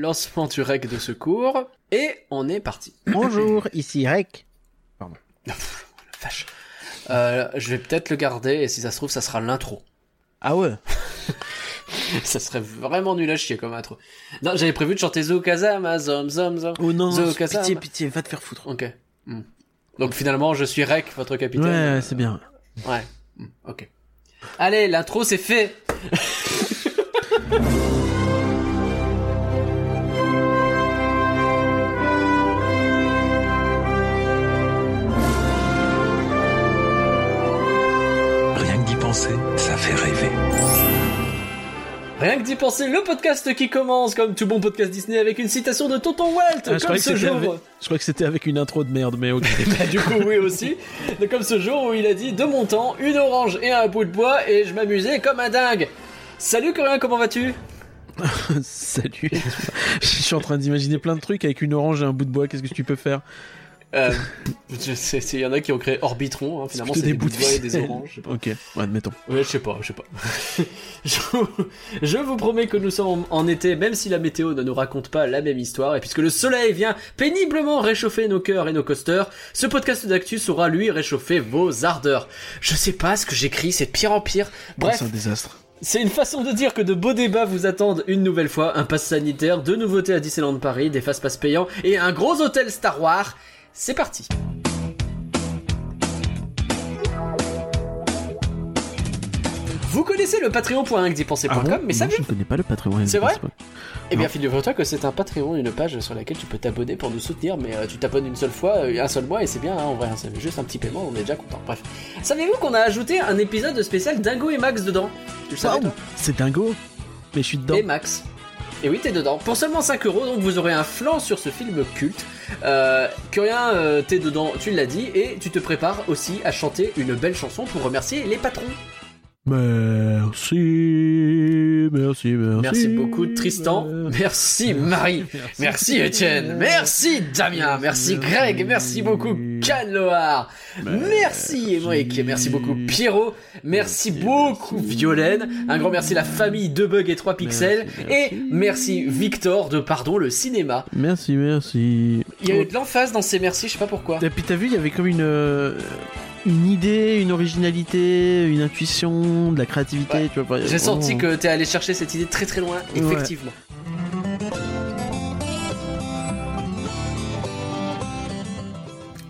lancement du rec de secours, et on est parti. Bonjour, ici Rec. Vache. Euh, je vais peut-être le garder, et si ça se trouve, ça sera l'intro. Ah ouais ça serait vraiment nul à chier comme intro. Non, j'avais prévu de chanter Zo Kazama, Zom Zom Zom. Oh non, Zo pitié, pitié, va te faire foutre. Ok. Hmm. Donc finalement, je suis Rec, votre capitaine. Ouais, c'est bien. Ouais. Hmm, Ok. Allez, l'intro c'est fait. Rien que d'y penser, le podcast qui commence comme tout bon podcast Disney avec une citation de Tonton Walt, Ah, comme ce jour. avec... je crois que c'était avec une intro de merde, mais ok. Bah, du coup, oui aussi. Comme ce jour où il a dit de mon temps, une orange et un bout de bois et je m'amusais comme un dingue. Salut Coréen, comment vas-tu? Salut. je suis en train d'imaginer plein de trucs avec une orange et un bout de bois. Qu'est-ce que tu peux faire? Euh, Je sais, il y en a qui ont créé Orbitron, hein, finalement c'est plutôt des, bouts de bois et des oranges. Ok, ouais, admettons. Ouais, je sais pas, je sais pas. je, vous, je vous promets que nous sommes en été, même si la météo ne nous raconte pas la même histoire, et puisque le soleil vient péniblement réchauffer nos cœurs et nos coasters, ce podcast d'actu saura lui réchauffer vos ardeurs. Je sais pas ce que j'écris, c'est de pire en pire. Bref, c'est un désastre. c'est une façon de dire que de beaux débats vous attendent une nouvelle fois, un pass sanitaire, deux nouveautés à Disneyland Paris, des fast pass payants et un gros hôtel Star Wars. C'est parti. Vous connaissez le patreon.incdipenser.com, Ah bon mais ça Non, je ne connais pas le Patreon. C'est vrai Eh bien, figure-toi que c'est un Patreon, une page sur laquelle tu peux t'abonner pour nous soutenir, mais euh, tu t'abonnes une seule fois, euh, un seul mois, et c'est bien, hein, en vrai, hein, c'est juste un petit paiement, on est déjà content. Bref. Savez-vous qu'on a ajouté un épisode spécial Dingo et Max dedans? Tu le savais, toi? c'est dingo. Mais je suis dedans. et Max. Et oui, t'es dedans. Pour seulement 5 euros, donc vous aurez un flanc sur ce film culte. Euh, Curien, euh, t'es dedans, tu l'as dit, et tu te prépares aussi à chanter une belle chanson pour remercier les patrons. Merci, merci, merci. Merci beaucoup Tristan, merci Marie, merci Étienne, merci Damien, merci Greg, merci beaucoup Canloar, merci Émeric, merci beaucoup Pierrot, merci beaucoup Violaine, un grand merci à la famille de Bug et 3 pixels, Merci, et merci Victor de Pardon le cinéma. Merci, merci. Il y a eu de l'emphase dans ces merci, je sais pas pourquoi. Et puis t'as vu, il y avait comme une euh, une idée, une originalité, une intuition, de la créativité, Ouais. tu vois. J'ai senti que t'es allé chercher cette idée très très loin, effectivement.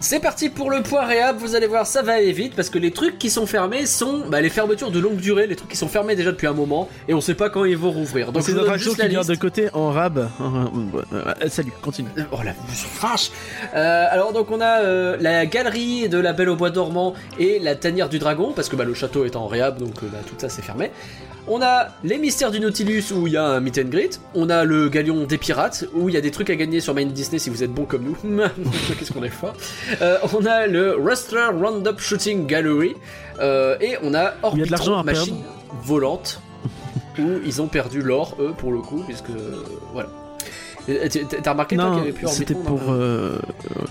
C'est parti pour le point réhab, vous allez voir ça va aller vite parce que les trucs qui sont fermés sont bah, les fermetures de longue durée, les trucs qui sont fermés déjà depuis un moment et on sait pas quand ils vont rouvrir. Donc c'est notre juste qui vient de côté en rab. Euh, Salut, continue. Oh la vache Euh, Alors donc on a euh, la galerie de la Belle au Bois dormant et la tanière du dragon parce que bah, le château est en réhab donc euh, bah, tout ça c'est fermé. On a les mystères du Nautilus où il y a un meet and greet. On a le galion des pirates où il y a des trucs à gagner sur Main Disney si vous êtes bon comme nous. Qu'est-ce qu'on est fort. Euh, on a le Rustler Roundup Shooting Gallery euh, et on a Il y a de l'argent Orbitron machine volante où ils ont perdu l'or eux pour le coup puisque euh, voilà. T'as remarqué toi qu'il y Non, avait plus c'était pour euh,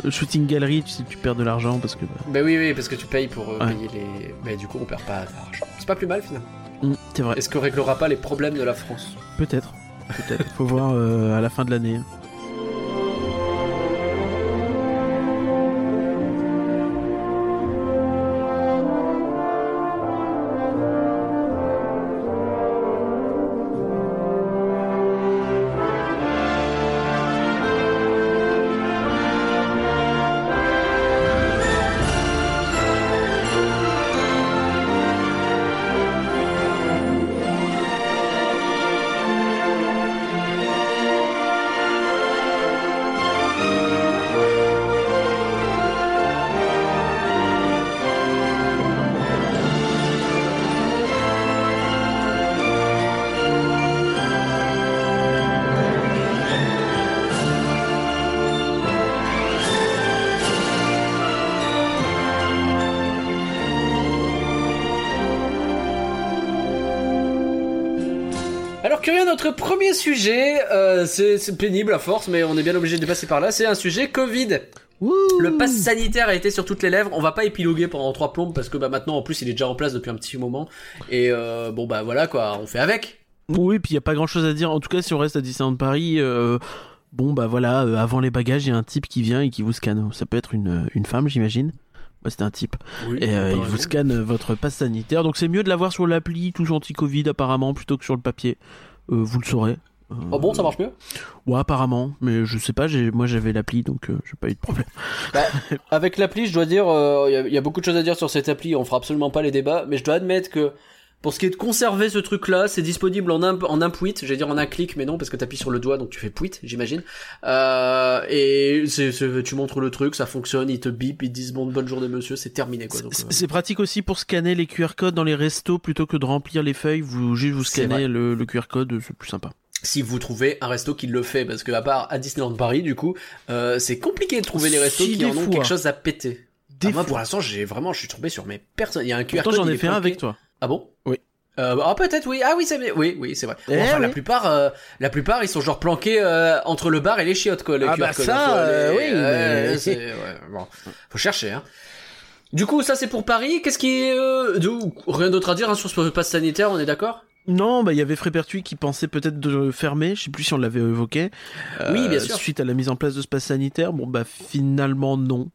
euh, shooting gallery, tu sais, tu perds de l'argent parce que. bah, Bah oui, oui, parce que tu payes pour euh, Ouais. payer les. Mais du coup, on perd pas d'argent. C'est pas plus mal finalement. C'est vrai. Est-ce qu'on réglera pas les problèmes de la France? Peut-être. Peut-être. Faut voir euh, à la fin de l'année. C'est pénible à force, mais on est bien obligé de passer par là, c'est un sujet Covid. Le pass sanitaire a été sur toutes les lèvres, on va pas épiloguer pendant trois plombes parce que bah maintenant en plus il est déjà en place depuis un petit moment. Et euh, bon bah voilà quoi, on fait avec. Oui, puis il y a pas grand chose à dire. En tout cas, si on reste à Disneyland Paris, euh, bon bah voilà, euh, avant les bagages, il y a un type qui vient et qui vous scanne. Ça peut être une, une femme, j'imagine. Bah, c'était un type. Oui, Et euh, il vous scanne votre passe sanitaire. Donc c'est mieux de l'avoir sur l'appli, tout anti-Covid apparemment, plutôt que sur le papier. Euh, vous le saurez. Euh, Oh bon, ça marche mieux? Ouais, apparemment. Mais je sais pas, j'ai- moi j'avais l'appli, donc euh, j'ai pas eu de problème. Avec l'appli, je dois dire, euh, il y a- il y, a beaucoup de choses à dire sur cette appli, on fera absolument pas les débats, mais je dois admettre que pour ce qui est de conserver ce truc-là, c'est disponible en un, en un tweet, j'allais dire en un clic, mais non, parce que t'appuies sur le doigt, donc tu fais tweet, j'imagine. Euh, et c'est, c'est- tu montres le truc, ça fonctionne, ils te bip, ils te disent bon, bonne journée monsieur, c'est terminé quoi. Donc, C'est- euh, C'est pratique aussi pour scanner les QR codes dans les restos plutôt que de remplir les feuilles. Vous juste vous scannez le, le QR code, c'est plus sympa. si vous trouvez un resto qui le fait, parce que à part à Disneyland Paris, du coup, euh, c'est compliqué de trouver les restos Si, qui en ont fois. quelque chose à péter. Des Ah, moi, fois. pour l'instant, j'ai vraiment, je suis tombé sur mes personnes. Il y a un QR Pourtant code. j'en ai fait un avec toi. Ah bon? Oui. Euh, ah peut-être oui. Ah oui c'est oui oui c'est vrai. Eh enfin, la plupart euh, la plupart ils sont genre planqués euh, entre le bar et les chiottes quoi. Les Ah QR bah ça, Faut euh, oui, mais- c'est- ouais, bon faut chercher hein. Du coup ça c'est pour Paris. Qu'est-ce qui est euh, rien d'autre à dire hein, sur ce pass sanitaire on est d'accord? Non, bah il y avait Frépertuis qui pensait peut-être de fermer, je sais plus si on l'avait évoqué. euh, Oui, bien sûr. Suite à la mise en place de ce pass sanitaire, bon bah finalement non.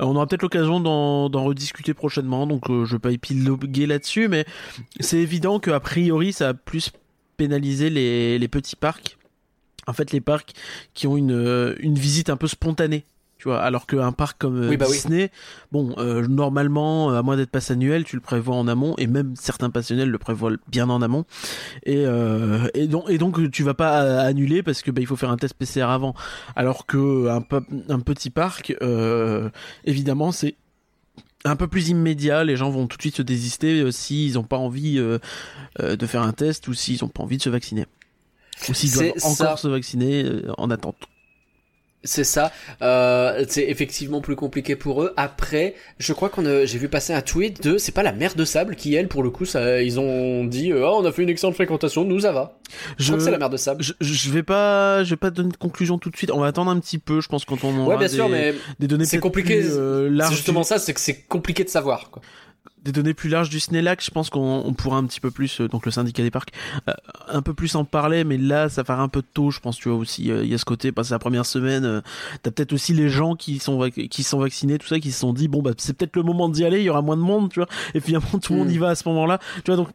Euh, on aura peut-être l'occasion d'en rediscuter prochainement, donc euh, je vais pas épiloguer là-dessus, mais c'est évident qu'a priori ça a plus pénalisé les, les petits parcs. En fait, les parcs qui ont une, une visite un peu spontanée. Tu vois, alors qu'un parc comme euh, Oui, bah oui. Disney, bon, euh, normalement, à moins d'être pass annuel, tu le prévois en amont, et même certains passionnels le prévoient bien en amont. Et, euh, et, donc, et donc, tu vas pas euh, annuler parce que bah, il faut faire un test PCR avant. Alors que un, pe- un petit parc, euh, évidemment, c'est un peu plus immédiat. Les gens vont tout de suite se désister euh, s'ils n'ont pas envie euh, euh, de faire un test ou s'ils n'ont pas envie de se vacciner. Ou s'ils doivent encore se vacciner euh, en attente. C'est ça. Euh, c'est effectivement plus compliqué pour eux. Après, je crois qu'on a, j'ai vu passer un tweet de, c'est pas la mère de sable qui elle, pour le coup, ça, ils ont dit, euh, oh, on a fait une excellente fréquentation, nous ça va. Je, crois que c'est la mère de sable. je, je vais pas, je vais pas donner de conclusion tout de suite. On va attendre un petit peu. Je pense quand on aura Ouais, bien des, sûr, mais des données c'est compliqué. euh, c'est justement ça, c'est que c'est compliqué de savoir. Quoi. Des données plus larges du Snellac, je pense qu'on on pourra un petit peu plus, euh, donc le syndicat des parcs, euh, un peu plus en parler, mais là, ça fait un peu tôt, je pense, tu vois, aussi, euh, il y a ce côté, passer la première semaine, t'as peut-être aussi les gens qui sont, qui sont vaccinés, tout ça, qui se sont dit, bon, bah, c'est peut-être le moment d'y aller, il y aura moins de monde, tu vois, et finalement, tout le monde Mm. y va à ce moment-là, tu vois, donc,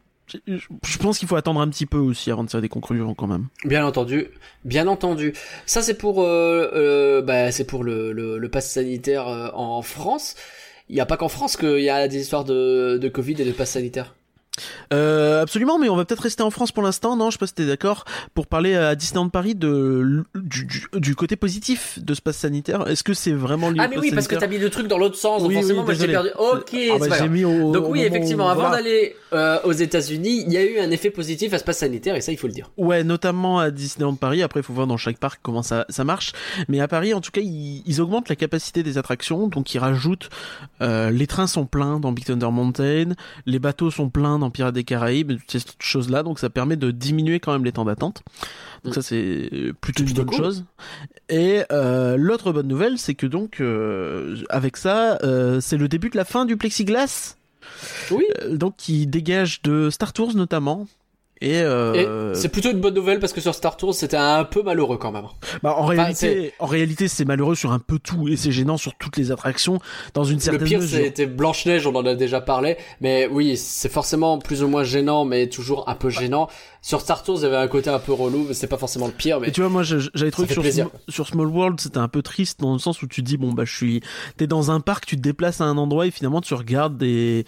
je, pense qu'il faut attendre un petit peu aussi avant de tirer des conclusions, quand même. Bien entendu, bien entendu. Ça c'est pour, bah, c'est pour le, le, le pass sanitaire en France. Il n'y a pas qu'en France qu'il y a des histoires de, de Covid et de pass sanitaire. Euh, absolument, mais on va peut-être rester en France pour l'instant, non? Je sais pas si t'es d'accord, pour parler à Disneyland Paris de, du, du, du côté positif de ce pass sanitaire. Est-ce que c'est vraiment lié Ah mais oui, parce que t'as mis le truc dans l'autre sens, donc Oui, forcément oui, moi j'ai perdu. Ok, Ah bah, pas j'ai grave. mis au, Donc oui, effectivement, avant voilà. d'aller euh, aux États-Unis, il y a eu un effet positif à ce pass sanitaire et ça il faut le dire. Ouais, notamment à Disneyland Paris. Après, il faut voir dans chaque parc comment ça, ça marche. Mais à Paris, en tout cas, ils, ils augmentent la capacité des attractions. Donc, ils rajoutent euh, les trains sont pleins dans Big Thunder Mountain, les bateaux sont pleins dans Pirates des Caraïbes, toutes ces choses-là. Donc, ça permet de diminuer quand même les temps d'attente. Donc, Mm. ça, c'est plutôt une bonne cool. chose. Et euh, l'autre bonne nouvelle, c'est que donc, euh, avec ça, euh, c'est le début de la fin du plexiglas. Oui. Donc, qui dégage de Star Tours notamment. Et, euh, Et c'est plutôt une bonne nouvelle parce que sur Star Tours c'était un peu malheureux quand même. Bah, en, Enfin, réalité, en réalité, c'est malheureux sur un peu tout et c'est gênant sur toutes les attractions dans une Le certaine pire mesure. c'était Blanche-Neige, on en a déjà parlé, mais oui, c'est forcément plus ou moins gênant, mais toujours un peu gênant. Sur Star Tours, il y avait un côté un peu relou, mais c'est pas forcément le pire, mais Et tu vois, moi, j'avais trouvé que sur. Sm- sur Small World, c'était un peu triste dans le sens où tu dis, bon, bah, je suis, t'es dans un parc, tu te déplaces à un endroit et finalement, tu regardes des,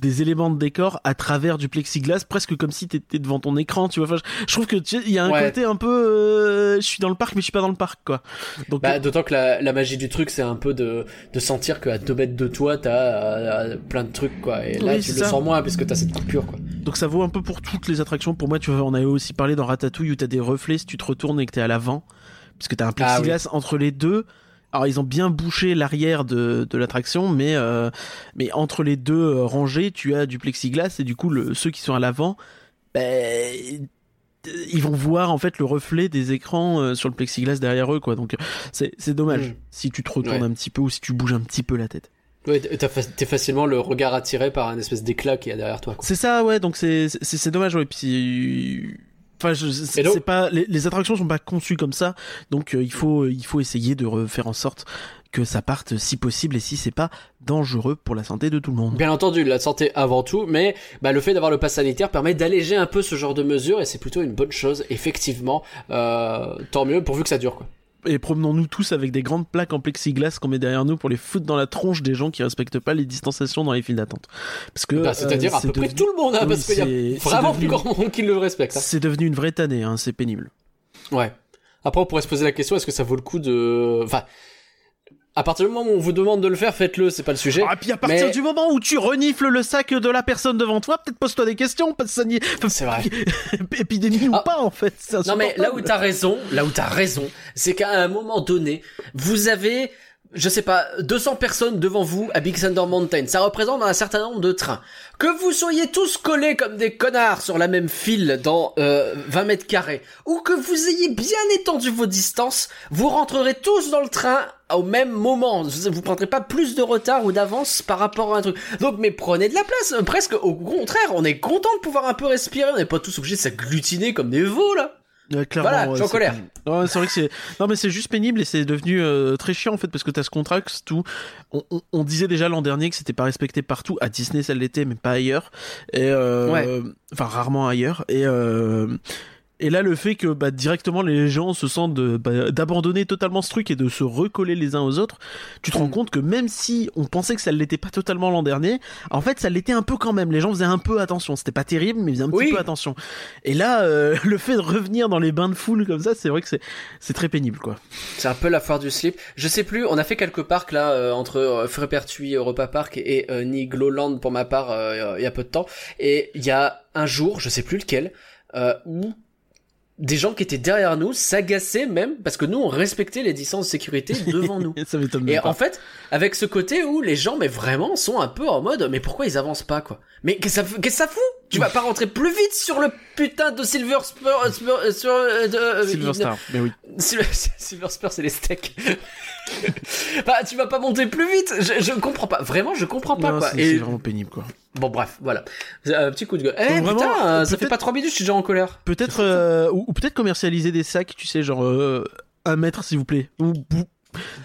des éléments de décor à travers du plexiglas, presque comme si t'étais devant ton écran, tu vois. Enfin, je, trouve que, tu sais, il y a un Ouais. côté un peu, euh, je suis dans le parc, mais je suis pas dans le parc, quoi. Donc, Bah, d'autant que la, la magie du truc, c'est un peu de, de sentir qu'à 2 mètres de toi, t'as euh, plein de trucs, quoi. Et là, Oui, tu le ça. sens moins puisque t'as cette coupure, quoi. Donc ça vaut un peu pour toutes les attractions. Pour moi, tu vois, on avait aussi parlé dans Ratatouille où t'as des reflets si tu te retournes et que t'es à l'avant, puisque t'as un Ah plexiglas entre les deux. Alors ils ont bien bouché l'arrière de, de l'attraction, mais euh, mais entre les deux euh, rangées, tu as du plexiglas et du coup le, ceux qui sont à l'avant, ben ils vont voir en fait le reflet des écrans euh, sur le plexiglas derrière eux quoi. Donc c'est c'est dommage Mm. si tu te retournes Ouais. un petit peu ou si tu bouges un petit peu la tête. Ouais, t'es facilement le regard attiré par un espèce d'éclat qui est derrière toi. C'est ça, ouais. Donc c'est c'est c'est dommage, ouais. Puis enfin, je- c'est pas les, les attractions sont pas conçues comme ça. Donc euh, il faut il faut essayer de re- faire en sorte que ça parte si possible et si c'est pas dangereux pour la santé de tout le monde. Bien entendu, la santé avant tout, mais bah, le fait d'avoir le pass sanitaire permet d'alléger un peu ce genre de mesures et c'est plutôt une bonne chose, effectivement. Euh, tant mieux pourvu que ça dure. Quoi. Et promenons-nous tous avec des grandes plaques en plexiglas qu'on met derrière nous pour les foutre dans la tronche des gens qui respectent pas les distanciations dans les files d'attente. Parce que Bah, C'est-à-dire euh, à peu près tout le monde, hein, Oui, parce qu'il y a vraiment devenu- plus grand monde qui le respecte. hein. C'est devenu une vraie tannée, hein, c'est pénible. Ouais. Après, on pourrait se poser la question, est-ce que ça vaut le coup de... Enfin, à partir du moment où on vous demande de le faire, faites-le, c'est pas le sujet. Ah, puis à partir Mais- du moment où tu renifles le sac de la personne devant toi, peut-être pose-toi des questions, parce que ça n'y est... C'est vrai. Épidémie ou Ah. pas, en fait. Non mais là où t'as raison, là où t'as raison, c'est qu'à un moment donné, vous avez, je sais pas, 200 personnes devant vous à Big Thunder Mountain. Ça représente un certain nombre de trains. Que vous soyez tous collés comme des connards sur la même file dans euh, 20 mètres carrés, ou que vous ayez bien étendu vos distances, vous rentrerez tous dans le train au même moment. Vous vous prendrez pas plus de retard ou d'avance par rapport à un truc. Donc, mais prenez de la place. Presque au contraire, on est content de pouvoir un peu respirer. On n'est pas tous obligés de s'agglutiner comme des veaux là. Clairement, Voilà, ouais, je suis en colère. Ouais, c'est vrai que c'est. Non, mais c'est juste pénible et c'est devenu euh, très chiant en fait parce que t'as ce contraste où on, on, on disait déjà l'an dernier que c'était pas respecté partout. À Disney, ça l'était, mais pas ailleurs. Et euh, Ouais. enfin rarement ailleurs. Et euh, et là, le fait que bah, directement les gens se sentent bah, d'abandonner totalement ce truc et de se recoller les uns aux autres, tu te rends Mm. compte que même si on pensait que ça l'était pas totalement l'an dernier, en fait, ça l'était un peu quand même. Les gens faisaient un peu attention. C'était pas terrible, mais ils faisaient un Oui. petit peu attention. Et là, euh, le fait de revenir dans les bains de foule comme ça, c'est vrai que c'est c'est très pénible, quoi. C'est un peu la foire du slip. Je sais plus, on a fait quelques parcs là euh, entre euh, Frépertuis Europa Park et euh, Nigloland pour ma part euh, il y a peu de temps et il y a un jour, je sais plus lequel, euh, où des gens qui étaient derrière nous s'agaçaient même parce que nous on respectait les distances de sécurité devant nous. ça Et pas. en fait, avec ce côté où les gens, mais vraiment, sont un peu en mode, mais pourquoi ils avancent pas, quoi? Mais qu'est-ce que ça, f- qu'est-ce que ça fout? Tu vas pas rentrer plus vite sur le putain de Silver Spur, euh, Spur- euh, sur, euh, de, euh, Silver il- Star, mais oui. Silver, Silver Spur, c'est les steaks. bah, tu vas pas monter plus vite. Je, je comprends pas. Vraiment, je comprends pas, Non, quoi. c'est Et c'est vraiment pénible, quoi. bon, bref, voilà. Un petit coup de gueule. Eh, putain, euh, ça fait pas trois minutes, je suis déjà en colère. Peut-être euh, ou, ou peut-être commercialiser des sacs, tu sais, genre euh, un mètre, s'il vous plaît. Ou, ou-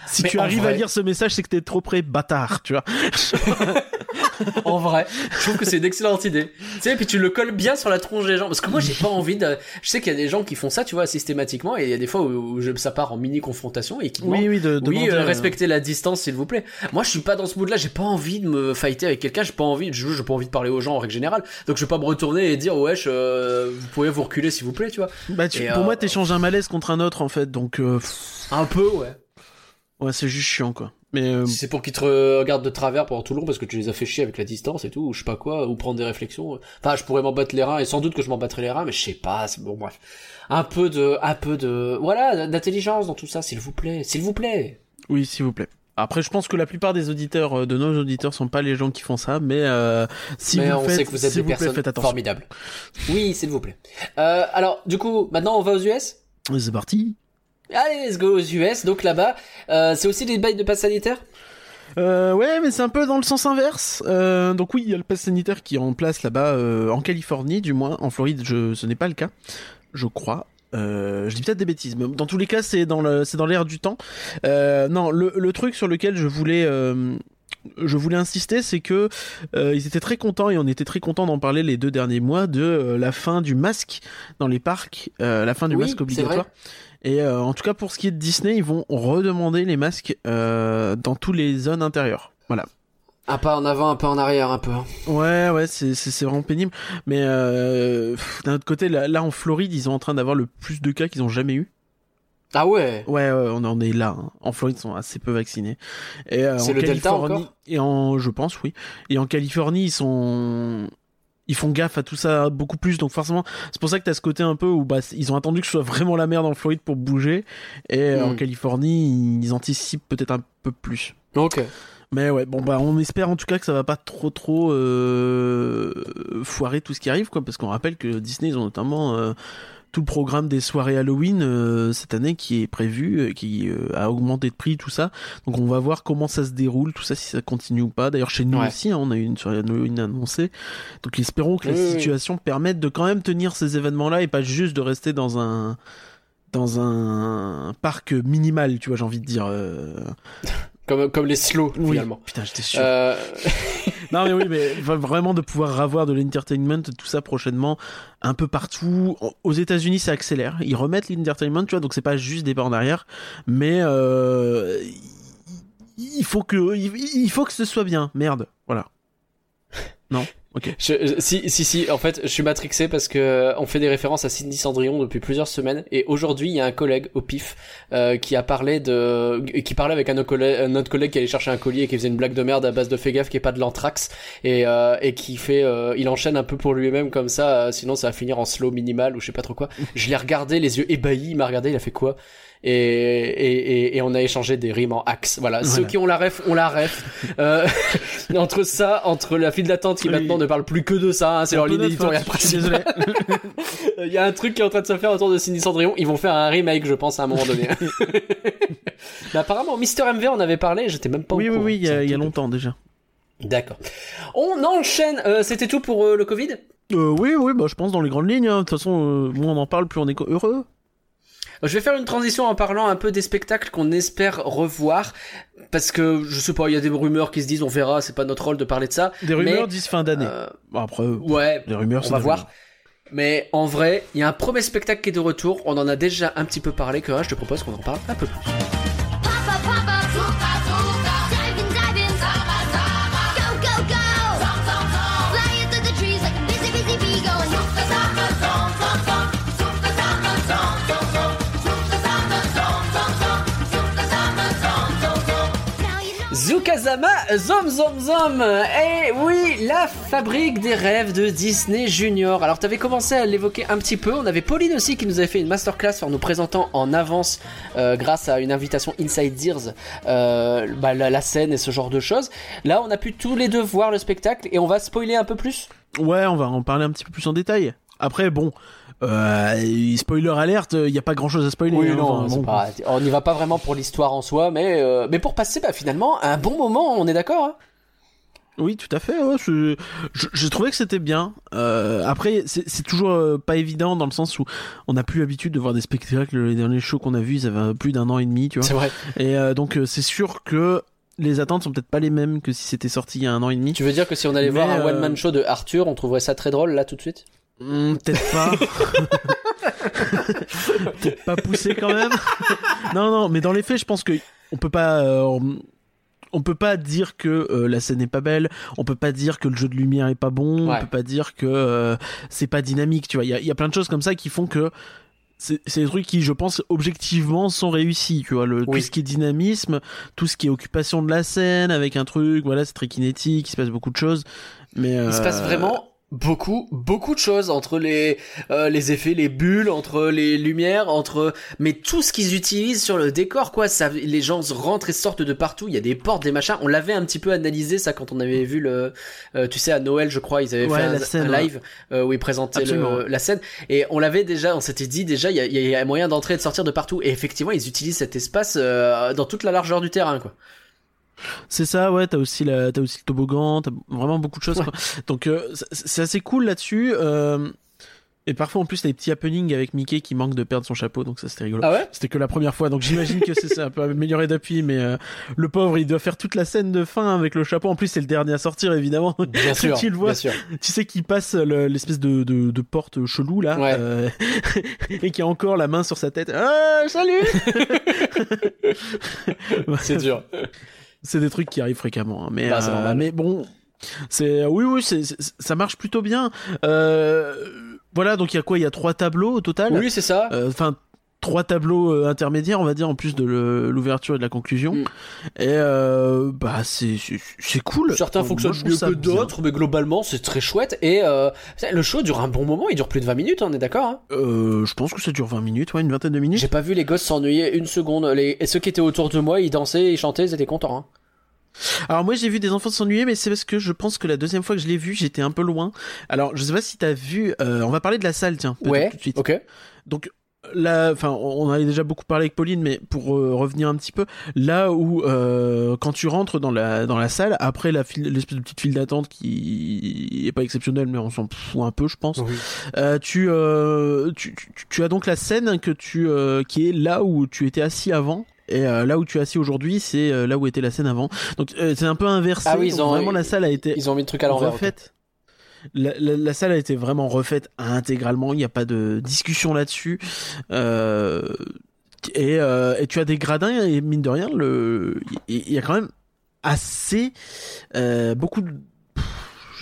si Mais tu arrives vrai- à lire ce message, c'est que t'es trop près, bâtard, tu vois. En vrai, je trouve que c'est une excellente idée. Tu sais, puis tu le colles bien sur la tronche des gens. Parce que moi, j'ai pas envie de. Je sais qu'il y a des gens qui font ça, tu vois, systématiquement, et il y a des fois où, ça part en mini confrontation et qui demandent. Oui, oui, de, Oui, demander, euh, euh, respectez la distance, s'il vous plaît. Moi, je suis pas dans ce mood-là. J'ai pas envie de me fighter avec quelqu'un. J'ai pas envie. Je j'ai pas envie de parler aux gens en règle générale. Donc, je vais pas me retourner et dire, wesh, euh, vous pouvez vous reculer, s'il vous plaît, tu vois. Bah, tu- Et, pour moi, t'échanges un malaise contre un autre, en fait, donc Un peu, ouais. Ouais, c'est juste chiant, quoi. Mais euh, Si c'est pour qu'ils te regardent de travers pendant tout le long parce que tu les as fait chier avec la distance et tout, ou je sais pas quoi, ou prendre des réflexions. Enfin, je pourrais m'en battre les reins et sans doute que je m'en battrais les reins, mais je sais pas. c'est- Bon, bref. Un peu de, un peu de, voilà, d'intelligence dans tout ça, s'il vous plaît, s'il vous plaît. oui, s'il vous plaît. Après, je pense que la plupart des auditeurs, euh, de nos auditeurs, sont pas les gens qui font ça, mais euh, si mais vous on faites, sait que vous êtes des vous personnes formidables. Oui, s'il vous plaît. Euh, alors, du coup, maintenant on va aux US. C'est parti. Allez, let's go aux US. Donc là-bas, euh, c'est aussi des bails de passe sanitaire? Euh, ouais, mais c'est un peu dans le sens inverse. Euh, donc oui, il y a le pass sanitaire qui est en place là-bas, euh, en Californie du moins. En Floride, je, ce n'est pas le cas, je crois. Je dis peut-être des bêtises, mais dans tous les cas, c'est dans le, c'est dans l'air du temps. Non, le, le truc sur lequel je voulais, je voulais insister, c'est que euh, ils étaient très contents et on était très contents d'en parler les deux derniers mois de euh, la fin du masque dans les parcs, euh, la fin du Oui, masque obligatoire. Et euh, en tout cas pour ce qui est de Disney, ils vont redemander les masques euh, dans toutes les zones intérieures. Voilà. Un pas en avant, un pas en arrière, un peu. hein. Ouais, ouais, c'est vraiment pénible. Mais euh, d'un autre côté, là, là en Floride, ils sont en train d'avoir le plus de cas qu'ils ont jamais eu. Ah ouais? Ouais, ouais, on en est là. hein. En Floride, ils sont assez peu vaccinés. Et euh, C'est en le Delta Californie encore? et en, je pense, oui. Et en Californie, ils sont ils font gaffe à tout ça beaucoup plus donc forcément c'est pour ça que t'as ce côté un peu où bah ils ont attendu que ce soit vraiment la merde en Floride pour bouger et euh, en Mm. Californie ils anticipent peut-être un peu plus Ok. mais ouais, bon bah on espère en tout cas que ça va pas trop trop euh, foirer tout ce qui arrive quoi, parce qu'on rappelle que Disney ils ont notamment euh, tout le programme des soirées Halloween euh, cette année qui est prévu, euh, qui euh, a augmenté de prix, tout ça. Donc on va voir comment ça se déroule, tout ça, si ça continue ou pas. D'ailleurs chez nous Ouais. aussi, hein, on a eu une soirée Halloween annoncée. Donc espérons que la oui, situation permette de quand même tenir ces événements-là et pas juste de rester dans un dans un parc minimal, tu vois, j'ai envie de dire. euh, Comme, comme les slow, Oui, finalement. putain, j'étais sûr. Euh, Non mais oui, mais vraiment de pouvoir avoir de l'entertainment, tout ça prochainement, un peu partout. Aux États-Unis, ça accélère. Ils remettent l'entertainment, tu vois, donc c'est pas juste des pas en arrière, mais euh, il faut que il faut que ce soit bien. Merde, voilà. Non, si, si, si, en fait, je suis matrixé parce que euh, on fait des références à Cindy Cendrillon depuis plusieurs semaines. Et aujourd'hui, il y a un collègue au pif euh, qui a parlé de, qui parlait avec un autre collègue, qui allait chercher un collier et qui faisait une blague de merde à base de fais gaffe qui est pas de l'anthrax. Et et, et qui fait, euh, il enchaîne un peu pour lui-même comme ça, euh, sinon ça va finir en slow minimal ou je sais pas trop quoi. Je l'ai regardé, les yeux ébahis, il m'a regardé, il a fait quoi? Et, et, et, et on a échangé des rimes en axe. Voilà, ceux qui ont la ref, ont la ref. Euh, entre ça, entre la file d'attente qui Oui. maintenant ne parle plus que de ça, hein, c'est leur ligne éditoriale hein, principale. Il y a un truc qui est en train de se faire autour de Cindy Cendrillon. Ils vont faire un remake, je pense, à un moment donné. Mais apparemment, Mister MV en avait parlé. J'étais même pas Oui, au oui, courant. oui, il y a, y de- longtemps déjà. D'accord. On enchaîne. Euh, C'était tout pour euh, le Covid? Euh, oui, oui, bah je pense dans les grandes lignes. hein. De toute façon, euh, moins on en parle, plus on est heureux. Je vais faire une transition en parlant un peu des spectacles qu'on espère revoir. Parce que, je sais pas, il y a des rumeurs qui se disent, on verra, c'est pas notre rôle de parler de ça. Des rumeurs Mais, disent fin d'année. Euh, Bon, après, euh, ouais, des rumeurs, on va voir. rumeurs. Mais en vrai, il y a un premier spectacle qui est de retour. On en a déjà un petit peu parlé. Que là, je te propose qu'on en parle un peu plus. Zom Zom Zom Eh oui, la fabrique des rêves de Disney Junior. Alors t'avais commencé à l'évoquer un petit peu, on avait Pauline aussi qui nous avait fait une masterclass en nous présentant en avance euh, grâce à une invitation Inside Ears euh, bah, la scène et ce genre de choses. Là on a pu tous les deux voir le spectacle et on va spoiler un peu plus. Ouais, on va en parler un petit peu plus en détail. Après, bon, euh, spoiler alerte, il y a pas grand chose à spoiler. hein. Enfin, c'est bon. pas- on n'y va pas vraiment pour l'histoire en soi, mais, euh, mais pour passer bah, finalement un bon moment, on est d'accord hein? Oui, tout à fait. Ouais, je, je, je trouvais que c'était bien. Euh, après, c'est toujours euh, pas évident dans le sens où on n'a plus l'habitude de voir des spectacles. Les derniers shows qu'on a vus, ils avaient plus d'un an et demi, tu vois. C'est vrai. Et euh, donc, euh, c'est sûr que les attentes sont peut-être pas les mêmes que si c'était sorti il y a un an et demi. Tu veux dire que si on allait Mais, voir un euh, one-man show de Arthur, on trouverait ça très drôle là tout de suite? Hmm, peut-être pas. peut-être pas poussé quand même. non, non, mais dans les faits, je pense que on peut pas. euh, on- on peut pas dire que euh, la scène est pas belle, on peut pas dire que le jeu de lumière est pas bon, Ouais. on peut pas dire que euh, c'est pas dynamique, tu vois. Il y a, il y a plein de choses comme ça qui font que c'est des trucs qui, je pense, objectivement sont réussis, tu vois. Le, Oui. Tout ce qui est dynamisme, tout ce qui est occupation de la scène avec un truc, voilà, c'est très kinétique, il se passe beaucoup de choses. Mais Il se passe vraiment beaucoup, beaucoup de choses entre les, euh, les effets, les bulles, entre les lumières, entre, mais tout ce qu'ils utilisent sur le décor, quoi. Ça, les gens rentrent et sortent de partout. Il y a des portes, des machins. On l'avait un petit peu analysé ça quand on avait vu le, euh, tu sais, à Noël, je crois, ils avaient Ouais, fait un, scène, un ouais. live euh, où ils présentaient le, la scène. Et on l'avait déjà, on s'était dit déjà, il y a, il y a moyen d'entrer et de sortir de partout. Et effectivement, ils utilisent cet espace euh, dans toute la largeur du terrain, quoi. C'est ça, ouais. T'as aussi la, aussi le toboggan, t'as vraiment beaucoup de choses. Ouais. quoi. Donc euh, c'est- assez cool là-dessus. euh, et parfois en plus t'as des petits happenings avec Mickey qui manque de perdre son chapeau, donc ça c'était rigolo. Ah ouais? C'était que la première fois, donc j'imagine que c'est ça, un peu amélioré depuis, mais euh, le pauvre il doit faire toute la scène de fin avec le chapeau. En plus c'est le dernier à sortir évidemment. Bien sûr. tu le vois, bien sûr. tu sais qu'il passe le- l'espèce de, de, de porte chelou là, Ouais. euh, et qui a encore la main sur sa tête. Ah, salut. C'est dur. C'est des trucs qui arrivent fréquemment hein. mais Bah, euh, mais bon c'est oui oui c'est c'est- ça marche plutôt bien euh, voilà donc il y a quoi? Il y a trois tableaux au total? Oui, c'est ça. Euh, enfin trois tableaux euh, intermédiaires on va dire en plus de l'ouverture et de la conclusion Mm. et euh, bah c'est c'est- cool Certains Moi, fonctionnent trouve mieux que d'autres, mais globalement c'est très chouette. Et euh, le show dure un bon moment, il dure plus de 20 minutes, on est d'accord hein? Euh, je pense que ça dure 20 minutes ouais une vingtaine de minutes J'ai pas vu les gosses s'ennuyer une seconde. Les... Et ceux qui étaient autour de moi, ils dansaient, ils chantaient, ils étaient contents. Hein. Alors moi j'ai vu des enfants s'ennuyer mais c'est parce que je pense que la deuxième fois que je l'ai vu j'étais un peu loin. Alors je sais pas si t'as vu, euh, on va parler de la salle tiens Ouais, tout de suite. ok. Donc là, enfin, on avait déjà beaucoup parlé avec Pauline, mais pour euh, revenir un petit peu, là où euh, quand tu rentres dans la dans la salle, après la file- l'espèce de petite file d'attente qui est pas exceptionnelle, mais on s'en fout un peu, je pense. Oui. Euh, tu, euh, tu, tu, tu as donc la scène que tu, euh, qui est là où tu étais assis avant. Et euh, là où tu es assis aujourd'hui, c'est euh, là où était la scène avant. Donc euh, c'est un peu inversé. Ah oui, ils Donc, ont- vraiment la salle a été Ils ont mis le truc à l'envers. La, salle a été vraiment refaite intégralement. Il n'y a pas de discussion là-dessus. Euh, et, euh, et tu as des gradins et mine de rien, il y a quand même assez euh, beaucoup de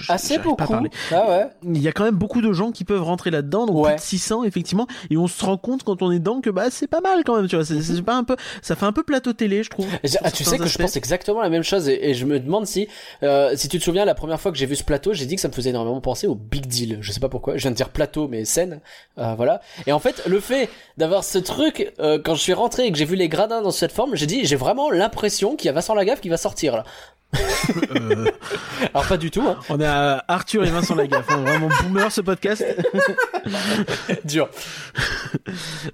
Assez j'arrive pas à beaucoup. parler. Ah ouais. Il y a quand même beaucoup de gens qui peuvent rentrer là-dedans, donc Ouais. plus de 600 effectivement, et on se rend compte quand on est dedans que bah c'est pas mal quand même, tu vois. C'est c'est pas un peu, ça fait un peu plateau télé, je trouve. Ah, tu sais que je pense exactement la même chose et, et je me demande si, euh, si tu te souviens, la première fois que j'ai vu ce plateau, j'ai dit que ça me faisait énormément penser au Big Deal. Je sais pas pourquoi. Je viens de dire plateau, mais scène, euh, voilà. Et en fait, le fait d'avoir ce truc, euh, quand je suis rentré et que j'ai vu les gradins dans cette forme, j'ai dit, j'ai vraiment l'impression qu'il y a Vincent Lagaffe qui va sortir là. Euh, Alors pas du tout, hein. on a Arthur et Vincent Lagaffe, hein, vraiment boomer ce podcast. Dur.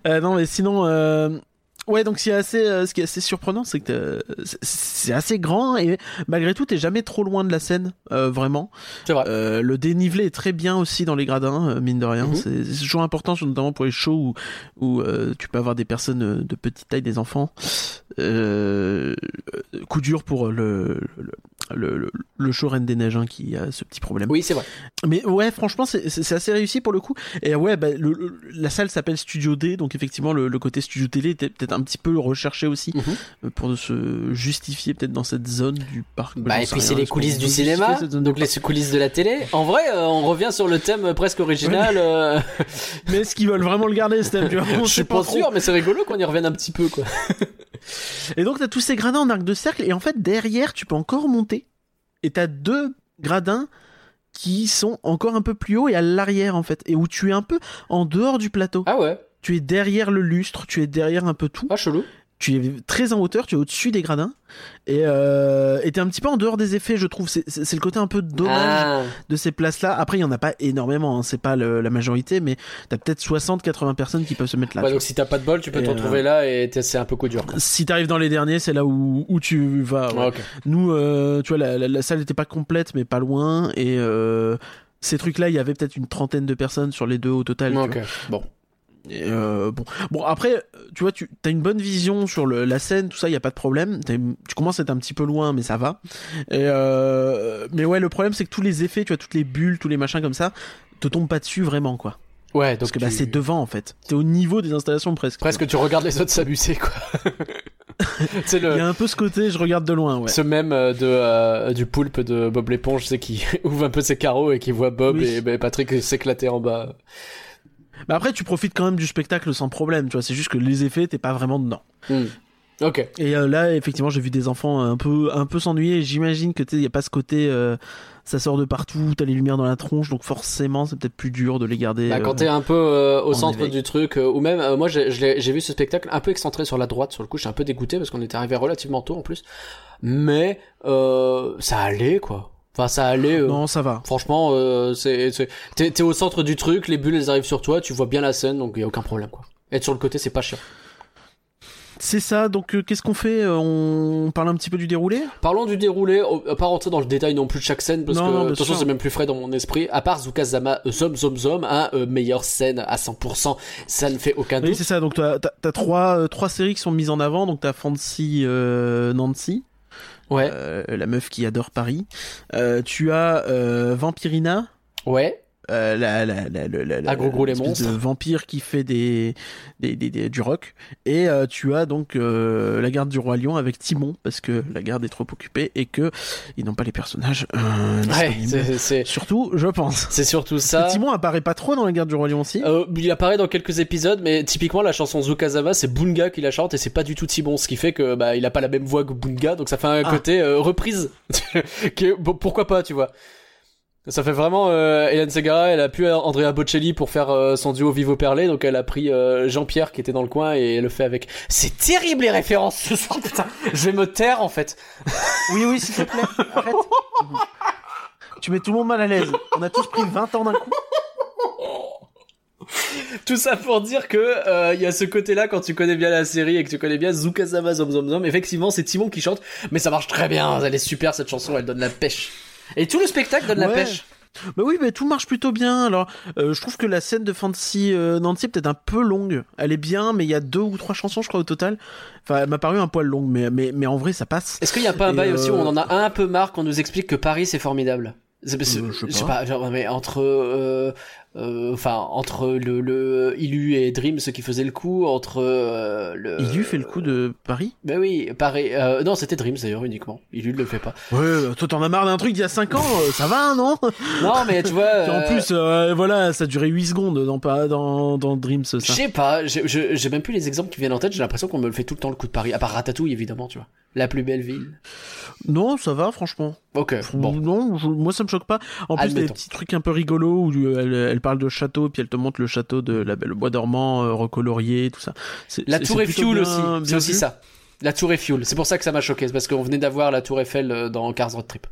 Euh, non mais sinon, euh, ouais donc c'est assez, euh, ce qui est assez surprenant, c'est que euh, c'est- assez grand et malgré tout t'es jamais trop loin de la scène, euh, vraiment. C'est vrai. Euh, le dénivelé est très bien aussi dans les gradins, mine de rien. Mhm. C'est c'est toujours important, notamment pour les shows où, où tu peux avoir des personnes de petite taille, des enfants. Coup dur pour le, le, le, le- le show Reine des Neiges hein, qui a ce petit problème. Oui, c'est vrai. Mais ouais, franchement, c'est- assez réussi pour le coup. Et ouais, bah, le, le- la salle s'appelle Studio D, donc effectivement, le, côté studio télé était peut-être un petit peu recherché aussi Mhm. euh, pour se justifier peut-être dans cette zone du parc. Bah, et puis c'est les coulisses du cinéma, donc les coulisses de la télé. En vrai, euh, on revient sur le thème presque original. euh, Mais est-ce qu'ils veulent vraiment le garder, ce thème je suis pas trop. sûr, mais c'est rigolo qu'on y revienne un petit peu, quoi. Et donc t'as tous ces gradins en arc de cercle, et en fait derrière tu peux encore monter. Et t'as deux gradins qui sont encore un peu plus haut et à l'arrière en fait, et où tu es un peu en dehors du plateau. Ah ouais. Tu es derrière le lustre, tu es derrière un peu tout. Ah chelou. Tu es très en hauteur, tu es au-dessus des gradins, et euh, et t'es un petit peu en dehors des effets, je trouve. C'est- le côté un peu dommage Ah. de ces places-là. Après, il y en a pas énormément, hein, c'est pas le- la majorité, mais t'as peut-être 60-80 personnes qui peuvent se mettre là. Ouais, tu donc si t'as pas de bol, tu peux te retrouver là et c'est un peu coup dur. Quoi. Si t'arrives dans les derniers, c'est là où, où tu vas. ouais. Ok. Nous, euh, tu vois, la, la- la salle n'était pas complète, mais pas loin, et euh, ces trucs-là, il y avait peut-être une trentaine de personnes sur les deux au total. tu. Bon. Et, euh, bon, bon après, tu vois, tu as une bonne vision sur le, la scène, tout ça, il y a pas de problème. Tu commences à être un petit peu loin, mais ça va. Et euh, mais ouais, le problème, c'est que tous les effets, tu vois, toutes les bulles, tous les machins comme ça, te tombent pas dessus vraiment, quoi. Ouais, donc Parce que bah, c'est devant, en fait. T'es au niveau des installations presque. presque tu regardes les autres s'amuser quoi. Il y le a un peu ce côté, je regarde de loin, ouais. ce même euh, de euh, du poulpe de Bob l'éponge, c'est qui ouvre un peu ses carreaux et qui voit Bob Oui. et ben, Patrick s'éclater en bas. Mais après, tu profites quand même du spectacle sans problème, tu vois. C'est juste que les effets, t'es pas vraiment dedans. Hmm. Ok. Et euh, là, effectivement, j'ai vu des enfants un peu, un peu s'ennuyer. J'imagine que tu y a pas ce côté, euh, ça sort de partout, t'as les lumières dans la tronche, donc forcément, c'est peut-être plus dur de les garder. Bah, euh, quand t'es un peu euh, au en centre éveil. du truc, euh, ou même euh, moi j'ai vu ce spectacle un peu excentré sur la droite, sur le coup j'étais un peu dégoûté parce qu'on était arrivé relativement tôt en plus, mais euh, ça allait quoi. Enfin ça allait. euh, Non, ça va. Franchement, euh, c'est c'est- t'es t'es au centre du truc, les bulles elles arrivent sur toi, tu vois bien la scène, donc y a aucun problème quoi. Être sur le côté c'est pas chiant. C'est ça. Donc, euh, qu'est-ce qu'on fait Euh, On parle un petit peu du déroulé? Parlons du déroulé, va pas rentrer dans le détail non plus de chaque scène parce Non, que non, de toute façon c'est même plus frais dans mon esprit. À part Zukazama euh, Zom Zom Zom, hein, euh, meilleure scène à 100%, ça ne fait aucun Oui, doute. c'est ça. Donc, t'as as, trois, euh, trois séries qui sont mises en avant. Donc, t'as Fancy euh, Nancy, Ouais, euh, la meuf qui adore Paris. Euh, tu as euh, Vampirina? ouais. Euh, la, la, Ah, gros, gros, les monstres. de vampire qui fait des, des, des, des- du rock et euh, tu as donc euh, la garde du roi lion avec Timon parce que la garde est trop occupée et que ils n'ont pas les personnages Ouais, c'est surtout je pense c'est surtout ça. Timon apparaît pas trop dans la garde du roi lion aussi il apparaît dans quelques épisodes, mais typiquement la chanson Zukazama, c'est Bunga qui la chante et c'est pas du tout Timon, ce qui fait que bah il a pas la même voix que Bunga, donc ça fait un Ah. côté reprise. bon, pourquoi pas, tu vois. Ça fait vraiment euh, Hélène Segara, elle a pu Andrea Bocelli pour faire euh, son duo Vivo Perlé, donc elle a pris euh, Jean-Pierre qui était dans le coin et elle le fait avec. C'est terrible les références ce soir, putain. Je vais me taire en fait. oui oui s'il te plaît arrête tu mets tout le monde mal à l'aise on a tous pris 20 ans d'un coup Tout ça pour dire que euh, il y a ce côté-là quand tu connais bien la série et que tu connais bien Zukasama Zom Zom Zom. Effectivement, c'est Timon qui chante, mais ça marche très bien. Elle est super cette chanson, elle donne la pêche. Et tout le spectacle donne la pêche. Bah oui, mais tout marche plutôt bien. Alors, euh, je trouve que la scène de Fantasy euh, Nancy est peut-être un peu longue. Elle est bien, mais il y a deux ou trois chansons, je crois, au total. Enfin, elle m'a paru un poil longue, mais, mais, mais en vrai, ça passe. Est-ce qu'il y a pas un bail aussi où euh, on en a un peu marre qu'on nous explique que Paris c'est formidable? Euh, je sais je sais pas. pas, genre, mais entre, euh, euh, enfin, entre le, le Ilu et Dream, ceux qui faisaient le coup, entre euh, le. Ilu fait le coup de Paris? Ben oui, Paris. Euh, non, c'était Dream d'ailleurs uniquement. Ilu ne le fait pas. Ouais, euh, toi t'en as marre d'un truc d'il y a 5 ans, euh, ça va, non? Non, mais tu vois. En euh, plus, euh, voilà, ça durait 8 secondes dans, pas- dans, dans Dreams, ça. Je sais pas, j'ai- même plus les exemples qui viennent en tête, j'ai l'impression qu'on me le fait tout le temps le coup de Paris, à part Ratatouille évidemment, tu vois. La plus belle ville. Non, ça va, franchement. Ok, bon. Non, je- moi ça me choque pas. En plus, des petits trucs un peu rigolos où euh, elle, elle parle de château, puis elle te montre le château de la Belle Bois dormant, euh, recolorié, tout ça. La tour Eiffel aussi, c'est aussi ça. La tour Eiffel, c'est pour ça que ça m'a choqué, c'est parce qu'on venait d'avoir la tour Eiffel euh, dans Cars Road Trip.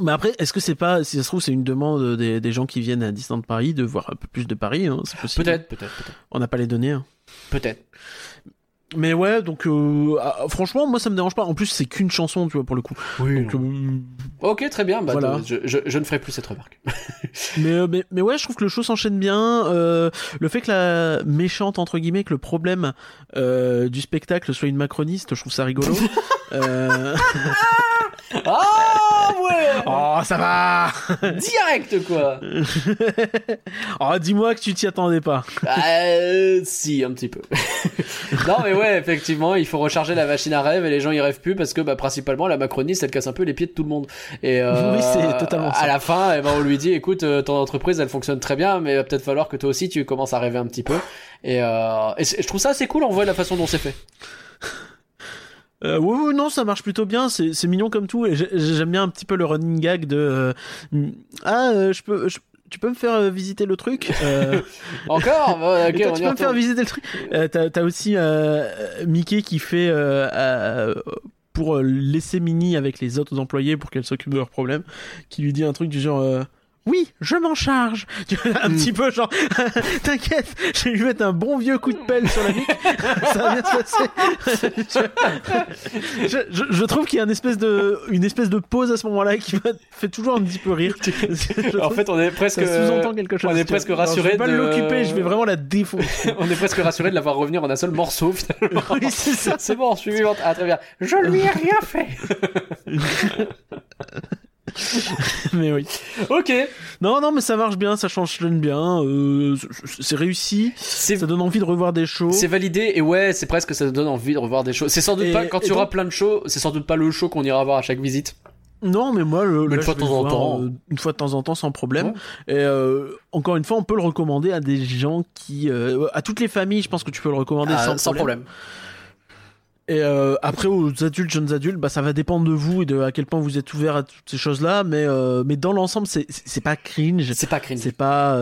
Mais après, est-ce que c'est pas, si ça se trouve, c'est une demande des, des gens qui viennent à Disneyland Paris de voir un peu plus de Paris, hein, c'est possible. Peut-être, peut-être, peut-être. On n'a pas les données. hein. Peut-être. Mais ouais, donc euh, ah, franchement, moi ça me dérange pas. En plus, c'est qu'une chanson, tu vois, pour le coup. Oui. Donc, euh, Ok, très bien, bah, Voilà. je, je, je ne ferai plus cette remarque. mais, euh, mais, mais ouais, je trouve que le show s'enchaîne bien. Euh, le fait que la méchante, entre guillemets, que le problème euh, du spectacle soit une macroniste, je trouve ça rigolo. euh... Ah ouais Oh, ça va Direct quoi Oh, dis-moi que tu t'y attendais pas. Euh, si, un petit peu. non, mais ouais, effectivement, il faut recharger la machine à rêve et les gens y rêvent plus parce que, bah, principalement, la macroniste, elle casse un peu les pieds de tout le monde. Et euh, Oui, c'est totalement ça. À la fin, eh ben, on lui dit, écoute, euh, ton entreprise, elle fonctionne très bien, mais il va peut-être falloir que toi aussi, tu commences à rêver un petit peu. Et, euh, et je trouve ça assez cool, en vrai, la façon dont c'est fait. Euh, ouais, ouais, non, ça marche plutôt bien. C'est mignon comme tout. Et j'ai- j'aime bien un petit peu le running gag de euh, ah, euh, je peux. je- tu peux me faire euh, visiter le truc euh, Encore? Toi, tu peux me faire visiter le truc euh, T'as aussi euh, Mickey qui fait pour laisser Minnie avec les autres employés pour qu'elle s'occupe de leurs problèmes, qui lui dit un truc du genre. Oui, je m'en charge. Tu vois, Un Mm. petit peu genre, t'inquiète, je vais lui mettre un bon vieux coup de pelle sur la nuque. Ça va bien se passer. je, je, je trouve qu'il y a une espèce de, une espèce de pause à ce moment-là qui me fait toujours un petit peu rire. Je En fait, on est que presque. ça sous-entend quelque chose. on est presque rassuré Je vais pas de- l'occuper, je vais vraiment la défoncer. on est presque rassuré de la voir revenir en un seul morceau, finalement. oui, c'est ça. C'est bon, suivante. Ah, très bien. Je lui ai rien fait. Mais oui. Ok. Non, non, mais ça marche bien, ça change bien. euh, c'est- réussi. Ça donne envie de revoir des shows. C'est validé et ouais, c'est presque ça donne envie de revoir des shows. C'est sans doute Et- pas quand aura donc- plein de shows, c'est sans doute pas le show qu'on ira voir à chaque visite. Non, mais moi, le, Mais là, une fois de temps en temps. euh, une fois de temps en temps, sans problème. Ouais. Et euh, encore une fois, on peut le recommander à des gens qui, euh, à toutes les familles, je pense que tu peux le recommander Ah, sans, sans problème. problème. Et euh, après, aux adultes, jeunes adultes, bah, ça va dépendre de vous et de à quel point vous êtes ouvert à toutes ces choses-là. Mais, euh, mais dans l'ensemble, c'est c'est pas cringe. C'est pas cringe. C'est pas.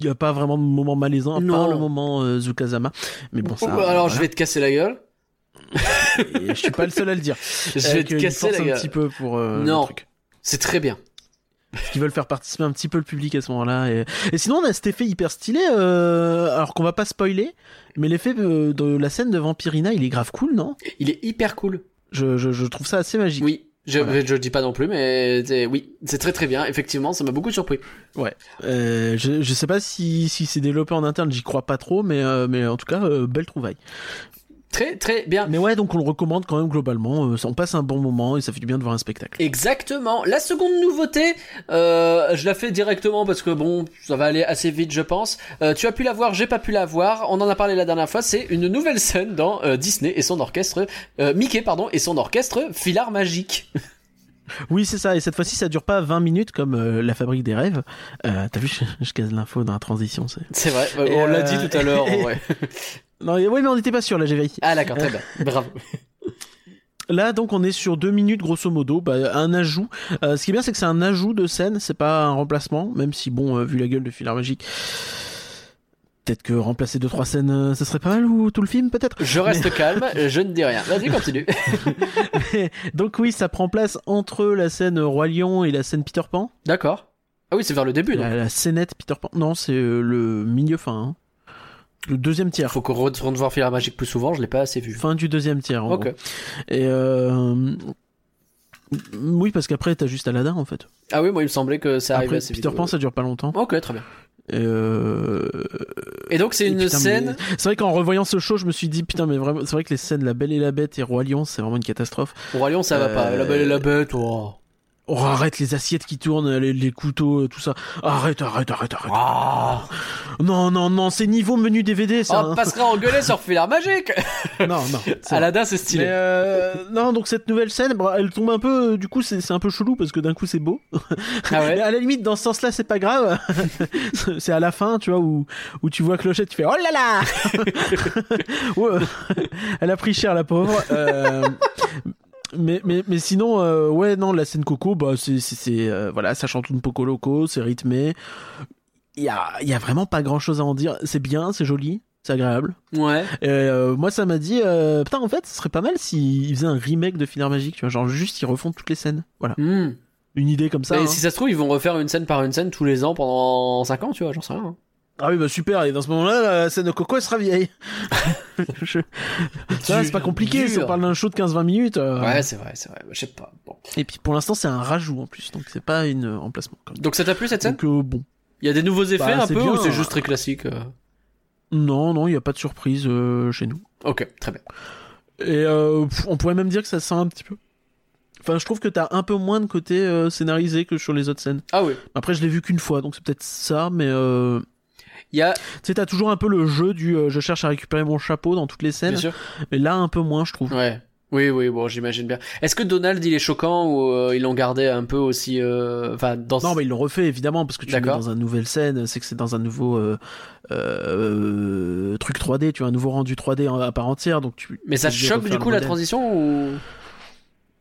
Il y a pas vraiment de moment malaisant à Non. part le moment euh, Zukazama. Mais bon, ça. Oh, alors je vais te casser la gueule. Et je suis pas le seul à le dire. Je vais Euh, te casser la un gueule. petit peu pour euh, Non. C'est très bien. Parce qu'ils veulent faire participer un petit peu le public à ce moment-là. Et, et sinon, on a cet effet hyper stylé, euh, alors qu'on va pas spoiler, mais l'effet euh, de la scène de Vampirina, il est grave cool, non? Il est hyper cool. je, je, je trouve ça assez magique. Oui. Je, Voilà. je dis pas non plus, mais oui, c'est très très bien. Effectivement, ça m'a beaucoup surpris. Euh, je, je sais pas si, si c'est développé en interne, j'y crois pas trop, mais, euh, mais en tout cas, belle trouvaille. Très très bien. Mais ouais, donc on le recommande quand même globalement. euh, on passe un bon moment et ça fait du bien de voir un spectacle. Exactement. La seconde nouveauté, euh, je la fais directement parce que bon, ça va aller assez vite, je pense. Euh, tu as pu la voir, j'ai pas pu la voir. On en a parlé la dernière fois. C'est une nouvelle scène dans Disney et son orchestre, Mickey pardon, et son orchestre Filar Magique. Oui, c'est ça. Et cette fois-ci, ça dure pas 20 minutes comme euh, la fabrique des rêves. Euh, T'as vu, je, je casse l'info dans la transition. c'est- vrai. On l'a dit tout à l'heure. vrai. Non, oui, mais on n'était pas sûr. Là, j'ai vérifié. Ah d'accord, très bien. Bravo. Là, donc, on est sur deux minutes, grosso modo, bah, un ajout. Euh, ce qui est bien, c'est que c'est un ajout de scène, c'est pas un remplacement, même si, bon, euh, vu la gueule de Filar Magique, peut-être que remplacer deux, trois scènes, euh, ça serait pas mal, ou tout le film, peut-être? Je reste calme, je ne dis rien. Vas-y, continue. donc, oui, ça prend place entre la scène Roi Lion et la scène Peter Pan. D'accord. Ah oui, c'est vers le début, non La, la scénette Peter Pan. Non, c'est euh, le milieu fin. hein. Le deuxième tiers. Faut qu'on retourne voir Filar Magique plus souvent, je l'ai pas assez vu. Fin du deuxième tiers. En Ok. gros. Et euh... oui, parce qu'après t'as juste Aladdin en fait. Ah oui, moi il me semblait que ça arrivait Après assez Peter vite. Pan ça dure pas longtemps. Ok, très bien. Et, euh... Et donc c'est une putain, scène. mais- C'est vrai qu'en revoyant ce show, je me suis dit putain mais vraiment, c'est vrai que les scènes La Belle et la Bête et Roi Lion, c'est vraiment une catastrophe. Roi Lion, ça va Euh, pas. La belle et la bête, oh. Oh arrête les assiettes qui tournent, les, les couteaux, tout ça. Arrête, arrête, arrête, arrête. Non, non, non, c'est niveau menu DVD ça. on hein. passera engueuler sur Filar Magique. Non, non. Aladdin, c'est stylé. euh, non, donc cette nouvelle scène, bon, elle tombe un peu, du coup c'est un peu chelou parce que d'un coup c'est beau. Ah ouais. à la limite, dans ce sens-là, c'est pas grave. c'est à la fin, tu vois, où, où tu vois Clochette, tu fais oh là là Ouais, Elle a pris cher, la pauvre. Euh, mais, mais, mais sinon, euh, ouais, non, la scène Coco, bah, c'est, c'est, euh, voilà, ça chante une poco loco, c'est rythmé. Il y a, y a vraiment pas grand-chose à en dire. C'est bien, c'est joli. C'est agréable. Ouais. Et euh, moi, ça m'a dit, euh, putain, en fait, ce serait pas mal s'ils faisaient un remake de Filaire Magique, tu vois, genre juste ils refont toutes les scènes. Voilà. Hmm. Une idée comme ça. Et hein. si ça se trouve, ils vont refaire une scène par une scène tous les ans pendant 5 ans, tu vois, j'en sais rien. hein. Ah oui, bah super, et dans ce moment-là, la scène de Coco, elle sera vieille. Je- Ça, c'est pas compliqué, si on parle d'un show de 15-20 minutes. euh, Ouais, c'est vrai, c'est vrai. Je sais pas. Bon. Et puis pour l'instant, c'est un rajout en plus, donc c'est pas une euh, emplacement. Quand même. Donc ça t'a plu cette scène? Donc euh, bon. Il y a des nouveaux effets Bah, un peu bien, ou c'est hein. juste très classique euh? Non, non, il n'y a pas de surprise euh, chez nous. Ok, très bien. Et euh, on pourrait même dire que ça sent un petit peu. Enfin, je trouve que t'as un peu moins de côté euh, scénarisé que sur les autres scènes. Ah oui. Après, je l'ai vu qu'une fois, donc c'est peut-être ça, mais euh... Il y a, tu sais, t'as toujours un peu le jeu du euh, je cherche à récupérer mon chapeau dans toutes les scènes, bien sûr. mais là un peu moins, je trouve. Ouais. Oui, oui, bon, j'imagine bien. Est-ce que Donald, il est choquant ou euh, ils l'ont gardé un peu aussi, euh, dans. Non, mais ils l'ont refait évidemment parce que tu D'accord. dans une nouvelle scène, c'est que c'est dans un nouveau euh, truc 3D, tu vois, un nouveau rendu 3D en- à part entière, donc tu. mais ça choque du coup la transition ou?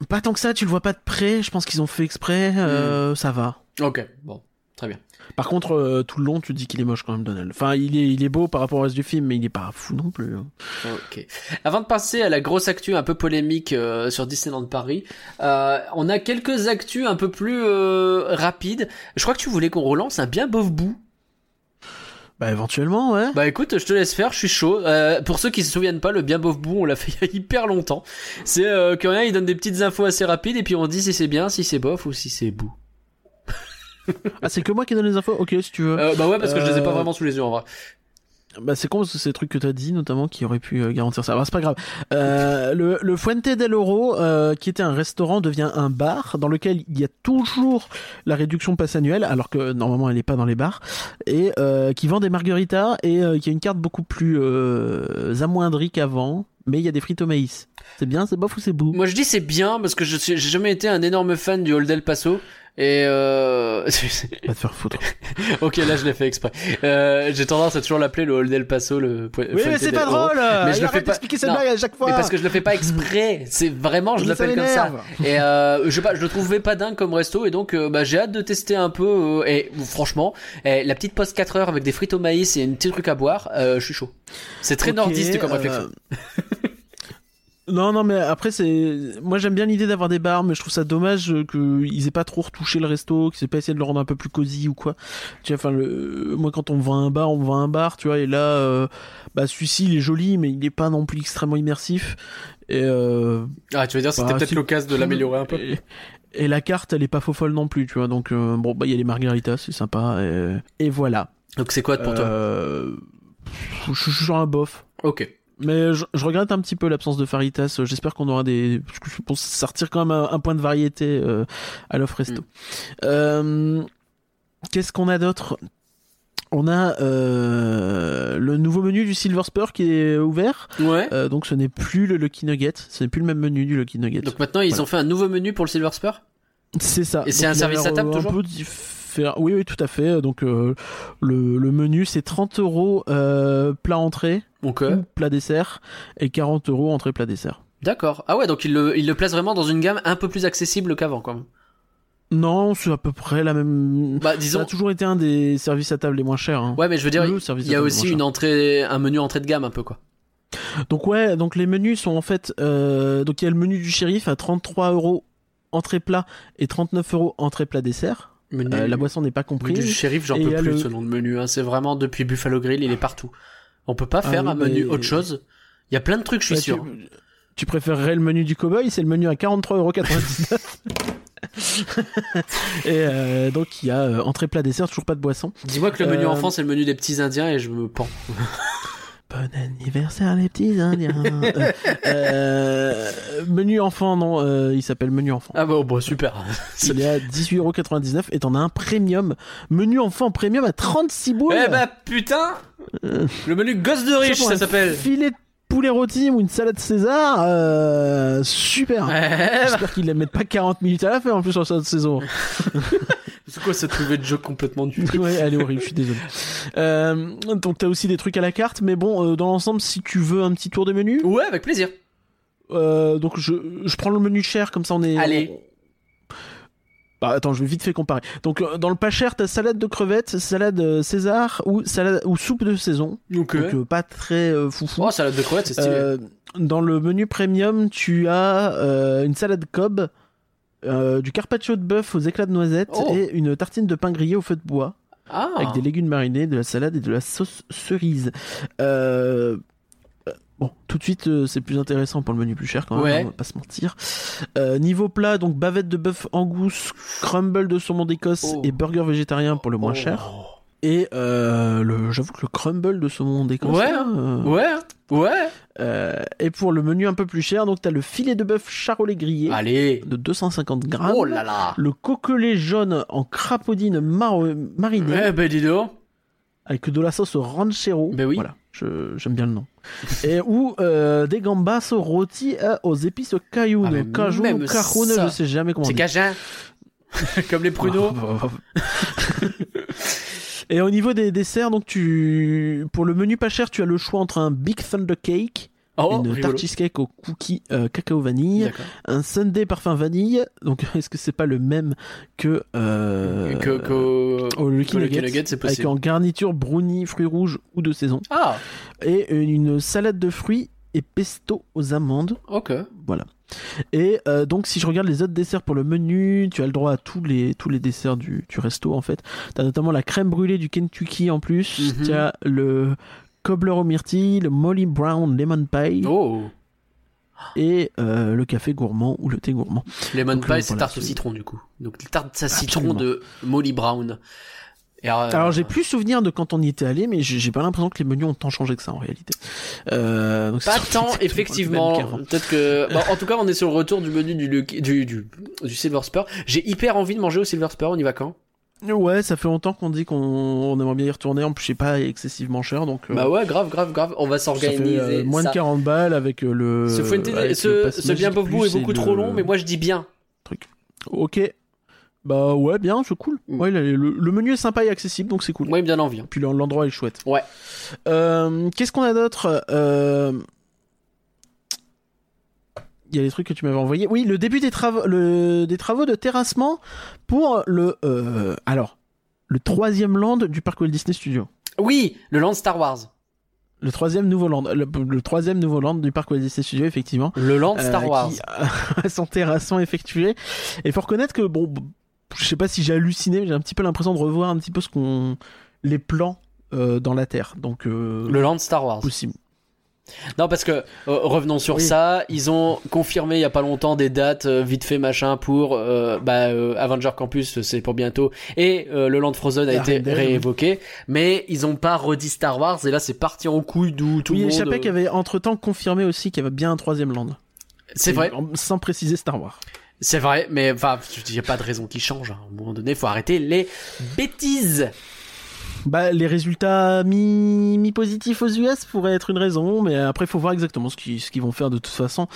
Pas tant que ça, tu le vois pas de près. Je pense qu'ils ont fait exprès. euh, Ça va. Ok, bon, très bien. Par contre, euh, tout le long, tu dis qu'il est moche quand même, Donald. Enfin, il est, il est beau par rapport au reste du film, mais il est pas fou non plus. hein. Ok. Avant de passer à la grosse actu un peu polémique euh, sur Disneyland Paris, euh, on a quelques actus un peu plus rapides. Je crois que tu voulais qu'on relance un bien bof bout. Bah éventuellement, ouais. Bah écoute, je te laisse faire, je suis chaud. Euh, pour ceux qui se souviennent pas, le bien bof bout, on l'a fait il y a hyper longtemps. C'est euh, que rien, il donne des petites infos assez rapides et puis on dit si c'est bien, si c'est bof ou si c'est bout. Ah, c'est que moi qui donne les infos. Ok, si tu veux. Euh, bah ouais, parce que je les ai pas Euh, vraiment sous les yeux en vrai. Bah c'est con parce que c'est des trucs que t'as dit notamment qui auraient pu euh, garantir ça. Bah, c'est pas grave. Euh, le, le Fuente del Oro, euh, qui était un restaurant, devient un bar dans lequel il y a toujours la réduction passe annuelle, alors que normalement elle est pas dans les bars, et qui vend des margaritas et qui a une carte beaucoup plus amoindrie qu'avant. Mais il y a des frites au maïs. C'est bien, c'est bof ou c'est bout Moi je dis c'est bien parce que je suis, j'ai jamais été un énorme fan du Hall del Paso. Et euh... Va te faire foutre. ok là je l'ai fait exprès. Euh, j'ai tendance à toujours l'appeler le Hall del Paso, le. Oui, mais c'est pas drôle. Mais je le fais pas- d'expliquer cette Non, blague à chaque fois. Mais parce que je le fais pas exprès, c'est vraiment je l'appelle comme ça. m'énerve. Et euh, je sais pas, je le trouvais pas dingue comme resto et donc euh, bah, j'ai hâte de tester un peu. euh, et franchement, eh, la petite poste 4 heures avec des frites au maïs et un petit truc à boire, euh, je suis chaut. C'est très nordiste comme euh, réflexion. Non, non, mais après, c'est. Moi, j'aime bien l'idée d'avoir des bars, mais je trouve ça dommage euh, qu'ils aient pas trop retouché le resto, qu'ils aient pas essayé de le rendre un peu plus cosy ou quoi. Tu vois, enfin, le... moi, quand on me vend un bar, on me vend un bar, tu vois, et là, euh, bah, celui-ci, il est joli, mais il est pas non plus extrêmement immersif. Et, euh, Ah, tu veux dire c'était bah, peut-être l'occasion de l'améliorer un peu? et, et la carte, elle est pas faux folle non plus, tu vois. Donc, euh, bon, bah, il y a les margaritas, c'est sympa, et, et voilà. Donc c'est quoi pour toi? Euh, Je suis sur un bof. Ok. Mais je, je regrette un petit peu l'absence de Faritas. Euh, J'espère qu'on aura des. Je pense retire quand même un, un point de variété euh, à l'offre resto. Mm. Euh, Qu'est-ce qu'on a d'autre? On a euh, le nouveau menu du Silver Spur qui est ouvert. Ouais. Euh, donc ce n'est plus le Lucky Nugget. Ce n'est plus le même menu du Lucky Nugget. Donc maintenant ils Voilà. ont fait un nouveau menu pour le Silver Spur? C'est ça. Et c'est un service à table, toujours? un peu Oui, oui, tout à fait. Donc euh, le, le menu c'est 30 euros euh, plat entrée plat dessert et 40 euros entrée plat dessert. d'accord. Ah ouais, donc ils le, ils le placent vraiment dans une gamme un peu plus accessible qu'avant quand même. Non, c'est à peu près la même. Bah Ça disons. a toujours été un des services à table les moins chers. hein. Ouais, mais je veux dire, il y a aussi une entrée, un menu entrée de gamme un peu quoi. Donc ouais, donc les menus sont en fait, euh, donc il y a le menu du shérif à 33 euros entrée plat et 39 euros entrée plat dessert. Menu, Euh, la boisson n'est pas menu du comprise. shérif, j'en peux plus le- ce nom de menu. Hein. C'est vraiment depuis Buffalo Grill, il est partout. On peut pas Ah faire oui, un menu autre chose Il y a plein de trucs, je suis Bah, sûr. Tu, tu préférerais le menu du cowboy, c'est le menu à 43,99€. et euh, donc il y a euh, entrée plat dessert, toujours pas de boisson. Dis-moi que le menu Euh, enfant, c'est le menu des petits indiens et je me pends. Bon anniversaire les petits indiens. Euh, euh, menu enfant, non, euh, il s'appelle menu enfant. Ah bah, oh, bah, super. Il est à 18,99€ et t'en as un premium. Menu enfant premium à 36 boules. Eh bah putain. Le menu gosse de riche, ça s'appelle. Filet de poulet rôti ou une salade César. super. Ouais, bah, J'espère qu'ils la mettent pas 40 minutes à la faire en plus sur cette saison. C'est quoi cette nouvelle de joke complètement nul ouais, elle est horrible, je suis désolé. Euh, donc t'as aussi des trucs à la carte, mais bon, euh, dans l'ensemble, si tu veux un petit tour des menus, Ouais, avec plaisir. euh, donc je, je prends le menu cher, comme ça on est... Allez. Bah attends, je vais vite fait comparer. Donc dans le pas cher, t'as salade de crevettes, salade César ou salade ou soupe de saison. Donc pas très foufou. Oh, salade de crevettes, c'est stylé. Dans le menu premium, tu as une salade Cobb, euh, du carpaccio de bœuf aux éclats de noisettes Oh. et une tartine de pain grillé au feu de bois ah. avec des légumes marinés, de la salade et de la sauce cerise. Euh, Bon, tout de suite, euh, c'est plus intéressant pour le menu plus cher quand même, Ouais. on va pas se mentir. Euh, niveau plat, donc bavette de bœuf angus, crumble de saumon d'Écosse Oh. et burger végétarien pour le moins Oh. cher. Et euh, le, j'avoue que le crumble de saumon d'Écosse. Ouais, euh, Ouais, ouais. euh, et pour le menu un peu plus cher, donc t'as le filet de bœuf charolais grillé Allez. de 250 grammes. Oh là là. Le coquelet jaune en crapaudine mar- marinée Ouais, bah dis donc. avec de la sauce ranchero. Ben oui. Voilà, j'aime bien le nom. et ou euh, des gambas rôtis euh, aux épices cajun. Ah, cajun ou cajun, je sais jamais comment C'est on dit. cajun. Comme les pruneaux. Et au niveau des desserts, donc tu pour le menu pas cher, tu as le choix entre un Big Thunder Cake, Oh, une tarte cheesecake au cookie euh, cacao vanille, un sundae parfum vanille. Donc est-ce que c'est pas le même que euh, Que, que... au Lucky Lucky Nugget, avec en garniture brownie, fruits rouges ou de saison, Ah, et une salade de fruits et pesto aux amandes. ok. Voilà. Et euh, donc si je regarde les autres desserts pour le menu, tu as le droit à tous les tous les desserts du, du resto en fait. Tu as notamment la crème brûlée du Kentucky en plus, Mhm. tu as le cobbler au myrtille, le Molly Brown lemon pie Oh. et euh, le café gourmand ou le thé gourmand. Lemon Donc, euh, pie, c'est tarte au citron du coup. Donc tarte à citron de Molly Brown. Et alors, Alors j'ai plus souvenir de quand on y était allé, mais j'ai pas l'impression que les menus ont tant changé que ça en réalité. Euh, donc Pas tant, le effectivement. Peut-être que. bon, en tout cas, on est sur le retour du menu du, du, du, du Silver Spur. J'ai hyper envie de manger au Silver Spur. On y va quand? Ouais, ça fait longtemps qu'on dit qu'on on aimerait bien y retourner. En plus, c'est pas excessivement cher, donc. euh, Bah ouais, grave, grave, grave. On va s'organiser. euh, moins ça. de 40 balles avec euh, le. Ce, avec le ce, pass ce bien est beaucoup le- trop long, mais moi je dis bien. Ok. Bah ouais, bien, c'est cool. Mm. Ouais, le, le- menu est sympa et accessible, donc c'est cool. Me donne envie. hein. Puis l'endroit est chouette. Ouais. Euh, Qu'est-ce qu'on a d'autre? Euh, Il y a des trucs que tu m'avais envoyés. Oui, le début des travaux, le... des travaux de terrassement pour le. euh, Alors, le troisième land du parc Walt Disney Studio. Oui, le land Star Wars. Le troisième nouveau land, le, le troisième nouveau land du parc Walt Disney Studio, effectivement. Le land Star euh, Wars. qui son terrassement effectué. Et faut reconnaître que, bon, je sais pas si j'ai halluciné, mais j'ai un petit peu l'impression de revoir un petit peu ce qu'on. les plans euh, dans la Terre. Donc, euh, Le land Star Wars. possible. Non, parce que euh, revenons sur Oui. ça. Ils ont confirmé il y a pas longtemps des dates vite fait machin pour bah, Avenger Campus, c'est pour bientôt. Et le Land Frozen a été réévoqué, mais ils ont pas redit Star Wars. Et là, c'est parti en couille d'où tout oui, le monde. Chapek euh, avait entre temps confirmé aussi qu'il y avait bien un troisième land. C'est vrai, Sans préciser Star Wars. C'est vrai, mais enfin, il y a pas de raison qui change. hein. À un moment donné, faut arrêter les bêtises. Bah, les résultats mi, mi positifs aux US pourraient être une raison, mais après, il faut voir exactement ce qu'ils qu'ils vont faire de toute façon.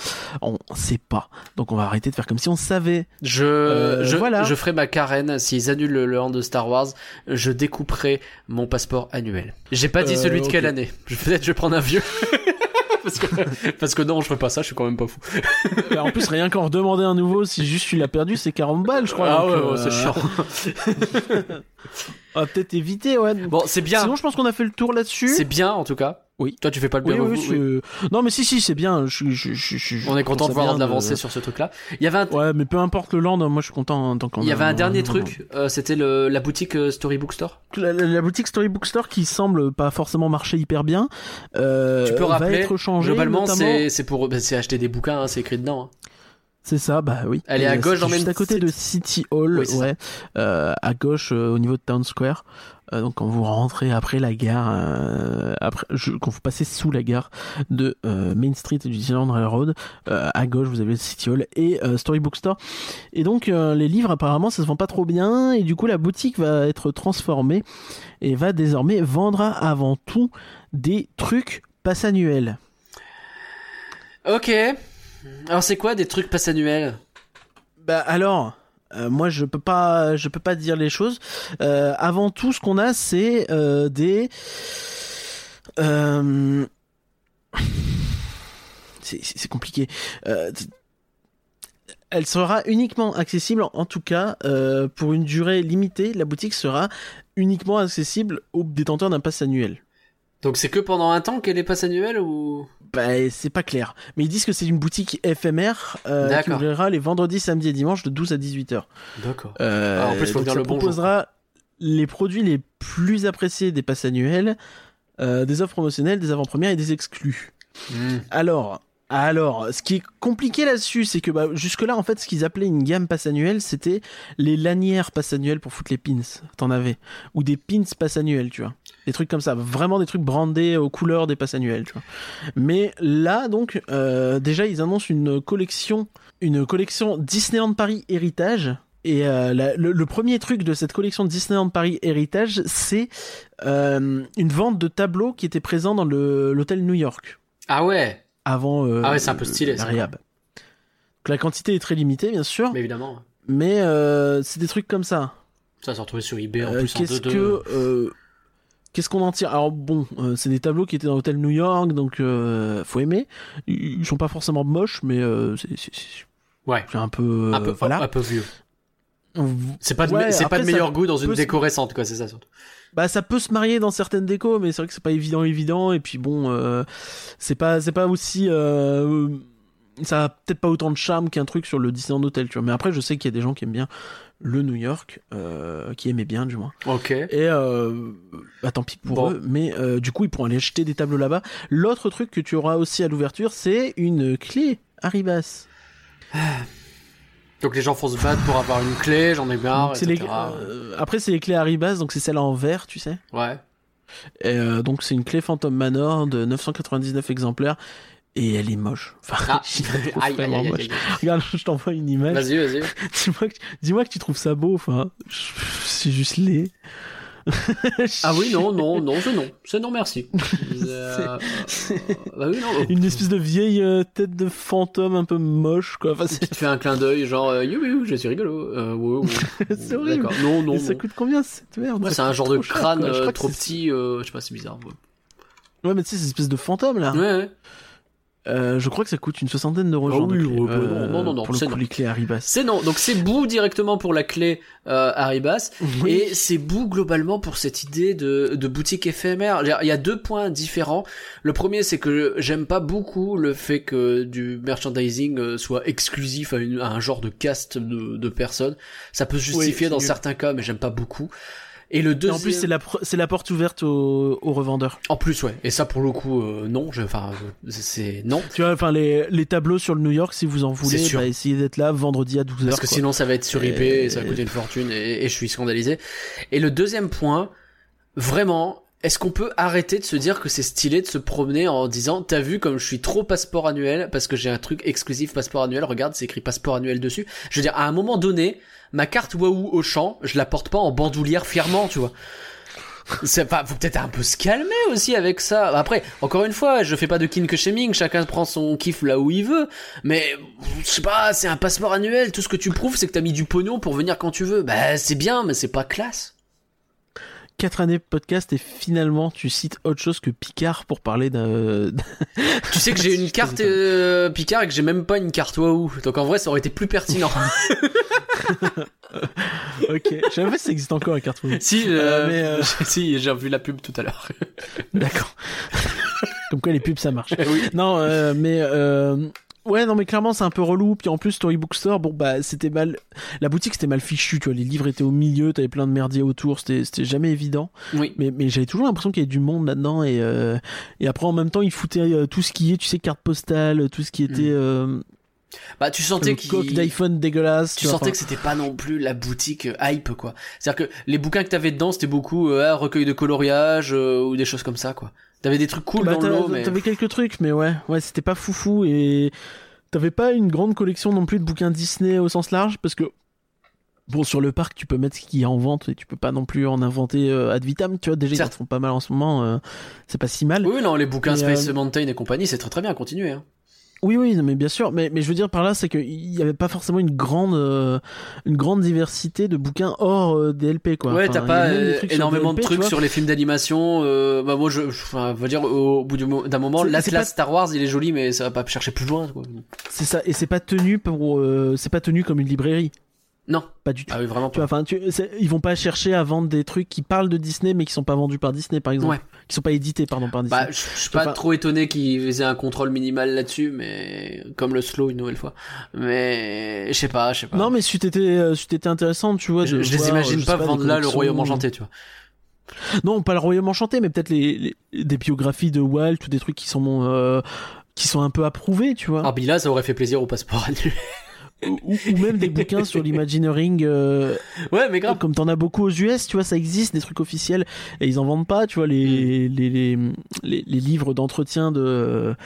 On sait pas. Donc, on va arrêter de faire comme si on savait. Je, Euh, je, voilà. je ferai ma carène s'ils annulent le, le hand de Star Wars. Je découperai mon passeport annuel. J'ai pas dit Euh, celui de quelle année. Peut-être je vais prendre un vieux. parce, que, parce que non, je ferai pas ça. Je suis quand même pas fou. Bah, en plus, rien qu'en redemander un nouveau, si juste tu l'as perdu, c'est 40 balles, je crois. ah donc, ouais, euh, c'est chiant. On va peut-être éviter, ouais. Bon, c'est bien. Sinon, je pense qu'on a fait le tour là-dessus. C'est bien en tout cas. Oui. Toi, tu fais pas le Oui, bien oui, oui. je- Non, mais si, si, c'est bien. Je, je, On est content de voir de l'avancer sur ce truc-là. Il y avait un, Ouais, mais peu importe le land, moi je suis content en tant qu'on il y avait un dernier truc. euh, C'était le, la boutique euh, Storybook Store. La, la- la boutique Storybook Store qui semble pas forcément marcher hyper bien. euh, tu peux va rappeler. être changée. Globalement, notamment- c'est pour bah, c'est acheter des bouquins. hein, c'est écrit dedans. hein. C'est ça, bah oui. Elle est à gauche c'est dans juste Main à côté de City Hall, Oui, ouais, euh, à gauche euh, au niveau de Town Square. Euh, donc quand vous rentrez après la gare, euh, après, je, quand vous passez sous la gare de euh, Main Street et du Disneyland Railroad, à gauche vous avez le City Hall et Storybook Store. Et donc les livres apparemment ça se vend pas trop bien et du coup la boutique va être transformée et va désormais vendre avant tout des trucs passe annuels. Ok. Alors c'est quoi des trucs passe annuels Bah alors, euh, moi je peux pas, je peux pas dire les choses. Euh, avant tout, ce qu'on a, c'est euh, des. C'est compliqué. Elle sera uniquement accessible, en tout cas, pour une durée limitée. La boutique sera uniquement accessible aux détenteurs d'un pass annuel. Donc c'est que pendant un temps qu'elle est passe annuelle ou? Bah, c'est pas clair. Mais ils disent que c'est une boutique éphémère euh, qui ouvrira les vendredis, samedis et dimanches de 12 à 18h. D'accord. Euh, Ah, en plus, faut donc venir ça le bon proposera les produits les plus appréciés des passes annuelles, euh, des offres promotionnelles, des avant-premières et des exclus. Hmm. Alors, alors, ce qui est compliqué là-dessus, c'est que bah, jusque-là, en fait, ce qu'ils appelaient une gamme passe annuelle, c'était les lanières passe annuelles pour foutre les pins. T'en avais. Ou des pins passe annuelles, tu vois. Des trucs comme ça. Vraiment des trucs brandés aux couleurs des passes annuelles, tu vois. Mais là, donc, euh, déjà, ils annoncent une collection, une collection Disneyland Paris Héritage. Et euh, le, premier truc de cette collection Disneyland Paris Héritage, c'est euh, une vente de tableaux qui était présent dans l'hôtel New York Ah ouais. Avant euh, Ah ouais, c'est un peu stylé, la ça. réhab. Donc la quantité est très limitée, bien sûr, Mais mais, évidemment. euh, c'est des trucs comme ça. Ça s'est retrouvé sur eBay en Euh, plus en Qu'est-ce 2-2. que qu'est-ce qu'on en tire? Alors bon, euh, c'est des tableaux qui étaient dans l'hôtel New York, donc euh, faut aimer. Ils sont pas forcément moches, mais euh, c'est- Ouais. un peu, Un peu, voilà. un peu vieux. C'est pas de, Ouais, me- c'est pas de meilleur goût dans une se- déco récente, quoi, c'est ça surtout. Bah ça peut se marier dans certaines décos, mais c'est vrai que c'est pas évident évident. Et puis bon, euh, c'est pas c'est pas aussi euh, ça a peut-être pas autant de charme qu'un truc sur le Disneyland Hotel, tu vois. Mais après, je sais qu'il y a des gens qui aiment bien le New York, euh, qui aimaient bien du moins. Ok. Et bah tant pis pour Bon. eux, mais du coup ils pourront aller acheter des tableaux là-bas. L'autre truc que tu auras aussi à l'ouverture, c'est une clé Arribas. Donc les gens font se battre pour avoir une clé, j'en ai marre, c'est les- etc. euh, après c'est les clés Arribas, donc c'est celle en verre, tu sais. Ouais. Et euh, donc c'est une clé Phantom Manor de 999 exemplaires et elle est moche. Enfin, Ah. je Aïe, vraiment aïe, aïe. Regarde, je t'envoie une image. Vas-y, vas-y. Dis-moi que, que tu trouves ça beau. Enfin, c'est juste laid. Ah oui, non, non, non, c'est non. C'est non, merci. Euh, bah oui, non. Une espèce de vieille euh, tête de fantôme un peu moche, quoi. Enfin, Tu te fais un clin d'œil, genre, euh, you, you, je suis rigolo. Euh, ouais, ouais. C'est horrible. Non, non, mais ça non. coûte combien cette merde? Ouais, c'est un genre de cher, crâne. Je que trop petit, je sais pas, c'est bizarre. Ouais, Ouais, mais tu sais, c'est une espèce de fantôme là. ouais. ouais. Euh, je crois que ça coûte une soixantaine d'euros. Ah de oui, clé. ouais, bah non, Euh, non, non, non, Pour le coup, non. les clés Arribas. C'est non, donc c'est bout directement pour la clé euh, Haribas. Oui. Et c'est bout globalement pour cette idée de, de boutique éphémère. Il y a deux points différents. Le premier, c'est que j'aime pas beaucoup le fait que du merchandising euh, soit exclusif à, une- à un genre de caste de, de personnes. Ça peut se justifier dans certains cas, mais j'aime pas beaucoup. Et le Et deuxième... en plus, c'est la, c'est la porte ouverte aux, aux revendeurs. En plus, ouais. Et ça, pour le coup, euh, non. Je, enfin, c'est non. Tu vois, enfin, les, les tableaux sur le New York, si vous en voulez, bah, essayez d'être là vendredi à 12h. Parce que sinon, ça va être sur eBay et ça va Et- coûter une fortune et, et je suis scandalisé. Et le deuxième point, vraiment, est-ce qu'on peut arrêter de se dire que c'est stylé de se promener en disant, t'as vu comme je suis trop passeport annuel parce que j'ai un truc exclusif passeport annuel, regarde, c'est écrit passeport annuel dessus. Je veux dire, à un moment donné, ma carte Wahoo au champ, je la porte pas en bandoulière fièrement, tu vois. C'est pas, faut peut-être un peu se calmer aussi avec ça. Après, encore une fois, je fais pas de kink shaming, chacun prend son kiff là où il veut. Mais, je sais pas, c'est un passeport annuel, tout ce que tu prouves, c'est que t'as mis du pognon pour venir quand tu veux. Bah, c'est bien, mais c'est pas classe. 4 années de podcast et finalement, tu cites autre chose que Picard pour parler d'un. Tu sais que j'ai une carte euh, Picard et que j'ai même pas une carte Wahoo. Donc en vrai, ça aurait été plus pertinent. ok. Je savais pas si ça existe encore carte Wii. si, Euh, euh, mais, euh, si, j'ai vu la pub tout à l'heure. D'accord. Comme quoi les pubs ça marche. oui. Non, euh, mais ouais, non, mais clairement c'est un peu relou. Puis en plus Storybook Store, bon bah c'était mal. La boutique c'était mal fichu, tu vois. Les livres étaient au milieu, t'avais plein de merdier autour, c'était c'était jamais évident. Oui. Mais mais j'avais toujours l'impression qu'il y avait du monde là-dedans et et après en même temps ils foutaient tout ce qui est, tu sais, carte postale, tout ce qui était euh, Bah, tu sentais coque d'iPhone dégueulasse. Tu sentais enfin, que c'était pas non plus la boutique euh, hype quoi. C'est-à-dire que les bouquins que t'avais dedans c'était beaucoup euh, ah, recueil de coloriage euh, ou des choses comme ça quoi. T'avais des trucs cool bah, dans t'as- le lot mais T'avais quelques trucs, mais ouais, ouais, c'était pas foufou et t'avais pas une grande collection non plus de bouquins Disney au sens large parce que bon sur le parc tu peux mettre ce qu'il y a en vente et tu peux pas non plus en inventer euh, ad vitam. Tu vois déjà ils font pas mal en ce moment, euh, c'est pas si mal. Oui non les bouquins Space Mountain et compagnie c'est très très bien continuez hein. Oui, oui, non, mais bien sûr. Mais, mais je veux dire par là, c'est qu'il y avait pas forcément une grande, euh, une grande diversité de bouquins hors euh, DLP, quoi. Ouais, Enfin, t'as pas euh, énormément de DLP, trucs sur les films d'animation. Euh, bah moi, je, enfin, on va dire au bout d'un moment, l'Atlas pas- Star Wars, il est joli, mais ça va pas chercher plus loin. Quoi. C'est ça, et c'est pas tenu pour, euh, c'est pas tenu comme une librairie, Non, pas du tout. ah oui, vraiment pas. enfin, ils vont pas chercher à vendre des trucs qui parlent de Disney, mais qui sont pas vendus par Disney, par exemple. Ouais. Qui sont pas édités, pardon, par Disney. Bah, je suis pas Enfin- trop étonné qu'ils aient un contrôle minimal là-dessus, mais comme le slow une nouvelle fois. Mais je sais pas, je sais pas. non, mais c'eût été, euh, intéressant, tu vois. je, je les voir, imagine pas vendre là le Royaume enchanté, tu vois. Non, pas le Royaume enchanté, mais peut-être les, les- des biographies de Walt ou des trucs qui sont, euh, qui sont un peu approuvés, tu vois. Ah, là, ça aurait fait plaisir au passeport annuel. ou, ou même des bouquins sur l'Imagineering, euh, ouais, mais grave. comme t'en as beaucoup aux US, tu vois, ça existe, des trucs officiels, et ils en vendent pas, tu vois, les, les, les, les, les livres d'entretien de,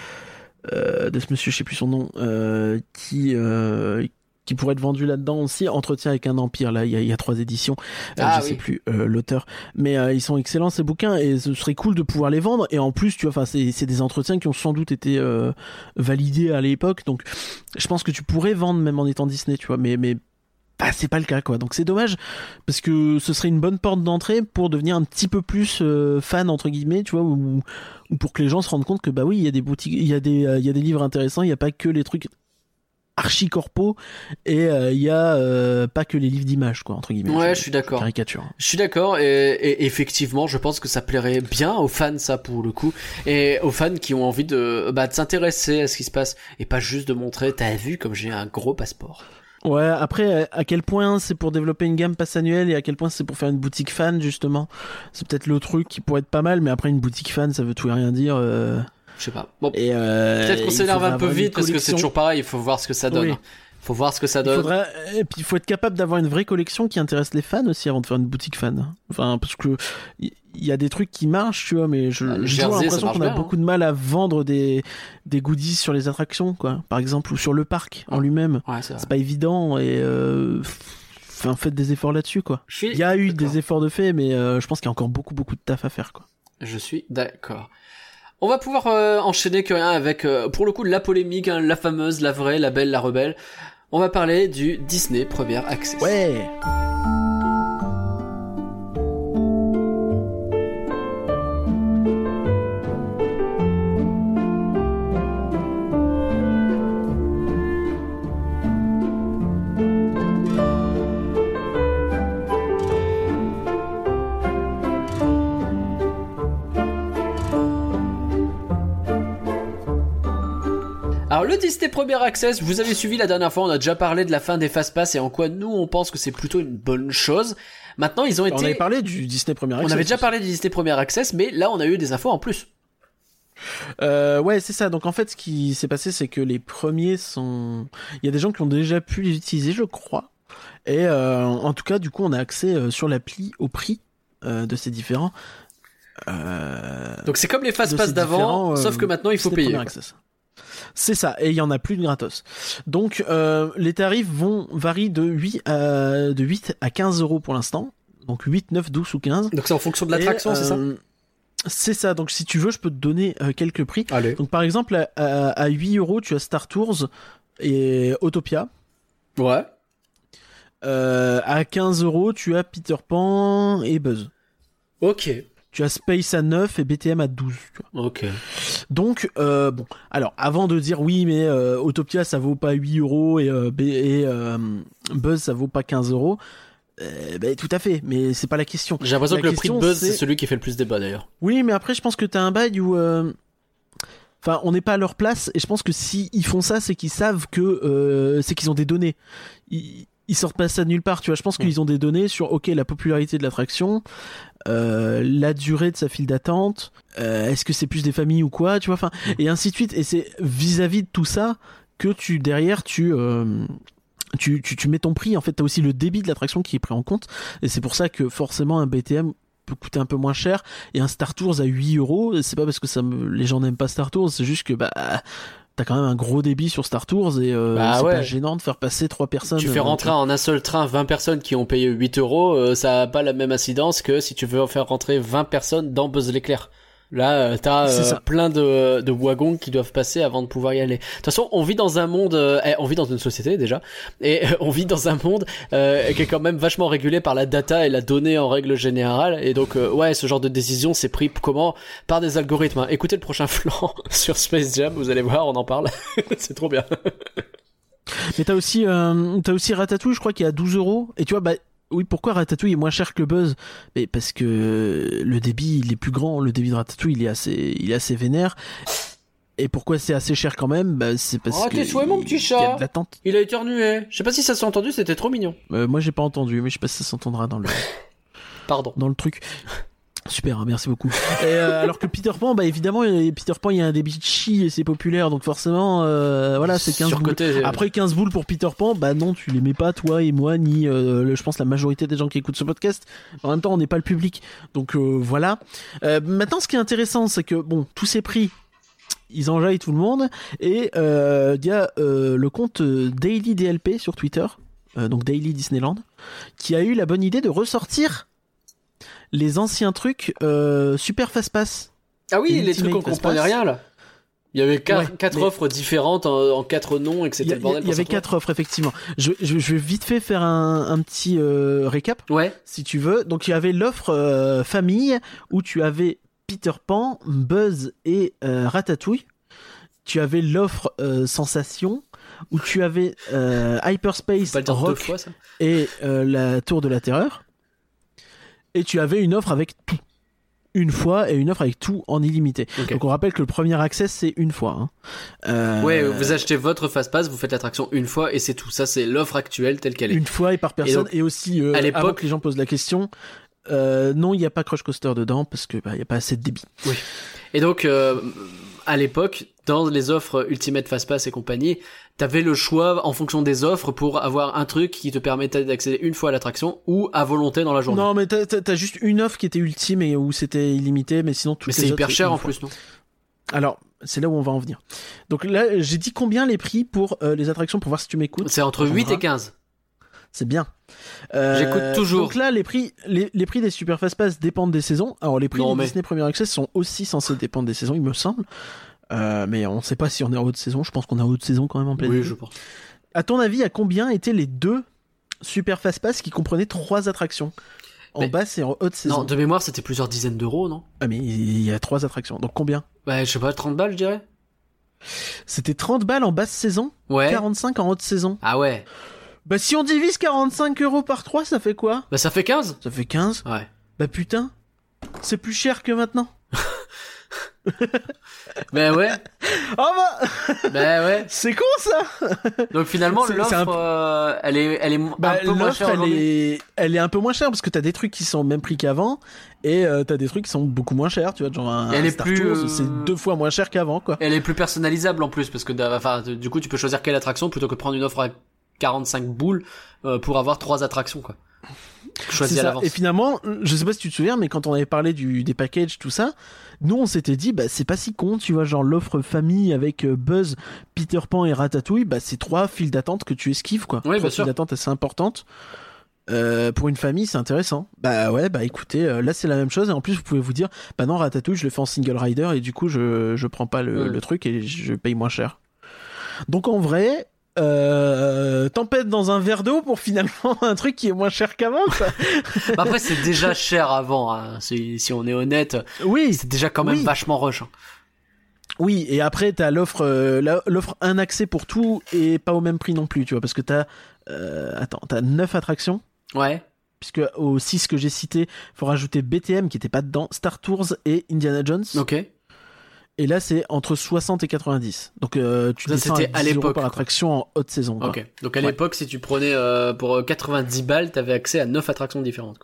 euh, de ce monsieur, je sais plus son nom, euh, qui, euh, qui pourrait être vendu là-dedans aussi, Entretien avec un empire, là, il y a, il y a trois éditions, Euh, Ah je oui. sais plus euh, l'auteur, mais euh, ils sont excellents ces bouquins, et ce serait cool de pouvoir les vendre, et en plus, tu vois, enfin, c'est des entretiens qui ont sans doute été validés à l'époque, donc je pense que tu pourrais vendre même en étant Disney, tu vois, mais, mais bah, c'est pas le cas, quoi. Donc c'est dommage, parce que ce serait une bonne porte d'entrée pour devenir un petit peu plus euh, fan, entre guillemets, tu vois, ou, ou pour que les gens se rendent compte que, bah oui, il y a des boutiques, il y, a des, euh, il y a des livres intéressants, il n'y a pas que les trucs archi corpo et euh, il y a euh, pas que les livres d'images quoi entre guillemets Ouais, je suis d'accord. caricature Je suis d'accord et, et effectivement, je pense que ça plairait bien aux fans ça pour le coup et aux fans qui ont envie de bah de s'intéresser à ce qui se passe et pas juste de montrer t'as vu comme j'ai un gros passeport. Ouais, après, à quel point c'est pour développer une gamme passe annuelle et à quel point c'est pour faire une boutique fan, justement? C'est peut-être le truc qui pourrait être pas mal, mais après, une boutique fan, ça veut tout et rien dire. euh, Je sais pas. Bon, euh, peut-être qu'on il s'énerve un peu vite parce que c'est collection. toujours pareil, il faut voir ce que ça donne. Oui. Faut voir ce que ça Il donne. faudra... Et puis, il faut être capable d'avoir une vraie collection qui intéresse les fans aussi avant de faire une boutique fan. Enfin, parce que il il y a des trucs qui marchent, tu vois, mais je, Ah, j'ai l'impression qu'on a bien, hein. beaucoup de mal à vendre des, des goodies sur les attractions, quoi. Par exemple, ou sur le parc en Ah. lui-même. Ouais, c'est pas évident et euh... enfin, faites des efforts là-dessus, quoi. Suis Il y a eu des efforts de fait, mais euh, je pense qu'il y a encore beaucoup, beaucoup de taf à faire, quoi. Je suis d'accord. On va pouvoir euh, enchaîner que rien avec, euh, pour le coup, la polémique, hein, la fameuse, la vraie, la belle, la rebelle. On va parler du Disney Premier Access. Ouais. Alors le Disney Premier Access, vous avez suivi la dernière fois, on a déjà parlé de la fin des Fast Pass et en quoi nous on pense que c'est plutôt une bonne chose. Maintenant ils ont été... On avait parlé du Disney Premier on Access avait déjà parlé du Disney Premier Access, mais là on a eu des infos en plus. Euh, ouais, c'est ça. Donc en fait, ce qui s'est passé, c'est que les premiers sont. Il y a des gens qui ont déjà pu les utiliser, je crois. Et euh, en tout cas, du coup, on a accès euh, sur l'appli au prix de ces différents. Donc c'est comme les Fast Pass d'avant, sauf que maintenant il faut payer. Access. C'est ça, et il y en a plus de gratos. Donc euh, les tarifs vont varient de 8 à, de 8 à 15 euros pour l'instant. Donc 8, 9, 12 ou 15. Donc c'est en fonction de l'attraction, c'est ça euh, C'est ça, donc si tu veux, je peux te donner euh, quelques prix. Allez. Donc par exemple, à, à, à 8 euros, tu as Star Tours et Autopia. Ouais. Euh, à 15 euros, tu as Peter Pan et Buzz. Ok. Tu as Space à 9 et BTM à 12. tu vois. Ok. Donc, euh, bon, alors avant de dire oui, mais euh, Autopia ça vaut pas 8 euros et, euh, et euh, Buzz ça vaut pas 15 euros, euh, ben, tout à fait, mais c'est pas la question. J'ai l'impression que le prix de Buzz c'est celui qui fait le plus débat d'ailleurs. Oui, mais après je pense que t'as un bail où. Enfin, on n'est pas à leur place, et je pense que si ils font ça, c'est qu'ils savent que c'est qu'ils ont des données. Ils, ils sortent pas ça de nulle part, tu vois. Je pense Mm. qu'ils ont des données sur ok la popularité de l'attraction, euh, la durée de sa file d'attente, euh, est-ce que c'est plus des familles ou quoi, tu vois. Enfin, et ainsi de suite. Et c'est vis-à-vis de tout ça que tu derrière tu euh, tu, tu, tu mets ton prix. En fait, t'as aussi le débit de l'attraction qui est pris en compte, et c'est pour ça que forcément un BTM peut coûter un peu moins cher et un Star Tours à 8 euros c'est pas parce que ça me... les gens n'aiment pas Star Tours c'est juste que bah t'as quand même un gros débit sur Star Tours et euh, Bah c'est ouais. pas gênant de faire passer trois personnes Tu fais euh, rentrer en un seul train 20 personnes qui ont payé 8 euros, euh, ça a pas la même incidence que si tu veux faire rentrer 20 personnes dans Buzz l'éclair. Là, euh, t'as euh, plein de, de wagons qui doivent passer avant de pouvoir y aller. De toute façon, on vit dans un monde, euh, eh, on vit dans une société déjà, et euh, on vit dans un monde euh, qui est quand même vachement régulé par la data et la donnée en règle générale. Et donc, euh, ouais, ce genre de décision, c'est pris comment? Par des algorithmes. hein. Écoutez le prochain flanc sur Space Jam, vous allez voir, on en parle. c'est trop bien. mais t'as aussi euh, t'as aussi Ratatouille je crois qu'il est à 12 euros et tu vois bah oui, pourquoi Ratatouille est moins cher que Buzz? Mais parce que le débit il est plus grand, le débit de Ratatouille il est assez, il est assez vénère. Et pourquoi c'est assez cher quand même? Bah, C'est parce Oh, que tes souhaits, mon petit il y a chat. Il a éternué. Je sais pas si ça s'est entendu, c'était trop mignon. Euh, moi j'ai pas entendu, mais je sais pas si ça s'entendra dans le Pardon. dans le truc. Super, hein, merci beaucoup. Et, euh, alors que Peter Pan, bah évidemment, Peter Pan, il y a un débit de chi et c'est populaire, donc forcément, euh, voilà, c'est 15 boules. Euh, Après 15 boules pour Peter Pan, bah non, tu les mets pas, toi et moi, ni euh, le- je pense la majorité des gens qui écoutent ce podcast. En même temps, on n'est pas le public. Donc voilà. Maintenant, ce qui est intéressant, c'est que, bon, tous ces prix, ils enjaillent tout le monde. Et il y a le compte Daily DLP sur Twitter, donc Daily Disneyland, qui a eu la bonne idée de ressortir les anciens trucs euh, Super Fast Pass. Ah oui, les trucs qu'on comprenait rien là. Il y avait quatre, Ouais, quatre mais- offres différentes en, en quatre noms et que Il y, c'était a- le bordel. il y avait quatre offres, effectivement. Je, je, je vais vite fait faire un, un petit euh, récap. Ouais. si tu veux. Donc il y avait l'offre euh, famille où tu avais Peter Pan, Buzz et euh, Ratatouille. Tu avais l'offre euh, sensation où tu avais euh, Hyperspace, Rock fois et euh, la Tour de la Terreur. Et tu avais une offre avec tout. Une fois et une offre avec tout en illimité. Donc on rappelle que le premier accès c'est une fois. hein. Euh, Ouais, vous achetez votre fast pass, vous faites l'attraction une fois et c'est tout. Ça, c'est l'offre actuelle telle qu'elle est. une fois et par personne. donc, Et, aussi, euh, à l'époque- les gens posent la question, euh, non, il n'y a pas Crush Coaster dedans parce que bah, il n'y a pas assez de débit. Et donc, à l'époque, dans les offres Ultimate Fastpass et compagnie, t'avais le choix en fonction des offres pour avoir un truc qui te permettait d'accéder une fois à l'attraction ou à volonté dans la journée. Non, mais t'as- juste une offre qui était ultime et où c'était illimité, mais sinon toutes mais c'est hyper cher en fois. plus, non? Alors, c'est là où on va en venir. Donc là, j'ai dit combien les prix pour euh, les attractions pour voir si tu m'écoutes? C'est entre On 8 verra. et 15. C'est bien. Euh, J'écoute toujours. Donc là, les prix, les, les prix des Super Fast Pass dépendent des saisons. Alors les prix Non, de mais- Disney Premier Access sont aussi censés dépendre des saisons, il me semble. Euh, mais on sait pas si on est en haute saison. Je pense qu'on est en haute saison quand même en pleine Oui, je pense. À ton avis, à combien étaient les deux Super Fast Pass qui comprenaient trois attractions En Mais- basse et en haute saison. Non, de mémoire, c'était plusieurs dizaines d'euros, non? Ah mais il y a trois attractions. Donc combien? Ouais, je sais pas, 30 balles, je dirais C'était 30 balles en basse saison, Ouais. 45 en haute saison? Ah ouais. Bah si on divise 45 euros par 3, ça fait quoi? Bah ça fait 15 Ça fait 15. Ouais. Bah putain, c'est plus cher que maintenant. Bah ouais. Oh bah, bah ouais. c'est con ça Donc finalement, l'offre, un euh, elle est, elle est mo- Bah un peu moins chère elle est, elle est un peu moins chère parce que t'as des trucs qui sont au même prix qu'avant et euh, t'as des trucs qui sont beaucoup moins chers, tu vois, genre un, Et elle un est Star plus, euh, c'est deux fois moins cher qu'avant quoi. Elle est plus personnalisable en plus parce que enfin du coup tu peux choisir quelle attraction plutôt que de prendre une offre à 45 boules euh, pour avoir trois attractions quoi. Choisi à l'avance. Et finalement, je sais pas si tu te souviens, mais quand on avait parlé du, des packages, tout ça, nous on s'était dit, bah c'est pas si con, tu vois, genre l'offre famille avec euh, Buzz, Peter Pan et Ratatouille, bah c'est trois files d'attente que tu esquives, quoi. Oui, bien trois sûr. files d'attente assez importantes. Euh, pour une famille, c'est intéressant. Bah ouais, bah écoutez, euh, là c'est la même chose, et en plus vous pouvez vous dire, bah non, Ratatouille, je le fais en single rider, et du coup je, je prends pas le, Mm. le truc et je paye moins cher. Donc en vrai, euh, tempête dans un verre d'eau pour finalement un truc qui est moins cher qu'avant. Bah après c'est déjà cher avant hein. si, si on est honnête, Oui, c'est déjà quand même Oui. vachement rush. hein. Oui, et après t'as l'offre, euh, l'offre un accès pour tout et pas au même prix non plus, tu vois, parce que t'as, euh, attends, t'as 9 attractions, Ouais. puisque aux 6 que j'ai cités, faut rajouter BTM qui était pas dedans, Star Tours et Indiana Jones. OK. Et là, c'est entre 60 et 90. Donc, euh, tu à c'était 10 à l'époque, par attraction en haute saison. quoi. Ok. Donc à Ouais. l'époque, si tu prenais euh, pour euh, 90 balles, t'avais accès à 9 attractions différentes.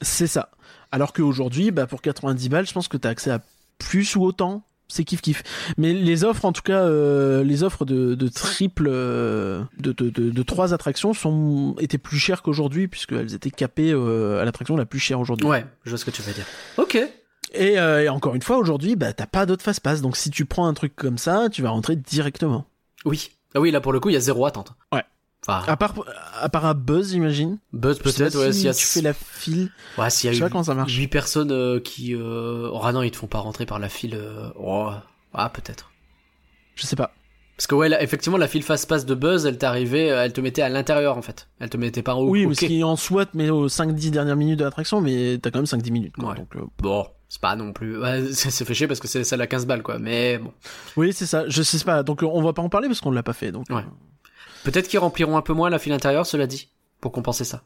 C'est ça. Alors qu'aujourd'hui, bah, pour 90 balles, je pense que tu as accès à plus ou autant. C'est kiff kiff. Mais les offres, en tout cas, euh, les offres de, de triple, euh, de, de, de, de trois attractions sont étaient plus chères qu'aujourd'hui puisqu'elles étaient capées euh, à l'attraction la plus chère aujourd'hui. Ouais, je vois ce que tu veux dire. Ok. Et, euh, et encore une fois, aujourd'hui, bah, t'as pas d'autre fast-pass. Donc si tu prends un truc comme ça, tu vas rentrer directement. Oui. Ah oui, là pour le coup, il y a zéro attente. Ouais. Enfin, À part, à part un buzz, j'imagine. Buzz peut-être, ouais, si y a... tu fais la file. Ouais, s'il y Je sais a pas comment ça marche. 8 personnes euh, qui... Euh... Oh ah non, ils te font pas rentrer par la file... euh, Oh, ah, peut-être. Je sais pas. Parce que ouais, là, effectivement, la file fast-pass de Buzz, elle t'arrivait, euh, elle te mettait à l'intérieur en fait. Elle te mettait pas haut. oui, au mais ce qui en soit met aux 5-10 dernières minutes de l'attraction, mais t'as quand même 5-10 minutes. Quoi, Ouais. donc, euh, Bon, c'est pas non plus... Ouais, c'est fait chier parce que c'est celle à 15 balles quoi. Mais bon. Oui, c'est ça. Je sais pas. Donc on va pas en parler parce qu'on l'a pas fait. Donc. Ouais. euh, Peut-être qu'ils rempliront un peu moins la file intérieure, cela dit. Pour compenser ça.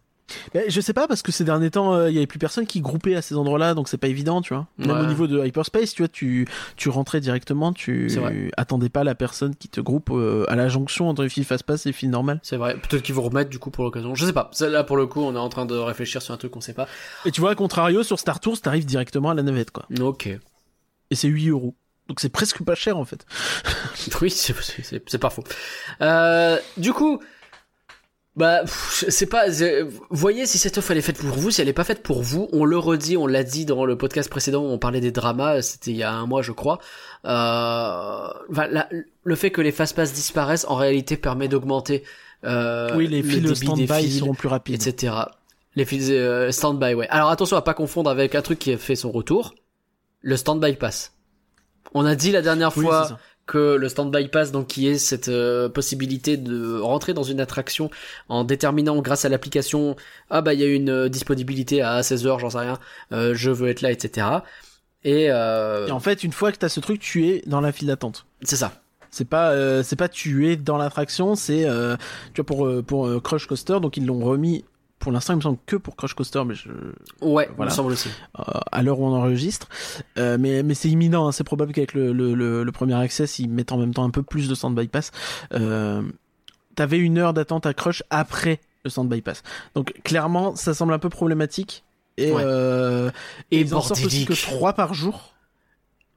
Je sais pas parce que ces derniers temps, euh, il y avait plus personne qui groupait à ces endroits-là, donc c'est pas évident, tu vois. Même Ouais. au niveau de hyperspace, tu vois, tu tu rentrais directement, tu attendais pas la personne qui te groupe euh, à la jonction entre les files fast pass et les files normales. C'est vrai. Peut-être qu'ils vont remettre du coup pour l'occasion. Je sais pas. Là pour le coup, on est en train de réfléchir sur un truc qu'on sait pas. Et tu vois, à contrario, sur Star Tours, t'arrives directement à la navette, quoi. Ok. Et c'est 8 euros. Donc c'est presque pas cher en fait. Oui, c'est pas faux. Euh, du coup, bah, c'est pas. Voyez si cette offre elle est faite pour vous, si elle est pas faite pour vous. On le redit, on l'a dit dans le podcast précédent, où on parlait des dramas. C'était il y a un mois, je crois. Euh, enfin, la- le fait que les fast pass disparaissent, en réalité, permet d'augmenter. Euh, oui, les le débit des stand-by files, seront plus rapides. etc. Les files euh, stand-by, ouais. Alors attention à pas confondre avec un truc qui a fait son retour, le stand-by pass. On a dit la dernière Oui, fois. Que le stand-by pass, donc qui est cette euh, possibilité de rentrer dans une attraction en déterminant grâce à l'application, ah bah il y a une euh, disponibilité à 16h, j'en sais rien, euh, je veux être là, etc. Et, euh, Et en fait, une fois que t'as ce truc, tu es dans la file d'attente. c'est ça. C'est pas, euh, c'est pas tu es dans l'attraction, c'est, euh, tu vois, pour pour Crush Coaster, donc ils l'ont remis. Pour l'instant, il me semble que pour Crush Coaster, mais je, Ouais, il Voilà. me semble aussi. euh, à l'heure où on enregistre. Euh, mais mais c'est imminent, hein. c'est probable qu'avec le, le, le, le premier access, ils mettent en même temps un peu plus de stand bypass. Euh, T'avais une heure d'attente à Crush après le stand bypass. Donc clairement, ça semble un peu problématique. Et, Ouais. euh, Et ils en sortent aussi que bordélique. 3 par jour.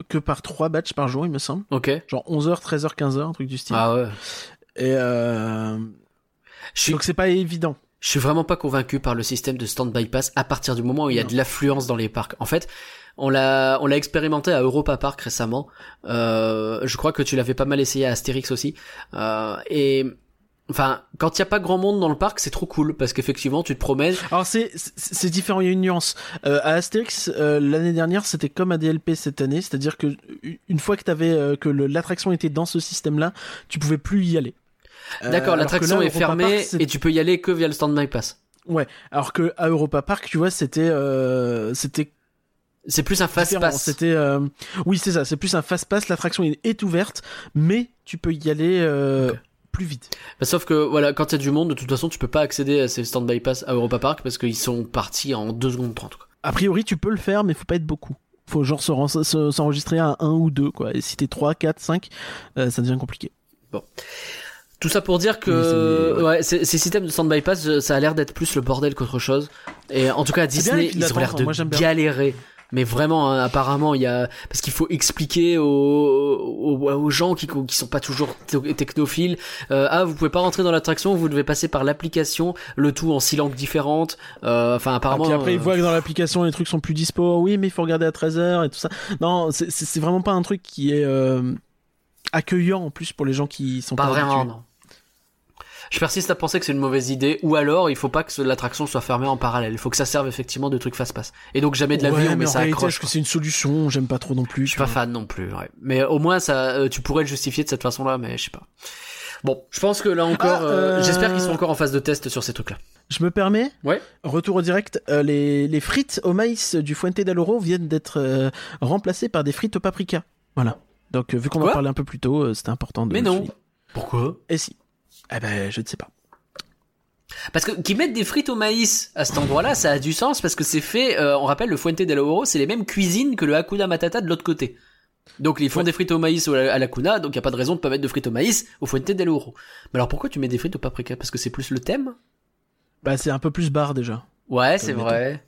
Que par 3 batchs par jour, il me semble. Ok. Genre 11h, 13h, 15h, un truc du style. Ah ouais. Et euh... Je suis, donc c'est pas évident. Je suis vraiment pas convaincu par le système de stand-by pass à partir du moment où il y a Non. de l'affluence dans les parcs. En fait, on l'a, on l'a expérimenté à Europa Park récemment. Euh, je crois que tu l'avais pas mal essayé à Astérix aussi. Euh, et enfin, quand il y a pas grand monde dans le parc, c'est trop cool parce qu'effectivement, tu te promènes. Alors c'est c'est- différent, il y a une nuance. Euh, à Astérix euh, l'année dernière, c'était comme à DLP cette année, c'est-à-dire que une fois que t'avais euh, que l'attraction était dans ce système-là, tu pouvais plus y aller. Euh, D'accord, l'attraction est fermée Park, et tu peux y aller que via le stand-by pass. Ouais, alors que à Europa Park, tu vois, c'était euh, c'était C'est plus un fast pass. C'était euh, oui, c'est ça, c'est plus un fast pass, l'attraction est, ouverte, mais tu peux y aller euh, plus vite. Bah, sauf que voilà, quand il y a du monde, de toute façon, tu peux pas accéder à ces stand-by pass à Europa Park parce qu'ils sont partis en 2 secondes 30. Quoi. A priori, tu peux le faire, mais faut pas être beaucoup. Faut genre se- s'enregistrer à 1 ou 2, quoi. Et si t'es 3, 4, 5, euh, ça devient compliqué. Tout ça pour dire que ouais, ces, ces systèmes de stand-by pass, euh, ça a l'air d'être plus le bordel qu'autre chose. Et en tout cas, à bien Disney, ils ont l'air de hein. Moi, bien. galérer. Mais vraiment, hein, apparemment, il y a parce qu'il faut expliquer aux, aux, aux gens qui qui sont pas toujours te- technophiles. euh, ah, vous pouvez pas rentrer dans l'attraction, vous devez passer par l'application, le tout en six langues différentes. Euh, Enfin, Ah, apparemment. puis après, ils euh, voient que dans l'application, les trucs sont plus dispo. Oui, mais il faut regarder à 13h et tout ça. Non, c'est- vraiment pas un truc qui est euh, accueillant en plus pour les gens qui sont Pas pas, vraiment, non. Je persiste à penser que c'est une mauvaise idée, ou alors il faut pas que l'attraction soit fermée en parallèle. Il faut que ça serve effectivement de trucs fast-pass. Et donc jamais de ouais, mais, mais en ça réalité, accroche. que c'est une solution? J'aime pas trop non plus. Je suis pas fan non plus. Ouais. Mais au moins ça, euh, tu pourrais le justifier de cette façon-là, mais je sais pas. Bon, je pense que là encore, Ah, euh, euh, j'espère qu'ils sont encore en phase de test sur ces trucs-là. Je me permets? Ouais. Retour au direct. euh, les, les frites au maïs du Fuente d'Aloro viennent d'être euh, remplacées par des frites au paprika. Voilà. Donc, vu qu'on en parlait un peu plus tôt, euh, c'était important de Mais non. souligner. Pourquoi? Et si Eh ben, je ne sais pas. Parce que qu'ils mettent des frites au maïs à cet endroit-là, ça a du sens parce que c'est fait. euh, on rappelle le Fuente del Oro, c'est les mêmes cuisines que le Hakuna Matata de l'autre côté. Donc ils font Ouais. des frites au maïs à la Kuna, donc il y a pas de raison de pas mettre de frites au maïs au Fuente del Oro. Mais alors pourquoi tu mets des frites au paprika? Parce que c'est plus le thème? Bah, c'est un peu plus bar déjà. Ouais, c'est vrai.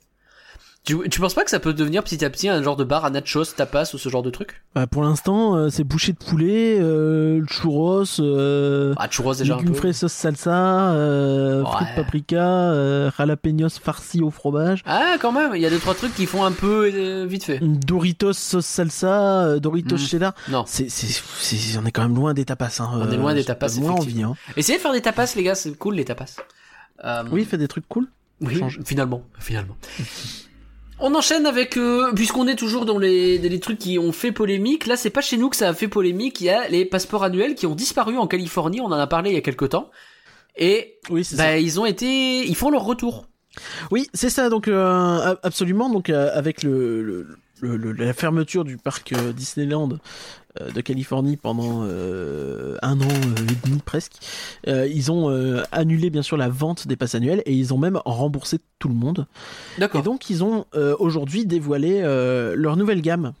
Tu, tu penses pas que ça peut devenir petit à petit un genre de bar à nachos, tapas ou ce genre de truc? Bah, pour l'instant, euh, c'est bouchée de poulet, euh, churros, euh, Ah, churros déjà un légumes peu. frais sauce salsa, euh, Ouais. frites paprika, euh, jalapenos farcis au fromage, Ah, quand même, il y a deux trois trucs qui font un peu euh, vite fait. Doritos sauce salsa, euh, Doritos Mm. cheddar. Non. C'est, on est quand même loin des tapas. Hein. On est loin des tapas, moins envie. Hein. Essayez de faire des tapas, les gars, c'est cool les tapas. Euh, Oui, fait des trucs cool. Oui, finalement, finalement. On enchaîne avec, euh, puisqu'on est toujours dans les, trucs qui ont fait polémique, là c'est pas chez nous que ça a fait polémique, il y a les passeports annuels qui ont disparu en Californie, on en a parlé il y a quelques temps, et Oui, bah, ça. ils ont été, ils font leur retour. Oui, c'est ça. Donc euh, absolument. Donc euh, avec le, le- le- le- la fermeture du parc euh, Disneyland de Californie pendant euh, un an euh, et demi presque, euh, ils ont euh, annulé bien sûr la vente des passes annuelles et ils ont même remboursé tout le monde. D'accord. Et donc ils ont euh, aujourd'hui dévoilé euh, leur nouvelle gamme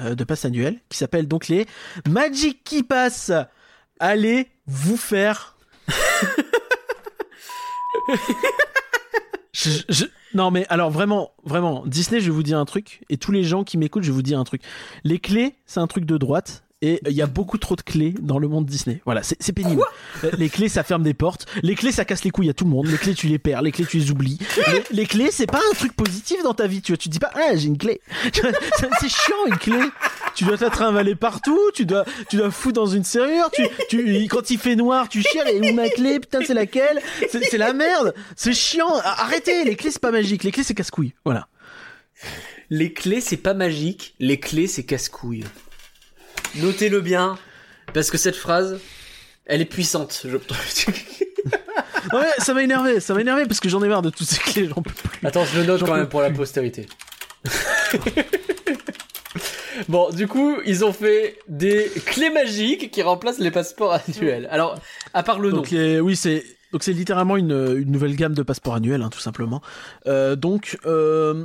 euh, de passes annuelles qui s'appelle donc les Magic Key Pass. Allez vous faire. Je- je- Non mais alors vraiment, vraiment, Disney, je vais vous dire un truc, et tous les gens qui m'écoutent, je vais vous dire un truc. Les clés, c'est un truc de droite, et il y a beaucoup trop de clés dans le monde Disney. Voilà, c'est c'est pénible. Euh, les clés, ça ferme des portes. Les clés, ça casse les couilles à tout le monde. Les clés, tu les perds. Les clés, tu les oublies. Les, les clés, c'est pas un truc positif dans ta vie. Tu vois, tu te dis pas, ah, j'ai une clé. C'est chiant une clé. Tu dois te trimballer partout. Tu dois, tu dois foutre dans une serrure. Tu, tu, quand il fait noir, tu cherches. Et où ma clé Putain, c'est laquelle? C'est la merde. C'est chiant. Arrêtez. Les clés, c'est pas magique. Les clés, c'est casse-couilles. Voilà. Les clés c'est pas magique, les clés c'est casse-couille. Notez-le bien, parce que cette phrase, elle est puissante, je Ouais, ça m'a énervé. Ça m'a énervé parce que j'en ai marre de toutes ces clés. J'en peux plus. Attends, je le note quand même pour la postérité. bon, du coup, ils ont fait des clés magiques qui remplacent les passeports annuels. Alors, à part le nom. Donc les- oui, c'est donc c'est littéralement une, une nouvelle gamme de passeports annuels, hein, tout simplement. Euh, donc euh,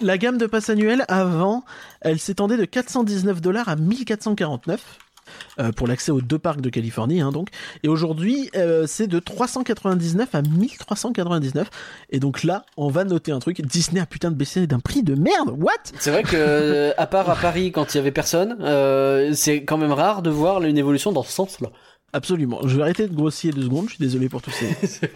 la gamme de passes annuels avant, elle s'étendait de 419 dollars à 1449. Euh, pour l'accès aux deux parcs de Californie, hein, donc. Et aujourd'hui, euh, c'est de 399 à 1399. Et donc là, on va noter un truc. Disney a putain de baissé d'un prix de merde. What? C'est vrai que, à part à Paris, quand il y avait personne, euh, c'est quand même rare de voir une évolution dans ce sens-là. Absolument. Je vais arrêter de grossier deux secondes. Je suis désolé pour tous ces,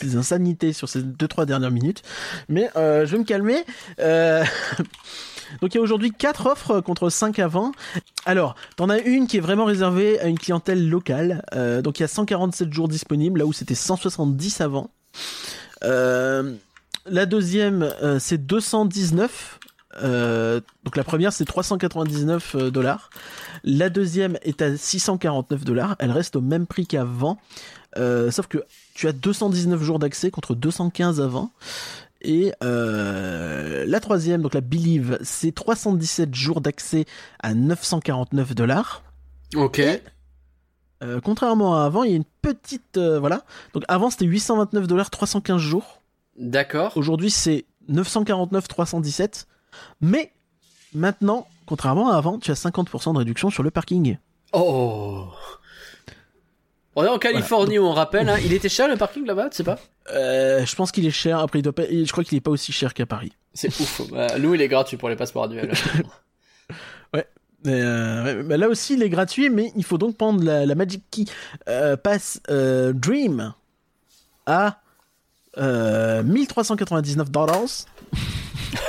des insanités sur ces deux trois dernières minutes, mais euh, je vais me calmer. Donc il y a aujourd'hui quatre offres contre 5 avant. Alors, t'en as une qui est vraiment réservée à une clientèle locale. Euh, donc il y a 147 jours disponibles, là où c'était 170 avant. Euh, la deuxième, euh, c'est 219. Euh, donc la première, c'est 399 euh, dollars. La deuxième est à 649 dollars. Elle reste au même prix qu'avant. Sauf que tu as 219 jours d'accès contre 215 avant. Et euh, la troisième, donc la Believe, c'est 317 jours d'accès à 949 dollars. Ok. Euh, contrairement à avant, il y a une petite euh, voilà. Donc avant c'était 829 dollars 315 jours. D'accord. Aujourd'hui c'est 949 317. Mais maintenant, contrairement à avant, tu as 50% de réduction sur le parking. Oh. On est en Californie, on rappelle. Hein. Il était cher le parking là-bas, tu sais pas? Euh, je pense qu'il est cher. Après, il doit pas. Je crois qu'il est pas aussi cher qu'à Paris. C'est ouf. Bah, nous, il est gratuit pour les passeports annuels. Euh, ouais, bah là aussi, il est gratuit, mais il faut donc prendre la, la Magic Key euh, Pass euh, Dream à euh, 1399 dollars.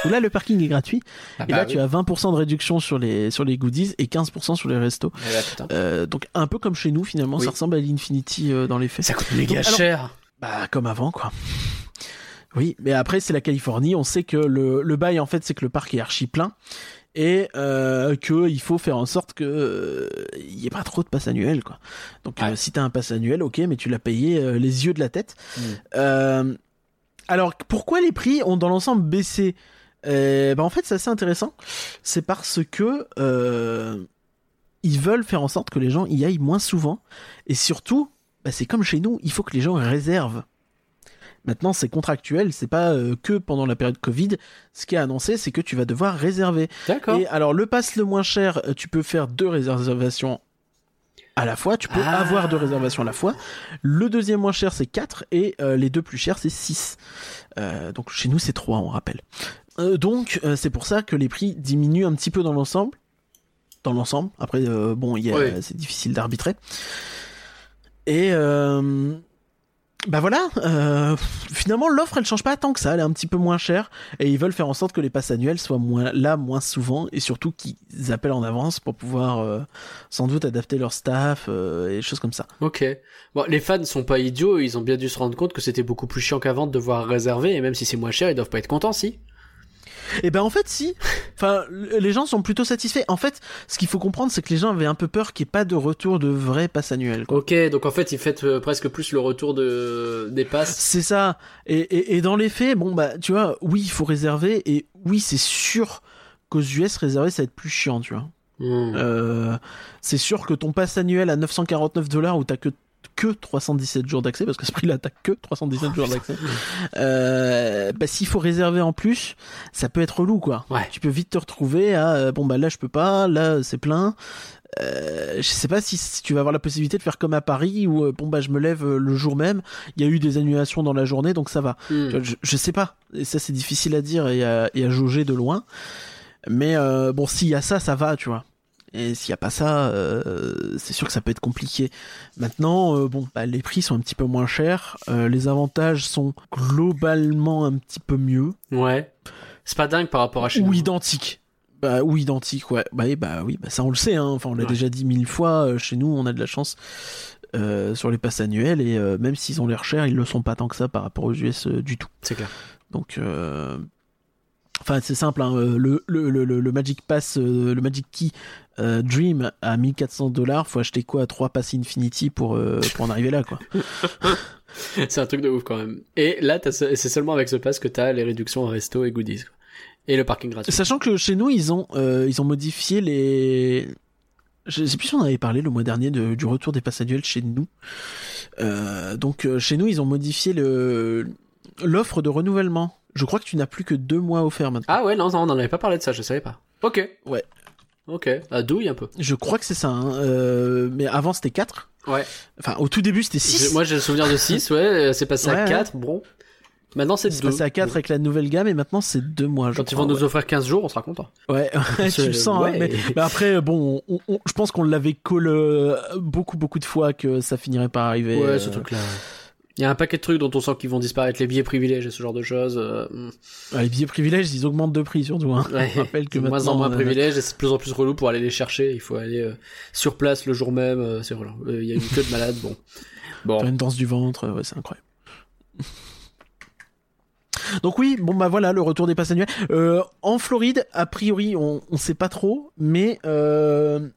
Là, le parking est gratuit. Ah Et là, tu as 20% de réduction sur les, sur les goodies et 15% sur les restos. Euh, donc, un peu comme chez nous, finalement. Oui. Ça ressemble à l'Infinity euh, dans les faits. Ça coûte méga Donc, alors- cher. Bah, comme avant, quoi. Oui, mais après, c'est la Californie. On sait que le, le bail, en fait, c'est que le parc est archi plein. Et euh, qu'il faut faire en sorte que euh, il y ait pas trop de passes annuelles, quoi. Donc, Ouais. euh, si t'as un pass annuel, ok, mais tu l'as payé euh, les yeux de la tête. Mm. Alors, pourquoi les prix ont dans l'ensemble baissé? Bah, En fait, c'est assez intéressant. C'est parce que euh, ils veulent faire en sorte que les gens y aillent moins souvent. Et surtout, bah, c'est comme chez nous, il faut que les gens réservent. Maintenant, c'est contractuel, c'est pas euh, que pendant la période Covid. Ce qui est annoncé, c'est que tu vas devoir réserver. D'accord. Et alors, le pass le moins cher, euh, tu peux faire deux réservations à la fois. Tu peux Ah. avoir deux réservations à la fois. Le deuxième moins cher, c'est 4 et euh, les deux plus chers, c'est 6. donc chez nous, c'est 3, on rappelle. Euh, donc, euh, c'est pour ça que les prix diminuent un petit peu dans l'ensemble. Dans l'ensemble. Après, euh, bon, c'est difficile d'arbitrer. Et bah voilà, euh, finalement l'offre elle change pas tant que ça, elle est un petit peu moins chère et ils veulent faire en sorte que les passes annuelles soient moins là moins souvent et surtout qu'ils appellent en avance pour pouvoir euh, sans doute adapter leur staff euh, et des choses comme ça. Ok. Bon, les fans sont pas idiots, ils ont bien dû se rendre compte que c'était beaucoup plus chiant qu'avant de devoir réserver, et même si c'est moins cher, ils doivent pas être contents, si? Et ben en fait si, enfin les gens sont plutôt satisfaits. En fait, ce qu'il faut comprendre c'est que les gens avaient un peu peur qu'il n'y ait pas de retour de vrai passe annuel. quoi. Ok, donc en fait, ils fêtent euh, presque plus le retour de des passes. C'est ça. Et, et, et dans les faits, bon bah tu vois, oui il faut réserver et oui c'est sûr qu'aux US réserver ça va être plus chiant, tu vois. Hmm. Euh, c'est sûr que ton pass annuel à 949 dollars où t'as que que 317 jours d'accès parce que ce prix-là t'as que 317 jours d'accès. Euh, bah s'il faut réserver en plus, ça peut être relou quoi. Ouais. Tu peux vite te retrouver à euh, bon bah là je peux pas, là c'est plein. Euh, je sais pas si, si tu vas avoir la possibilité de faire comme à Paris où euh, bon bah je me lève euh, le jour même, il y a eu des annulations dans la journée donc ça va. Hmm. Je, je sais pas. Et ça, c'est difficile à dire et à, et à jauger de loin. Mais bon, s'il y a ça, ça va, tu vois. Et s'il y a pas ça, euh, c'est sûr que ça peut être compliqué. Maintenant, euh, bon, bah, les prix sont un petit peu moins chers. Euh, les avantages sont globalement un petit peu mieux Ouais. C'est pas dingue par rapport à chez ou nous. identiques. Bah, ou identiques, ouais. Bah, bah oui, bah, ça on le sait. Hein. Enfin, on l'a Ouais. déjà dit mille fois. chez nous, on a de la chance. sur les passes annuelles et même s'ils ont l'air chers, ils le sont pas tant que ça par rapport aux US du tout. C'est clair. Donc, enfin, c'est simple. hein, le, le, le, Magic Pass, le Magic Key euh, Dream à 1400 dollars, faut acheter quoi? 3 Pass Infinity pour, euh, pour en arriver là, quoi. c'est un truc de ouf quand même. Et là, c'est seulement avec ce pass que t'as les réductions en resto et goodies. quoi. Et le parking gratuit. Sachant que chez nous, ils ont, euh, ils ont modifié les. Je sais plus si on avait parlé le mois dernier de- du retour des passes annuelles chez nous. Donc, chez nous, ils ont modifié le l'offre de renouvellement. Je crois que tu n'as plus que deux mois offerts maintenant. Ah ouais, non, non, on en avait pas parlé de ça, je savais pas. Ok. Ouais. Ok. Ah, douille un peu. Je crois que c'est ça. hein, euh, mais avant, c'était 4. Ouais. Enfin, au tout début, c'était J'ai- 6. Moi, j'ai le souvenir de 6, ouais, euh, c'est passé Ouais, à ouais. 4, bon. Maintenant, c'est C'est 2. passé à 4 avec la nouvelle gamme et maintenant c'est 2 mois. Quand ils crois, vont nous offrir 15 jours, on sera content. Ouais, ouais, tu le sens. hein, Ouais. mais, mais après, bon, on- on- je pense qu'on l'avait call euh, beaucoup, beaucoup de fois que ça finirait par arriver. Ouais, euh, ce truc-là. Il y a un paquet de trucs dont on sent qu'ils vont disparaître, les billets privilèges et ce genre de choses. euh, ouais, les billets privilèges, ils augmentent de prix surtout. Hein. Ouais. Rappelle que de moins en moins euh, privilèges et c'est de plus en plus relou pour aller les chercher. Il faut aller euh, sur place le jour même. euh, c'est relou. Euh, Il y a une queue de malade. Bon. Bon. faire une danse du ventre, ouais, c'est incroyable. Donc oui, bon bah voilà le retour des passes annuelles. Euh, en Floride, a priori, on, on sait pas trop, mais euh,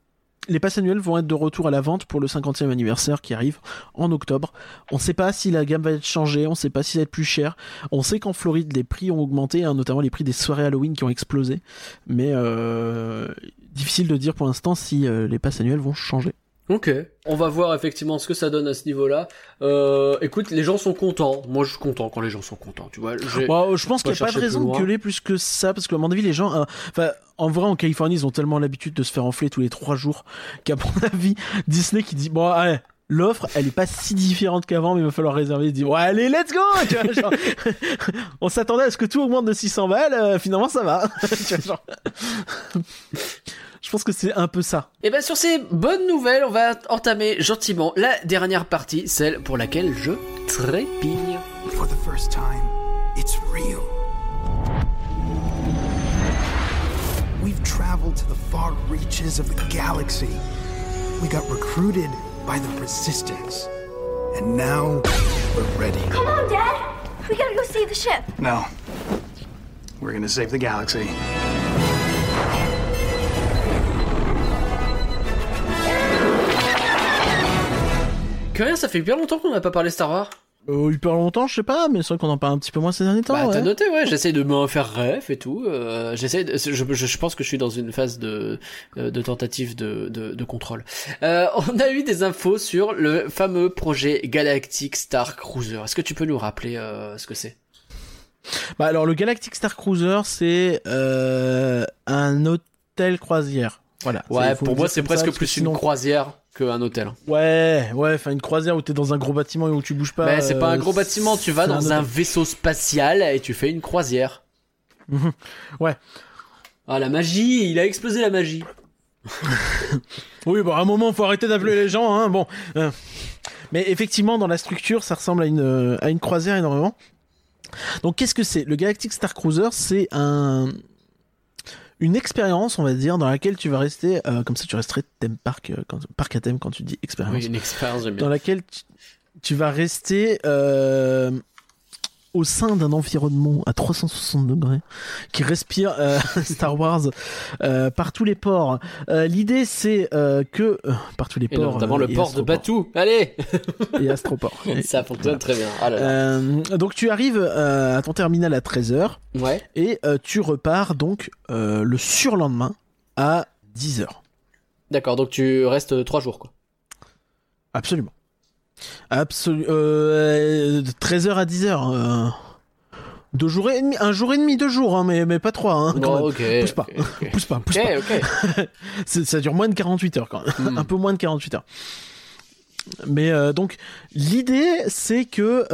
les passes annuelles vont être de retour à la vente pour le 50e anniversaire qui arrive en octobre. On sait pas si la gamme va être changée, on sait pas si ça va être plus cher. On sait qu'en Floride, les prix ont augmenté, hein, notamment les prix des soirées Halloween qui ont explosé. Mais euh, difficile de dire pour l'instant si euh, les passes annuelles vont changer. Ok. On va voir effectivement ce que ça donne à ce niveau-là. Euh, écoute, les gens sont contents. Moi, je suis content quand les gens sont contents. Tu vois. Je pense qu'il n'y a pas de raison de gueuler plus que ça, parce que à mon avis, les gens, euh, enfin, en vrai, en Californie, ils ont tellement l'habitude de se faire enfler tous les trois jours qu'à mon avis, Disney qui dit, bon, allez, l'offre, elle est pas si différente qu'avant, mais il va falloir réserver, il dit, ouais, allez, let's go! Tu vois, genre, on s'attendait à ce que tout augmente de 600 balles, euh, finalement, ça va. Tu vois, genre. Je pense que c'est un peu ça. Et ben sur ces bonnes nouvelles, on va entamer gentiment la dernière partie, celle pour laquelle je trépigne. For the first time, it's real. We've traveled to the far reaches of the galaxy. We got recruited by the Resistance. And now we're ready. Come on, Dad. We gotta go save the ship. No. We're gonna save the galaxy. Ça fait bien longtemps qu'on n'a pas parlé Star Wars. Euh, hyper longtemps, je sais pas, mais c'est vrai qu'on en parle un petit peu moins ces derniers temps. Bah, t'as ouais. noté, ouais, j'essaie de me faire rêve et tout. Euh, j'essaie, de- je, je, je pense que je suis dans une phase de, euh, de tentative de, de, de contrôle. Euh, on a eu des infos sur le fameux projet Galactic Star Cruiser. Est-ce que tu peux nous rappeler ce que c'est? Bah alors le Galactic Star Cruiser, c'est un hôtel croisière. Voilà. Ouais, pour moi c'est ça, presque que plus sinon- une croisière qu'un hôtel. Ouais, ouais, enfin une croisière où t'es dans un gros bâtiment et où tu bouges pas. Mais c'est pas un euh, gros bâtiment, tu vas dans un vaisseau spatial et tu fais une croisière. Ouais. Ah la magie, il a explosé la magie. Oui, bon, à un moment, faut arrêter d'appeler les gens, hein. Bon. euh. Mais effectivement, dans la structure, ça ressemble à une, euh, à une croisière énormément. Donc, qu'est-ce que c'est? Le Galactic Star Cruiser, c'est un une expérience, on va dire, dans laquelle tu vas rester, euh, comme ça, tu resterais thème park, euh, quand, parc à thème quand tu dis expérience. Oui, une expérience, dans laquelle tu, tu vas rester euh, au sein d'un environnement à 360 degrés qui respire euh, Star Wars euh, par tous les ports. Euh, L'idée c'est que par tous les Et ports, notamment euh, le et port de. Batou. Allez et Astroport. Et- Ça fonctionne très bien. Ah là là. Donc tu arrives à ton terminal à 13h Ouais. et tu repars donc le surlendemain à 10h. D'accord, donc tu restes trois jours quoi. Absolument. Absolument. Euh, de 13h à 10h. Euh, deux jours et demi, un jour et demi, deux jours, hein, mais, mais pas trois. Hein, quand Non, même. ok. Pousse pas. ok, ok. Pousse pas, pousse pas. Ça dure moins de 48 heures quand même. Hmm. un peu moins de 48 heures. Mais euh, donc, l'idée, c'est que.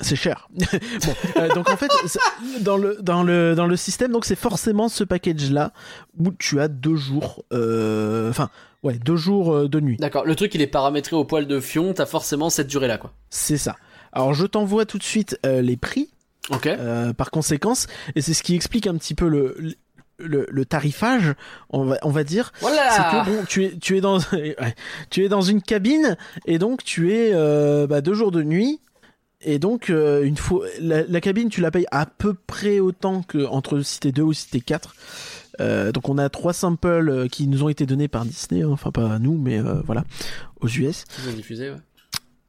C'est cher. bon, euh, donc en fait, dans le dans le dans le système, donc c'est forcément ce package-là où tu as deux jours, euh, enfin ouais, deux jours euh, de nuit. D'accord, le truc il est paramétré au poil de fion, t'as forcément cette durée là quoi. C'est ça. Alors je t'envoie tout de suite les prix Ok. euh, par conséquence, et c'est ce qui explique un petit peu le le, le tarifage, on va on va dire. C'est Voilà que bon, tu es tu es dans tu es dans une cabine et donc tu es euh, bah, deux jours de nuit. Et donc, euh, une fois, la, la cabine, tu la payes à peu près autant que entre si t'es 2 ou si t'es 4. Euh, donc, on a trois samples euh, qui nous ont été donnés par Disney, hein, enfin pas à nous, mais euh, voilà, aux US. Ils ont diffusé, ouais.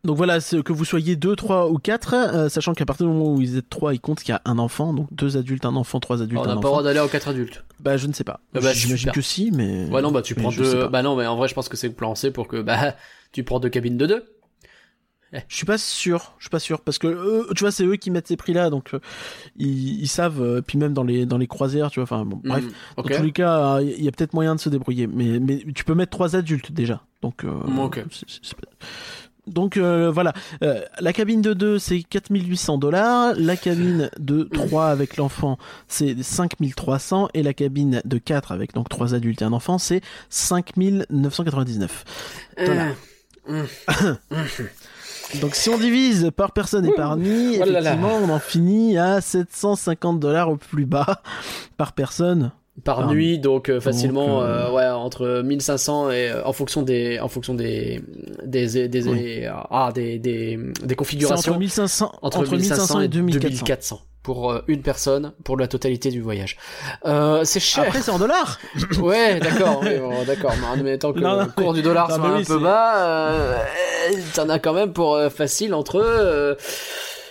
Donc voilà, que vous soyez 2, 3 ou 4, sachant qu'à partir du moment où vous êtes 3, il compte qu'il y a un enfant, donc deux adultes, un enfant, trois adultes, Alors, on n'a pas le droit d'aller aux quatre adultes. Bah je ne sais pas. Ah bah, J'imagine que si, mais... Ouais, non, bah tu mais prends deux. Bah non, mais en vrai, je pense que c'est le plan C pour que bah tu prends deux cabines de deux. Je suis pas sûr, je suis pas sûr parce que tu vois c'est eux qui mettent ces prix là donc euh, ils, ils savent euh, puis même dans les dans les croisières tu vois enfin bon, bref Hmm, ok. dans tous les cas euh, il y a peut-être moyen de se débrouiller mais mais tu peux mettre trois adultes déjà donc euh, Mm, donc euh, voilà Euh, la cabine de 2 c'est 4800 dollars la cabine de 3 avec l'enfant c'est 5300 et la cabine de 4 avec donc trois adultes et un enfant c'est 5999 dollars. Euh, Donc si on divise par personne et par nuit, Oh là là. effectivement, on en finit à 750 dollars au plus bas par personne. par nuit, donc euh, facilement, Donc, euh, euh, ouais, entre 1500 et en fonction des, en fonction des, des, des, Oui. ah, des, des, des configurations. entre 1500, entre, entre 1500 et 2400. Pour euh, une personne pour la totalité du voyage. Euh, c'est cher. Après c'est en dollars. Ouais, d'accord, bon, d'accord. Mais en même temps que Non, non, le cours du dollar non, soit un peu bas, euh, t'en as quand même pour euh, facile entre euh,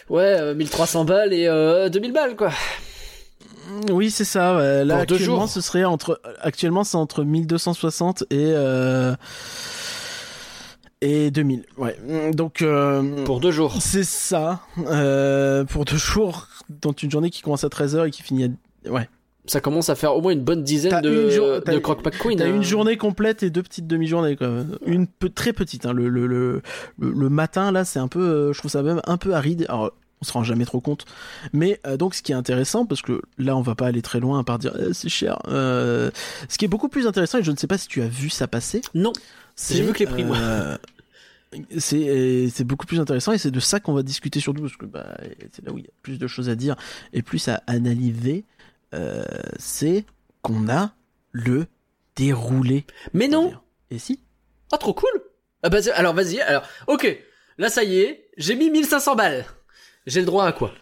ouais euh, 1300 balles et euh, 2000 balles quoi. Oui, c'est ça. Là Pour deux actuellement, jours. ce serait entre actuellement c'est entre 1260 et euh, et 2000. Ouais. Donc euh, Pour deux jours. c'est ça euh, pour deux jours dans une journée qui commence à 13h et qui finit à ouais. Ça commence à faire au moins une bonne dizaine de, jour- de Croque McQueen. T'as hein. une journée complète et deux petites demi-journées. Une très petite. Hein. Le, le, le, le, matin là, c'est un peu, euh, je trouve ça même un peu aride. Alors, on se rend jamais trop compte. Mais euh, donc, ce qui est intéressant, parce que là, on va pas aller très loin à part dire eh, c'est cher. Euh, ce qui est beaucoup plus intéressant, et je ne sais pas si tu as vu ça passer. Non. c'est, J'ai vu que les prix, moi. euh, C'est beaucoup plus intéressant et c'est de ça qu'on va discuter surtout parce que bah, c'est là où il y a plus de choses à dire et plus à analyser. Euh, c'est qu'on a le déroulé. Mais non. Et si? Ah trop cool. Ah bah, alors vas-y. Alors ok. Là ça y est, j'ai mis 1500 balles. J'ai le droit à quoi?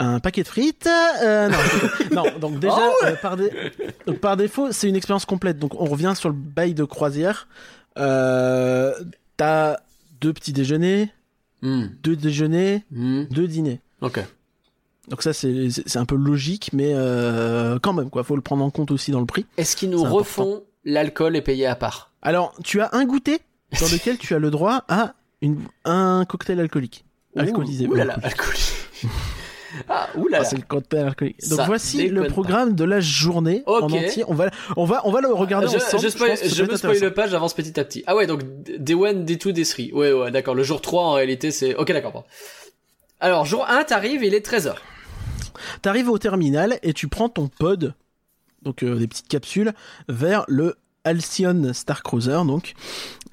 Un paquet de frites euh, non, non, donc déjà Ah euh, par, dé- donc, par défaut c'est une expérience complète donc on revient sur le bail de croisière euh, t'as deux petits déjeuners, Hmm. deux déjeuners, Hmm. deux dîners. Ok. Donc ça c'est c'est un peu logique, mais euh, quand même quoi, faut le prendre en compte aussi dans le prix. Est-ce qu'ils nous refont l'alcool est payé à part Alors tu as un goûter dans lequel tu as le droit à une, un cocktail alcoolique. Alcoolisé. Ouh là là. ah, ouh là Ah, c'est le cocktail alcoolique. Donc Ça voici le pas. programme de la journée en Ok. entier. On va, on va, on va le regarder je, ensemble. je, spoil- je peut me spoil pas, j'avance petit à petit. Ah ouais, donc Day 1, Day 2, Day 3. Ouais, ouais, d'accord. Le jour 3, en réalité, c'est... Ok, d'accord. Alors, jour 1, t'arrives, il est 13h. T'arrives au terminal et tu prends ton pod, donc euh, des petites capsules, vers le Halcyon Star Cruiser. Donc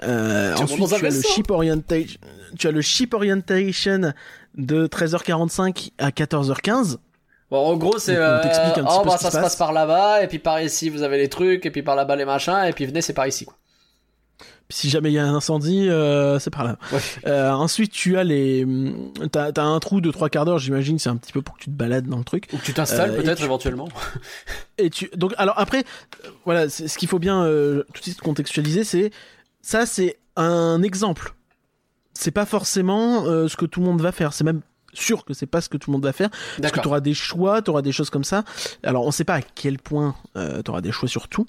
euh, ensuite tu as le ship orientation, tu as le ship orientation de 13h45 à 14h15. Bon, en gros, c'est... On euh, t'explique un petit oh, peu bah, ça se se passe passe. par là-bas, et puis par ici, vous avez les trucs, et puis par là-bas, les machins, et puis venez, c'est par ici, quoi. Puis si jamais il y a un incendie, euh, c'est par là. Ouais. Euh, ensuite tu as les, hum, t'as t'as un trou de trois quarts d'heure, j'imagine, c'est un petit peu pour que tu te balades dans le truc. Ou que tu t'installes, Euh, peut-être, tu- éventuellement. Et tu donc alors après euh, voilà ce qu'il faut bien euh, tout de suite contextualiser c'est ça c'est un exemple c'est pas forcément euh, ce que tout le monde va faire. C'est même sûr que c'est pas ce que tout le monde va faire. Parce que tu auras des choix tu auras des choses comme ça. Alors on sait pas à quel point euh, tu auras des choix sur tout.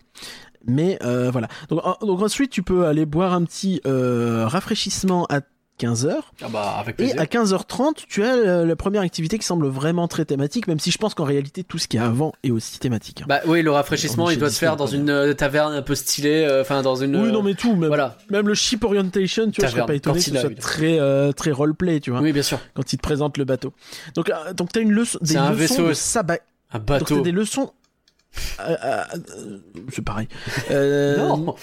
Mais euh, voilà. Donc, en- donc ensuite tu peux aller boire un petit euh, rafraîchissement à 15h Ah bah, avec et à 15h30, tu as la première activité qui semble vraiment très thématique, même si je pense qu'en réalité, tout ce qu'il y a avant est aussi thématique. hein. Bah oui, le rafraîchissement, il doit se faire dans une euh, taverne un peu stylée, euh, enfin dans une... oui, non, mais tout, même, Voilà. même le ship orientation, tu vois, je serais Taverne, pas étonné que ce soit oui. très, euh, très roleplay, tu vois, Oui, bien sûr. quand il te présente le bateau. Donc, euh, donc t'as une leçon, des C'est un leçons vaisseau. de sabbat. Un Donc, bateau. t'as des leçons. euh, c'est pareil. Non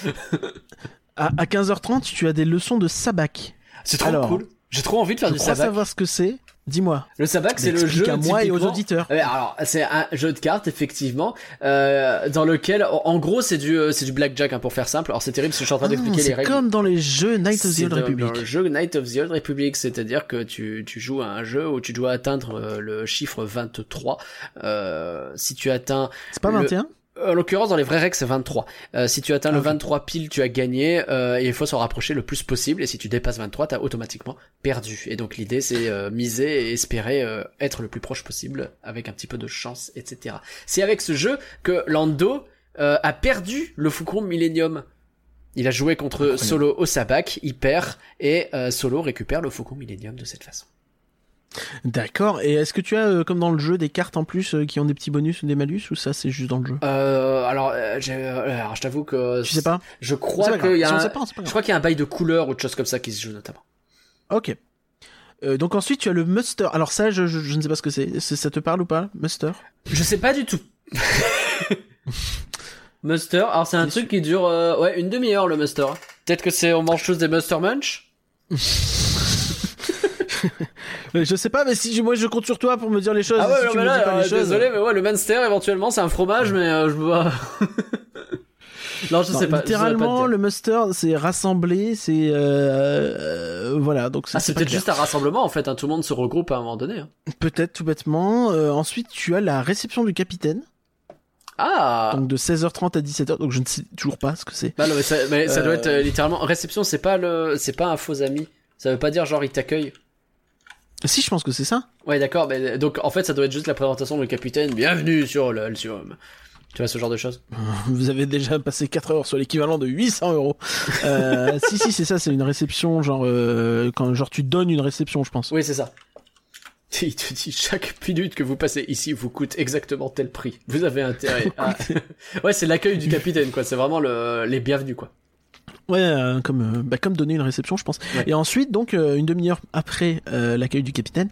à, à 15h30, tu as des leçons de sabac. C'est trop Alors, cool. J'ai trop envie de faire Je du crois sabac. savoir ce que c'est. Dis-moi. Le sabac, c'est le jeu à moi et aux auditeurs. Alors c'est un jeu de cartes effectivement euh, dans lequel en gros c'est du euh, c'est du blackjack hein, pour faire simple. Alors c'est terrible parce que je suis en train Ah, d'expliquer les c'est règles. comme dans les jeux Night of the C'est Old Republic. dans le jeu Night of the Old Republic, c'est-à-dire que tu, tu joues à un jeu où tu dois atteindre euh, le chiffre 23. Euh, si tu atteins C'est pas le- 21 En l'occurrence, dans les vraies règles, c'est 23. Euh, si tu atteins Ah, le ok. 23 pile, tu as gagné, euh, et il faut s'en rapprocher le plus possible, et si tu dépasses 23, t'as automatiquement perdu. Et donc l'idée, c'est euh, miser et espérer euh, être le plus proche possible, avec un petit peu de chance, etc. C'est avec ce jeu que Lando euh, a perdu le Faucon Millennium. Il a joué contre Solo au sabac, il perd, et euh, Solo récupère le Faucon Millennium de cette façon. D'accord. Et est-ce que tu as, euh, comme dans le jeu, des cartes en plus euh, qui ont des petits bonus ou des malus ou ça c'est juste dans le jeu? Euh, alors, euh, alors, je t'avoue que... Tu sais pas? Je crois qu'il y a Si un... pas, pas Je crois qu'il y a un bail de couleurs ou de choses comme ça qui se joue notamment. Ok. Donc ensuite tu as le muster. Alors ça, je, je, je ne sais pas ce que c'est. Ça te parle ou pas, muster? Je sais pas du tout. Muster, alors c'est un truc qui dure ouais une demi-heure le Muster. Peut-être que c'est on mange tous des Muster Munch? Je sais pas, mais si moi je compte sur toi pour me dire les choses. Ah ouais si non, tu mais me dis là, pas les choses. désolé mais ouais le Munster éventuellement c'est un fromage mais euh, je vois. non je Non, sais pas. littéralement, le muster, c'est rassembler, c'est euh, euh, voilà. Donc Ah c'est peut-être juste un rassemblement en fait. Hein, tout le monde se regroupe à un moment donné. hein. peut-être tout bêtement. Ensuite, tu as la réception du capitaine, Ah. donc de 16h30 à 17h. Donc je ne sais toujours pas ce que c'est. Bah non, mais ça, mais ça doit être littéralement réception. C'est pas le c'est pas un faux ami. Ça veut pas dire genre il t'accueille. Si, je pense que c'est ça. Ouais, d'accord, mais donc en fait, ça doit être juste la présentation du capitaine. Bienvenue sur le Halcyon. Tu vois ce genre de choses? Vous avez déjà passé 4 heures sur l'équivalent de 800 euros. Euh, si, si, c'est ça, c'est une réception, genre, euh, quand genre tu donnes une réception, je pense. Oui, c'est ça. Il te dit chaque minute que vous passez ici vous coûte exactement tel prix. Vous avez intérêt. à... ouais, c'est l'accueil du capitaine, quoi. C'est vraiment le... les bienvenus, quoi. Ouais, euh, comme, euh, bah, comme donner une réception, je pense. Ouais. Et ensuite, donc, euh, une demi-heure après l'accueil du capitaine,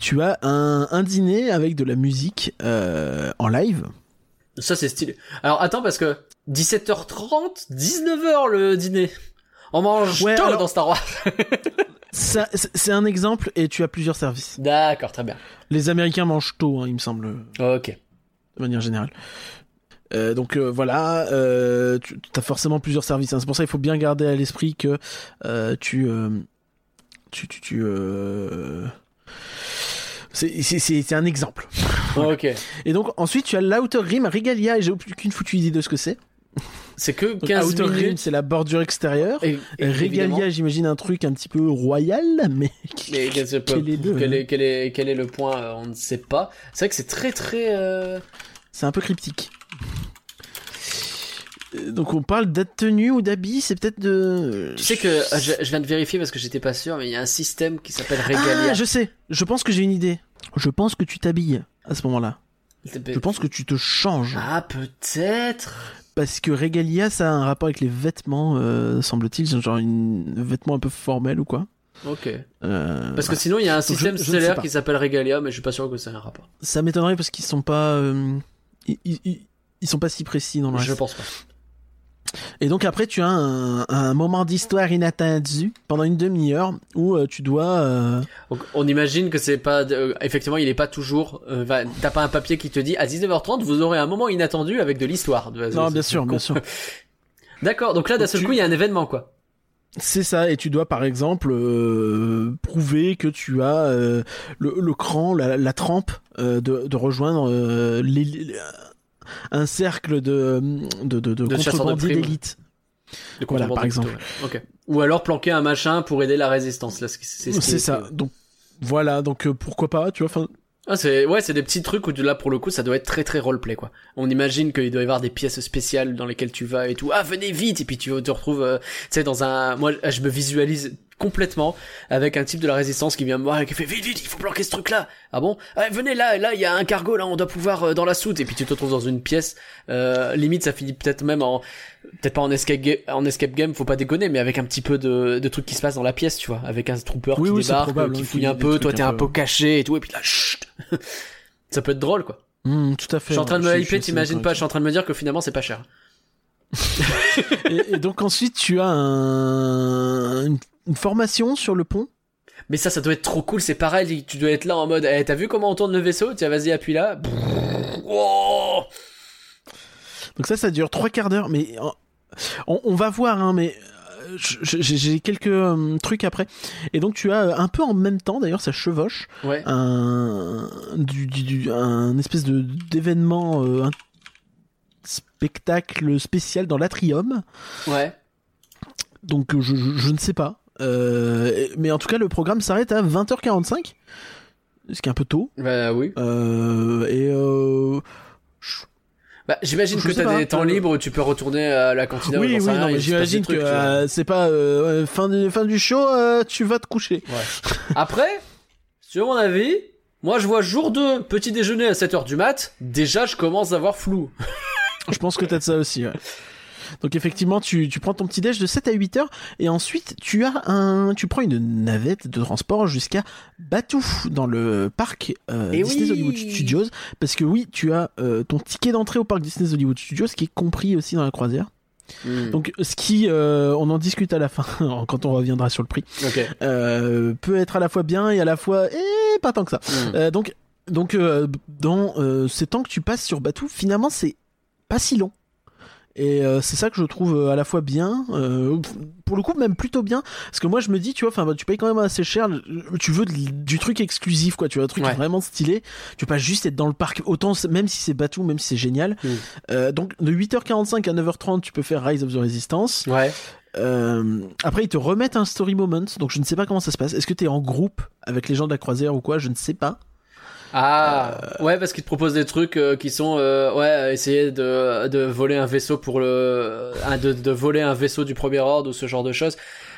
tu as un, un dîner avec de la musique en live. Ça, c'est stylé. Alors attends, parce que 17h30, 19h le dîner. On mange Ouais, tôt alors- dans Star Wars. C'est un exemple et tu as plusieurs services. D'accord, très bien. Les Américains mangent tôt, hein, il me semble, de Ok. manière générale. Euh, donc euh, voilà, euh, tu as forcément plusieurs services. hein. C'est pour ça qu'il faut bien garder à l'esprit que euh, tu, tu, tu, tu, c'est un exemple. Ok. Et donc ensuite tu as l'Outer Rim Regalia et j'ai aucune foutue idée de ce que c'est. c'est que Donc, 15 Outer Rim, c'est la bordure extérieure. Et, Regalia, j'imagine un truc un petit peu royal, mais. Mais Quel est le- quel est, quel est, quel est le point On ne sait pas. C'est vrai que c'est très très. C'est un peu cryptique. Euh, Donc on parle tenue ou d'habit, c'est peut-être de. Tu sais que euh, je, je viens de vérifier parce que j'étais pas sûr, mais il y a un système qui s'appelle Regalia. Ah, je sais. Je pense que j'ai une idée. Je pense que tu t'habilles à ce moment-là. Je pense que tu te changes. Ah peut-être. Parce que Regalia, ça a un rapport avec les vêtements, euh, semble-t-il. Genre une vêtement un peu formel ou quoi. Ok. Euh, Parce que sinon il y a un système je stellaire qui s'appelle Regalia, mais je suis pas sûr que ça ait un rapport. Ça m'étonnerait parce qu'ils sont pas. euh, Ils, ils- ils sont pas si précis dans le Je reste. pense pas. Et donc après, tu as un, un moment d'histoire inattendu pendant une demi-heure où euh, tu dois. euh, Donc, on imagine que c'est pas. euh, effectivement, il est pas toujours. T'as pas un papier qui te dit à 19h30 vous aurez un moment inattendu avec de l'histoire. Non, bien sûr, bien sûr. D'accord. Donc là d'un seul tu- coup il y a un événement quoi. C'est ça, et tu dois par exemple euh, prouver que tu as euh, le, le cran, la, la trempe euh, de, de rejoindre les- les- un cercle de, de, de, de d'élite. Voilà, par exemple. ouais. Ou alors planquer un machin pour aider la résistance. Là, c'est ce ça. Donc voilà, donc pourquoi pas, tu vois. Ah, c'est ouais, c'est des petits trucs où là pour le coup ça doit être très très roleplay quoi. On imagine qu'il doit y avoir des pièces spéciales dans lesquelles tu vas et tout. Ah venez vite et puis tu te retrouves euh, tu sais dans un moi je me visualise complètement avec un type de la résistance qui vient me voir et qui fait vite vite il faut planquer ce truc là. Ah bon? Ah, venez là là il y a un cargo là on doit pouvoir euh, dans la soute et puis tu te retrouves dans une pièce euh, limite ça finit peut-être même en peut-être pas en escape game en escape game faut pas déconner mais avec un petit peu de de trucs qui se passent dans la pièce tu vois avec un trooper Oui, qui oui, débarque probable, euh, qui hein, fouille un peu toi t'es un peu- caché et tout et puis là chut ça peut être drôle quoi. hmm, tout à fait. Je suis en train de me hyper, t'imagines pas, je suis en train de me dire que finalement c'est pas cher. Et, et donc ensuite, tu as un, une, une formation sur le pont? Mais ça, ça doit être trop cool, c'est pareil, tu dois être là en mode, eh, t'as vu comment on tourne le vaisseau? Tiens, vas-y, appuie là. Donc ça, ça dure trois quarts d'heure, mais on, on va voir, hein, mais euh, j'ai quelques euh, trucs après. Et donc tu as euh, un peu en même temps, d'ailleurs, ça chevauche, Ouais. un, du, du- du- un espèce de d'événement, euh, spectacle spécial dans l'atrium. Ouais. Donc euh, je, je, je ne sais pas. Euh, mais en tout cas, le programme s'arrête à 20h45, ce qui est un peu tôt. Bah oui. Euh, et euh, Bah, j'imagine que t'as des temps libres tu peux retourner à la cantina ou oui, oui, rien, non, mais j'imagine que euh, c'est pas euh, ouais, fin, du, fin du show, euh, tu vas te coucher. Après, sur mon avis, moi je vois jour 2, petit déjeuner à 7h du mat, déjà je commence à avoir flou. Je pense que t'as de ça aussi. ouais. Donc effectivement, tu, tu prends ton petit déj de 7 à 8 heures et ensuite tu as un, tu prends une navette de transport jusqu'à Batou dans le parc euh, Eh Disney oui Hollywood Studios parce que oui, tu as euh, ton ticket d'entrée au parc Disney Hollywood Studios qui est compris aussi dans la croisière. Hmm. Donc ce qui, euh, on en discute à la fin quand on reviendra sur le prix, euh, peut être à la fois bien et à la fois eh, pas tant que ça. Hmm. Donc, donc dans ces temps que tu passes sur Batou, finalement, c'est pas si long. Et euh, c'est ça que je trouve euh, à la fois bien, euh, pour le coup même plutôt bien, parce que moi je me dis, tu vois, enfin, bah, tu payes quand même assez cher, tu veux de- du truc exclusif, quoi, tu vois, un truc Ouais. vraiment stylé, tu veux pas juste être dans le parc, autant même si c'est Batou, même si c'est génial. Mm. Euh, donc de 8h45 à 9h30, tu peux faire Rise of the Resistance. Ouais. Euh, après, ils te remettent un story moment, donc je ne sais pas comment ça se passe. Est-ce que tu es en groupe avec les gens de la croisière ou quoi? Je ne sais pas. Ah, Euh, ouais, parce qu'ils te proposent des trucs euh, qui sont, euh, ouais, essayer de, de voler un vaisseau pour le, de, de voler un vaisseau du premier ordre ou ce genre de choses.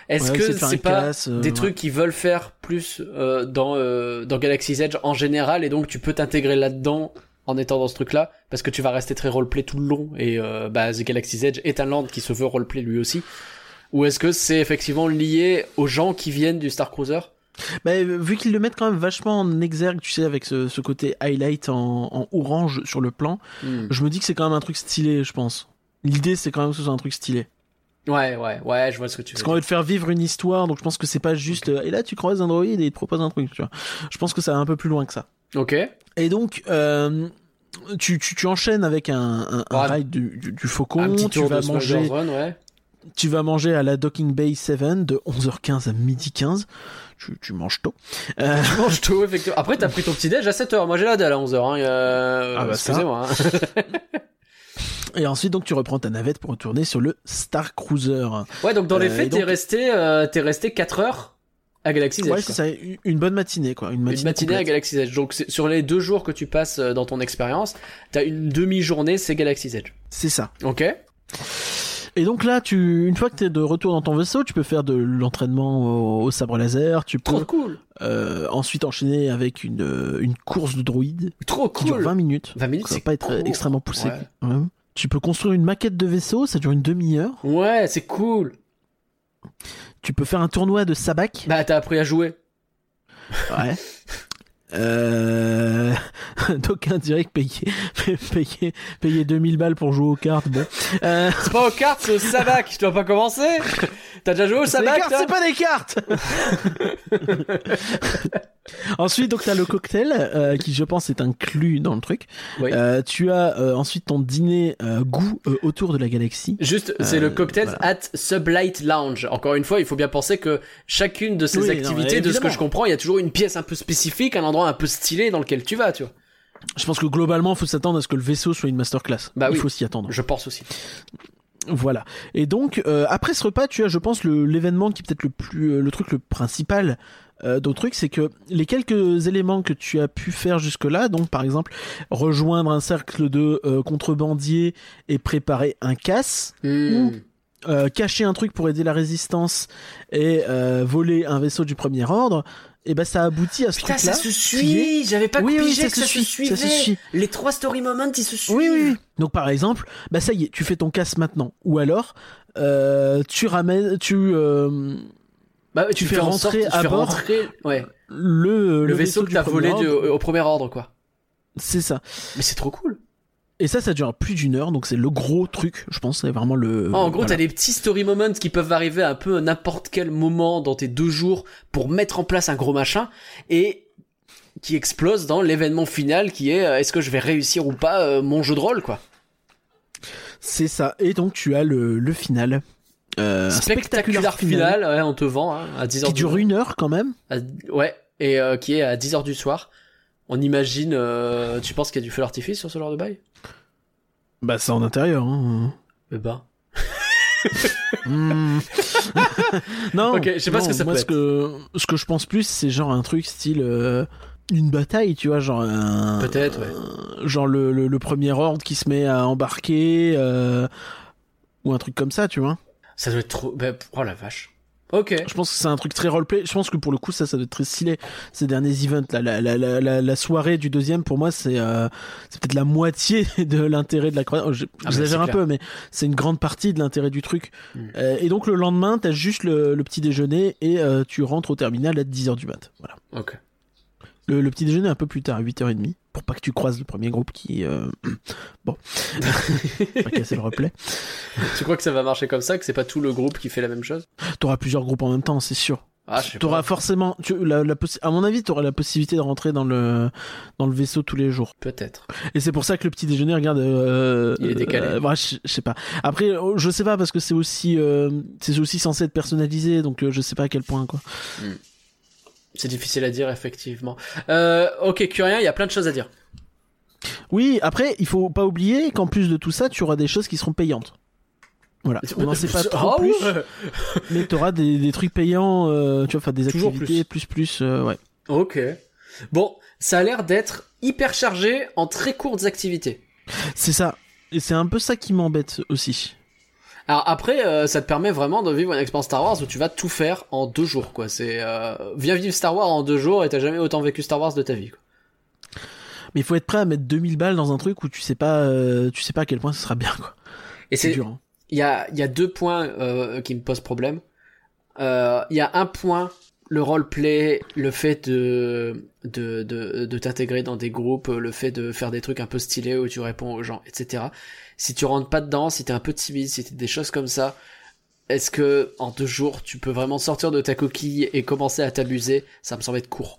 Est-ce Ouais, que c'est pas casse, euh, des ouais. trucs qu'ils veulent faire plus euh, dans euh, dans Galaxy's Edge en général et donc tu peux t'intégrer là-dedans en étant dans ce truc-là parce que tu vas rester très roleplay tout le long et euh, bah The Galaxy's Edge est un land qui se veut roleplay lui aussi. Ou est-ce que c'est effectivement lié aux gens qui viennent du Star Cruiser? Bah, vu qu'ils le mettent quand même vachement en exergue, tu sais, avec ce, ce côté highlight en, en orange sur le plan, Hmm. je me dis que c'est quand même un truc stylé, je pense. L'idée, c'est quand même que ce soit un truc stylé. Ouais, ouais, ouais, je vois ce que tu veux Parce qu'on veut te faire vivre une histoire, donc je pense que c'est pas juste. euh, et là, tu croises un droïde et il te propose un truc, tu vois. Je pense que ça va un peu plus loin que ça. Ok. Et donc, euh, tu, tu, tu enchaînes avec un, un, un Ouais. ride du, du, du faucon, un petit tu tour vas de manger. Run, ouais. Tu vas manger à la Docking Bay 7 de 11h15 à midi 15. Tu, tu manges tôt. Euh, Tu manges tout, effectivement. Après, t'as pris ton petit déj à 7h. Moi, j'ai la dalle à 11h. Hein. Ah bah. Excusez-moi. hein. Et ensuite, donc, tu reprends ta navette pour retourner sur le Star Cruiser. Ouais, donc dans les Euh, faits, et t'es resté, euh, t'es resté 4 heures à Galaxy's Edge. Ouais, c'est ça, une- bonne matinée, quoi. Une matinée, Une matinée à. Galaxy's Edge. Donc sur les deux jours que tu passes euh, dans ton expérience, t'as une demi-journée, c'est Galaxy's Edge. C'est ça. Ok Et donc là, tu, une fois que t'es de retour dans ton vaisseau, tu peux faire de l'entraînement au, au sabre laser, tu Trop peux cool euh, ensuite enchaîner avec une, euh, une course de droïdes Trop qui dure cool 20 minutes. 20 minutes, Ça va pas être extrêmement poussé. Ouais. Ouais. Tu peux construire une maquette de vaisseau, ça dure une demi-heure. Ouais, c'est cool Tu peux faire un tournoi de sabac. Bah t'as appris à jouer. Ouais. Euh... D'aucuns diraient que payer, payer, payer 2000 balles pour jouer aux cartes, bon. Euh... C'est pas aux cartes, c'est au sabac, tu dois pas commencer. T'as déjà joué au sabac c'est pas des cartes Ensuite, donc, t'as le cocktail, euh, qui, je pense, est inclus dans le truc. Oui. Euh, tu as euh, ensuite ton dîner goût autour de la galaxie. Juste, c'est le cocktail voilà. at Sublight Lounge. Encore une fois, il faut bien penser que chacune de ces Oui, non, activités, de ce que je comprends, il y a toujours une pièce un peu spécifique, un endroit un peu stylé dans lequel tu vas, tu vois. Je pense que globalement, faut s'attendre à ce que le vaisseau soit une masterclass. Bah Il oui. faut s'y attendre. Je pense aussi. Voilà. Et donc euh, après ce repas, tu as, je pense, l'événement qui est peut-être le plus, euh, le truc le principal. Euh, d'autres trucs, c'est que les quelques éléments que tu as pu faire jusque-là, donc par exemple rejoindre un cercle de euh, contrebandiers et préparer un casse, Hmm. euh, cacher un truc pour aider la résistance et voler un vaisseau du premier ordre, et ben ça aboutit à ce Putain, truc-là. ça se est- suit J'avais pas Oui, oui, pigé ça que se ça se suit, suivait ça se suit. Les trois story moments, ils se suivent Oui, oui, oui. Donc par exemple, bah ça y est, tu fais ton casse maintenant. Ou alors, euh, tu ramènes, tu euh, Bah, Tu fais fais en rentrer sorte- tu à fais bord rentrer, ouais, le, le, vaisseau que du t'as volé du- au, premier ordre, quoi. C'est ça. Mais c'est trop cool. Et ça, ça dure plus d'une heure, donc c'est le gros truc, je pense, c'est vraiment le. Ah, en gros, voilà. t'as des petits story moments qui peuvent arriver un peu à n'importe quel moment dans tes deux jours pour mettre en place un gros machin et qui explose dans l'événement final qui est euh, est-ce que je vais réussir ou pas euh, mon jeu de rôle, quoi. C'est ça. Et donc tu as le, le final. Euh, un Spectaculaire final, ouais, on te vend hein, à 10h qui du dure une heure quand même. à- ouais, et euh, qui est à 10h du soir. On imagine, euh, tu penses qu'il y a du feu d'artifice sur ce genre de bail? Bah c'est en intérieur. Hein. Eh ben. Hmm. non. Ok, je sais pas non, ce que ça moi, peut ce être. que ce que je pense plus, c'est genre un truc style euh, une bataille, tu vois, genre un. Peut-être, ouais. un- genre le, le, le premier ordre qui se met à embarquer euh, ou un truc comme ça, tu vois. Ça doit être trop. bah, oh la vache. Ok. Je pense que c'est un truc très roleplay. Je pense que pour le coup, ça, ça doit être très stylé. Ces derniers events, là, la, la, la, la, la soirée du deuxième, pour moi, c'est euh, c'est peut-être la moitié de l'intérêt de la croisade. Ah, J'exagère c'est un peu, mais c'est une grande partie de l'intérêt du truc. Mm. Euh, et donc le lendemain, t'as juste le, le petit déjeuner et euh, tu rentres au terminal à 10h du mat. Voilà. Ok. Le, le petit déjeuner un peu plus tard, à 8h30, pour pas que tu croises le premier groupe qui... Euh... bon. pas casser le replay. Tu crois que ça va marcher comme ça, que c'est pas tout le groupe qui fait la même chose? T'auras plusieurs groupes en même temps, c'est sûr. Ah, je sais T'auras forcément, tu, la, la à mon avis, t'auras la possibilité de rentrer dans le dans le vaisseau tous les jours. Peut-être. Et c'est pour ça que le petit déjeuner, regarde, euh, Il est décalé. euh, je, je sais pas. Après, euh, je sais pas parce que c'est aussi euh, c'est aussi censé être personnalisé, donc je sais pas à quel point quoi. C'est difficile à dire, effectivement. Euh, ok, Curien, il y a plein de choses à dire. Oui, après, il faut pas oublier qu'en plus de tout ça, tu auras des choses qui seront payantes. Voilà. On n'en sait pas trop Ah plus, ouais. mais t'auras des, des trucs payants, euh, tu vois, enfin des Toujours activités plus plus, euh, ouais. Ok. Bon, ça a l'air d'être hyper chargé en très courtes activités. C'est ça. Et c'est un peu ça qui m'embête aussi. Alors après, euh, ça te permet vraiment de vivre une expérience Star Wars où tu vas tout faire en deux jours, quoi. C'est euh, viens vivre Star Wars en deux jours et t'as jamais autant vécu Star Wars de ta vie. Quoi. Mais il faut être prêt à mettre 2000 balles dans un truc où tu sais pas, euh, tu sais pas à quel point ce sera bien, quoi. Et C'est dur. hein. il y a il y a deux points euh, qui me posent problème. Euh, Il y a un point, le roleplay, le fait de de de, de t'intégrer dans des groupes, le fait de faire des trucs un peu stylés où tu réponds aux gens, etc. Si tu rentres pas dedans, si t'es un peu timide, si t'es des choses comme ça, est-ce que en deux jours tu peux vraiment sortir de ta coquille et commencer à t'amuser? Ça me semble être court.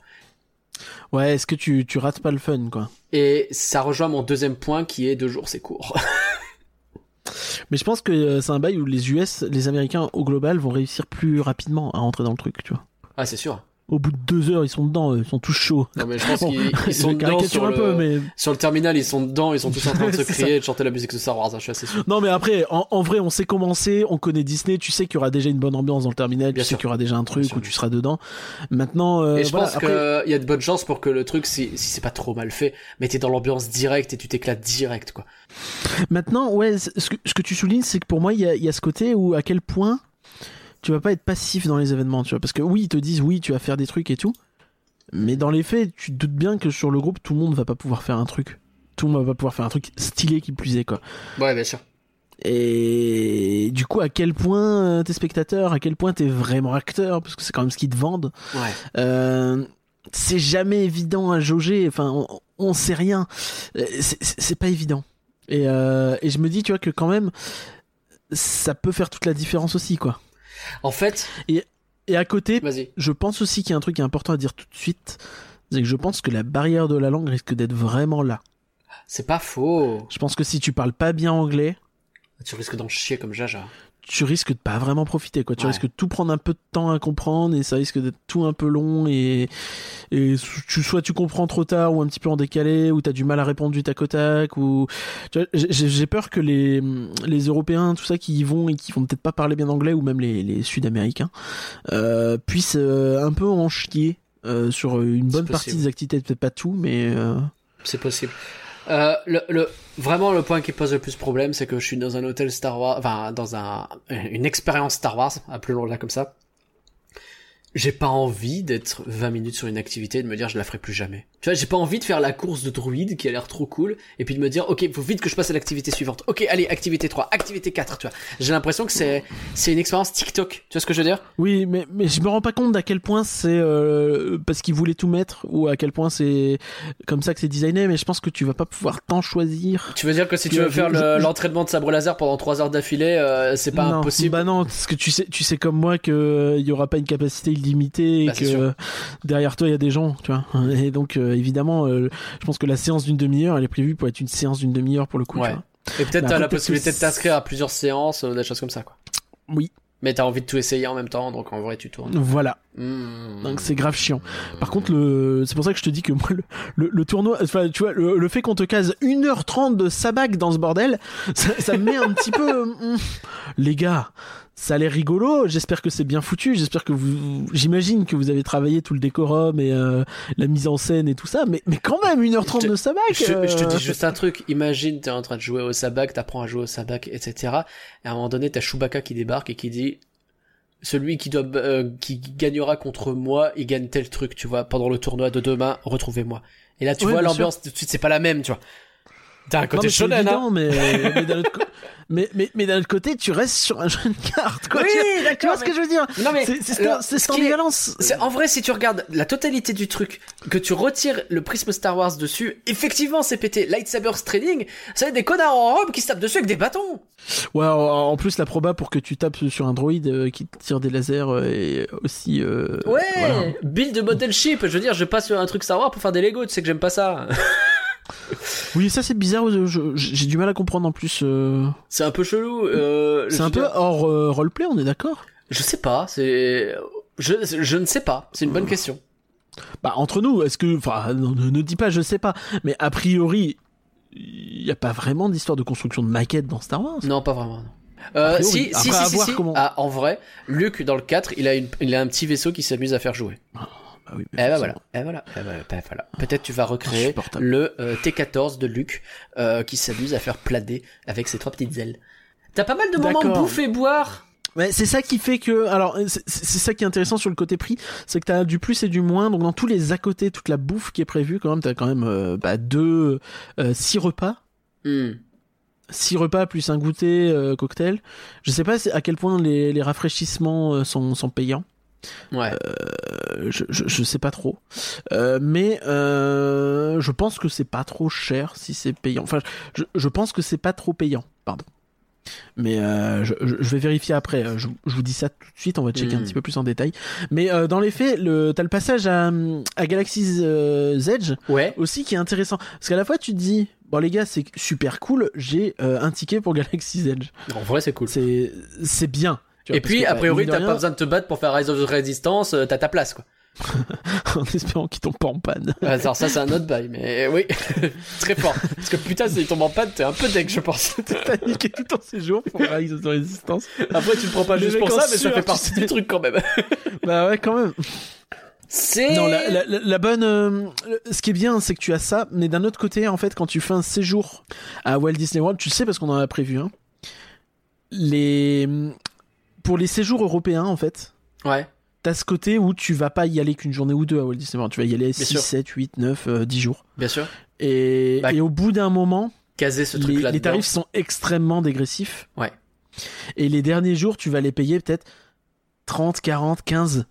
Ouais, est-ce que tu, tu rates pas le fun, quoi? Et ça rejoint mon deuxième point qui est deux jours c'est court. Mais je pense que euh, c'est un bail où les US, les Américains au global vont réussir plus rapidement à rentrer dans le truc, tu vois. Ah c'est sûr. Au bout de deux heures, ils sont dedans, ils sont tous chauds. Non, mais je pense Bon, qu'ils ils sont dedans sur un le, peu, mais sur le terminal, ils sont dedans, ils sont tous en train de se crier et de chanter la musique de Star Wars, hein, je suis assez sûr. non, mais après, en, en vrai, on sait comment c'est, on connaît Disney, tu sais qu'il y aura déjà une bonne ambiance dans le terminal, Bien tu sais sûr. qu'il y aura déjà un truc où tu seras dedans. Maintenant, euh, Et je voilà, pense après- qu'il y a de bonnes chances pour que le truc, si, si c'est pas trop mal fait, mais t'es dans l'ambiance directe et tu t'éclates direct, quoi. Maintenant, ouais, ce que, ce que tu soulignes, c'est que pour moi, il y a, il y a ce côté où à quel point tu vas pas être passif dans les événements, tu vois. Parce que oui, ils te disent oui, tu vas faire des trucs et tout. Mais dans les faits, tu te doutes bien que sur le groupe, tout le monde va pas pouvoir faire un truc. Tout le monde va pas pouvoir faire un truc stylé qui plus est, quoi. Ouais, bien sûr. Et du coup, à quel point euh, t'es spectateur, à quel point t'es vraiment acteur, parce que c'est quand même ce qu'ils te vendent. Ouais. Euh, c'est jamais évident à jauger. Enfin, on, on sait rien. Euh, C'est- pas évident. Et, euh, et je me dis, tu vois, que quand même, ça peut faire toute la différence aussi, quoi. En fait, Et à côté, je pense aussi qu'il y a un truc qui est important à dire tout de suite. C'est que je pense que la barrière de la langue risque d'être vraiment là. C'est pas faux. Je pense que si tu parles pas bien anglais, Tu risques d'en chier comme Jaja. Tu risques de pas vraiment profiter quoi tu Ouais. risques de tout prendre un peu de temps à comprendre et ça risque d'être tout un peu long et et tu, soit tu comprends trop tard ou un petit peu en décalé ou t'as du mal à répondre du tac au tac ou j'ai peur que les les européens tout ça qui y vont et qui vont peut-être pas parler bien anglais ou même les les sud-américains euh, puissent euh, un peu en chier euh, sur une bonne partie des activités peut-être pas tout mais C'est possible. Euh, le, le, vraiment, le point qui pose le plus problème, c'est que je suis dans un hôtel Star Wars, enfin, dans un, une expérience Star Wars, appelons-la comme ça. J'ai pas envie d'être 20 minutes sur une activité et de me dire je la ferai plus jamais. Tu vois, j'ai pas envie de faire la course de druide qui a l'air trop cool et puis de me dire ok, faut vite que je passe à l'activité suivante. Ok, allez, activité 3, activité 4, tu vois. J'ai l'impression que c'est, c'est une expérience TikTok. Tu vois ce que je veux dire? Oui, mais, mais je me rends pas compte d'à quel point c'est euh, parce qu'ils voulaient tout mettre ou à quel point c'est comme ça que c'est designé, mais je pense que tu vas pas pouvoir t'en choisir. Tu veux dire que si tu veux faire je- le- je- l'entraînement de sabre laser pendant 3 heures d'affilée, euh, c'est pas non, impossible? Bah non, parce que tu sais, tu sais comme moi que euh, il y aura pas une capacité illimitée et Bah, c'est que derrière toi il y a des gens, tu vois. Et donc euh, évidemment, euh, je pense que la séance d'une demi-heure, elle est prévue pour être une séance d'une demi-heure pour le coup. Ouais. tu vois. Et peut-être Bah, t'as la possibilité de t'inscrire à plusieurs séances, euh, des choses comme ça, quoi. Oui, Mais t'as envie de tout essayer en même temps, donc en vrai tu tournes. voilà. Mmh. Donc c'est grave chiant. Par contre, le... c'est pour ça que je te dis que moi, le, le, le tournoi, enfin, tu vois, le, le fait qu'on te case 1h30 de sabac dans ce bordel, ça, ça me met un petit peu. hum, Les gars, ça a l'air rigolo. J'espère que c'est bien foutu. J'espère que vous. J'imagine que vous avez travaillé tout le décorum et euh, la mise en scène et tout ça. Mais, mais quand même, 1h30 Je te- de sabac. Je, te- je te euh, dis juste un truc, imagine t'es en train de jouer au sabac, t'apprends à jouer au sabac, etc. Et à un moment donné, t'as Chewbacca qui débarque et qui dit celui qui doit euh, qui gagnera contre moi, il gagne tel truc, tu vois, pendant le tournoi de demain, retrouvez-moi. Et là tu vois l'ambiance tout de suite, c'est pas la même, tu vois. T'as un Non, côté mais c'est shonen, hein. mais, mais d'un autre, mais, mais, mais d'un autre côté, tu restes sur un jeu de cartes, quoi. Oui, tu, vois- tu ce que je veux dire? Non mais C'est c'est cette- alors, c'est ce cette qui est-. C'est en vrai si tu regardes la totalité du truc, que tu retires le prisme Star Wars dessus, effectivement c'est pété. Lightsaber trading, être des connards en robe qui se tapent dessus avec des bâtons. Ouais, en plus la proba pour que tu tapes sur un droïde euh, qui tire des lasers euh, est aussi. euh, Ouais. voilà. Build model ship, je veux dire, je passe sur un truc Star Wars pour faire des Lego, tu sais que j'aime pas ça. Oui, ça c'est bizarre. J'ai du mal à comprendre en plus. euh, c'est un peu chelou. Euh, C'est un peu hors euh, roleplay, on est d'accord? Je sais pas, c'est je je ne sais pas, c'est une bonne question. Bah entre nous, est-ce que, enfin, ne, ne dis pas, je sais pas, mais a priori, il y a pas vraiment d'histoire de construction de maquette dans Star Wars. Non, pas vraiment. non. Euh, A priori. si, si, si, si, voir si. comment- Ah, en vrai, Luke dans le 4, il a une, il a un petit vaisseau qui s'amuse à faire jouer. Bah oui, Eh ben voilà, eh voilà, eh ben, ben voilà. Peut-être tu vas recréer le euh, T14 de Luke euh, qui s'amuse à faire plader avec ses trois petites ailes. T'as pas mal de moments bouffe et boire? Mais c'est ça qui fait que, alors, c'est c'est ça qui est intéressant sur le côté prix, c'est que t'as du plus et du moins. Donc dans tous les à côté, toute la bouffe qui est prévue, quand même, t'as quand même euh, bah, deux, euh, six repas. Hmm. six repas plus un goûter euh, cocktail. Je sais pas à quel point les, les rafraîchissements euh, sont, sont payants. Ouais. Euh, je, je, je sais pas trop. Euh, mais euh, je pense que c'est pas trop cher si c'est payant. Enfin, je, je pense que c'est pas trop payant. Pardon. Mais je, vais vérifier après. Je, je vous dis ça tout de suite. On va checker un Mm. petit peu plus en détail. Mais dans les faits, le, t'as le passage à, à Galaxy's Edge Ouais. aussi qui est intéressant. Parce qu'à la fois, tu te dis, bon les gars, c'est super cool. J'ai un ticket pour Galaxy's Edge. En vrai, c'est cool. C'est c'est bien. Vois, Et puis, a bah, priori, t'as rien- pas besoin de te battre pour faire Rise of the Resistance, euh, t'as ta place, quoi. en espérant qu'il tombe pas en panne. Alors ça c'est un autre bail, mais oui, très fort. Parce que putain, s'il tombe en panne, t'es un peu deck, je pense. T'as niqué tout ton séjour pour Rise of the Resistance. Après, tu le prends pas juste pour ça, mais ça fait partie du truc quand même. Bah ouais, quand même. C'est. Non, la, la- la- la bonne. euh, ce qui est bien, c'est que tu as ça, mais d'un autre côté, en fait, quand tu fais un séjour à Walt Disney World, tu le sais parce qu'on en a prévu un. Les pour les séjours européens, en fait, Ouais. t'as ce côté où tu vas pas y aller qu'une journée ou deux à Walt Disney World. Tu vas y aller 6, sûr. 7, 8, 9, euh, 10 jours. Bien sûr. Et, Bah, et au bout d'un moment, Caser ce les, truc là. les tarifs sont extrêmement dégressifs. Ouais. Et les derniers jours, tu vas les payer peut-être 30, 40, 15,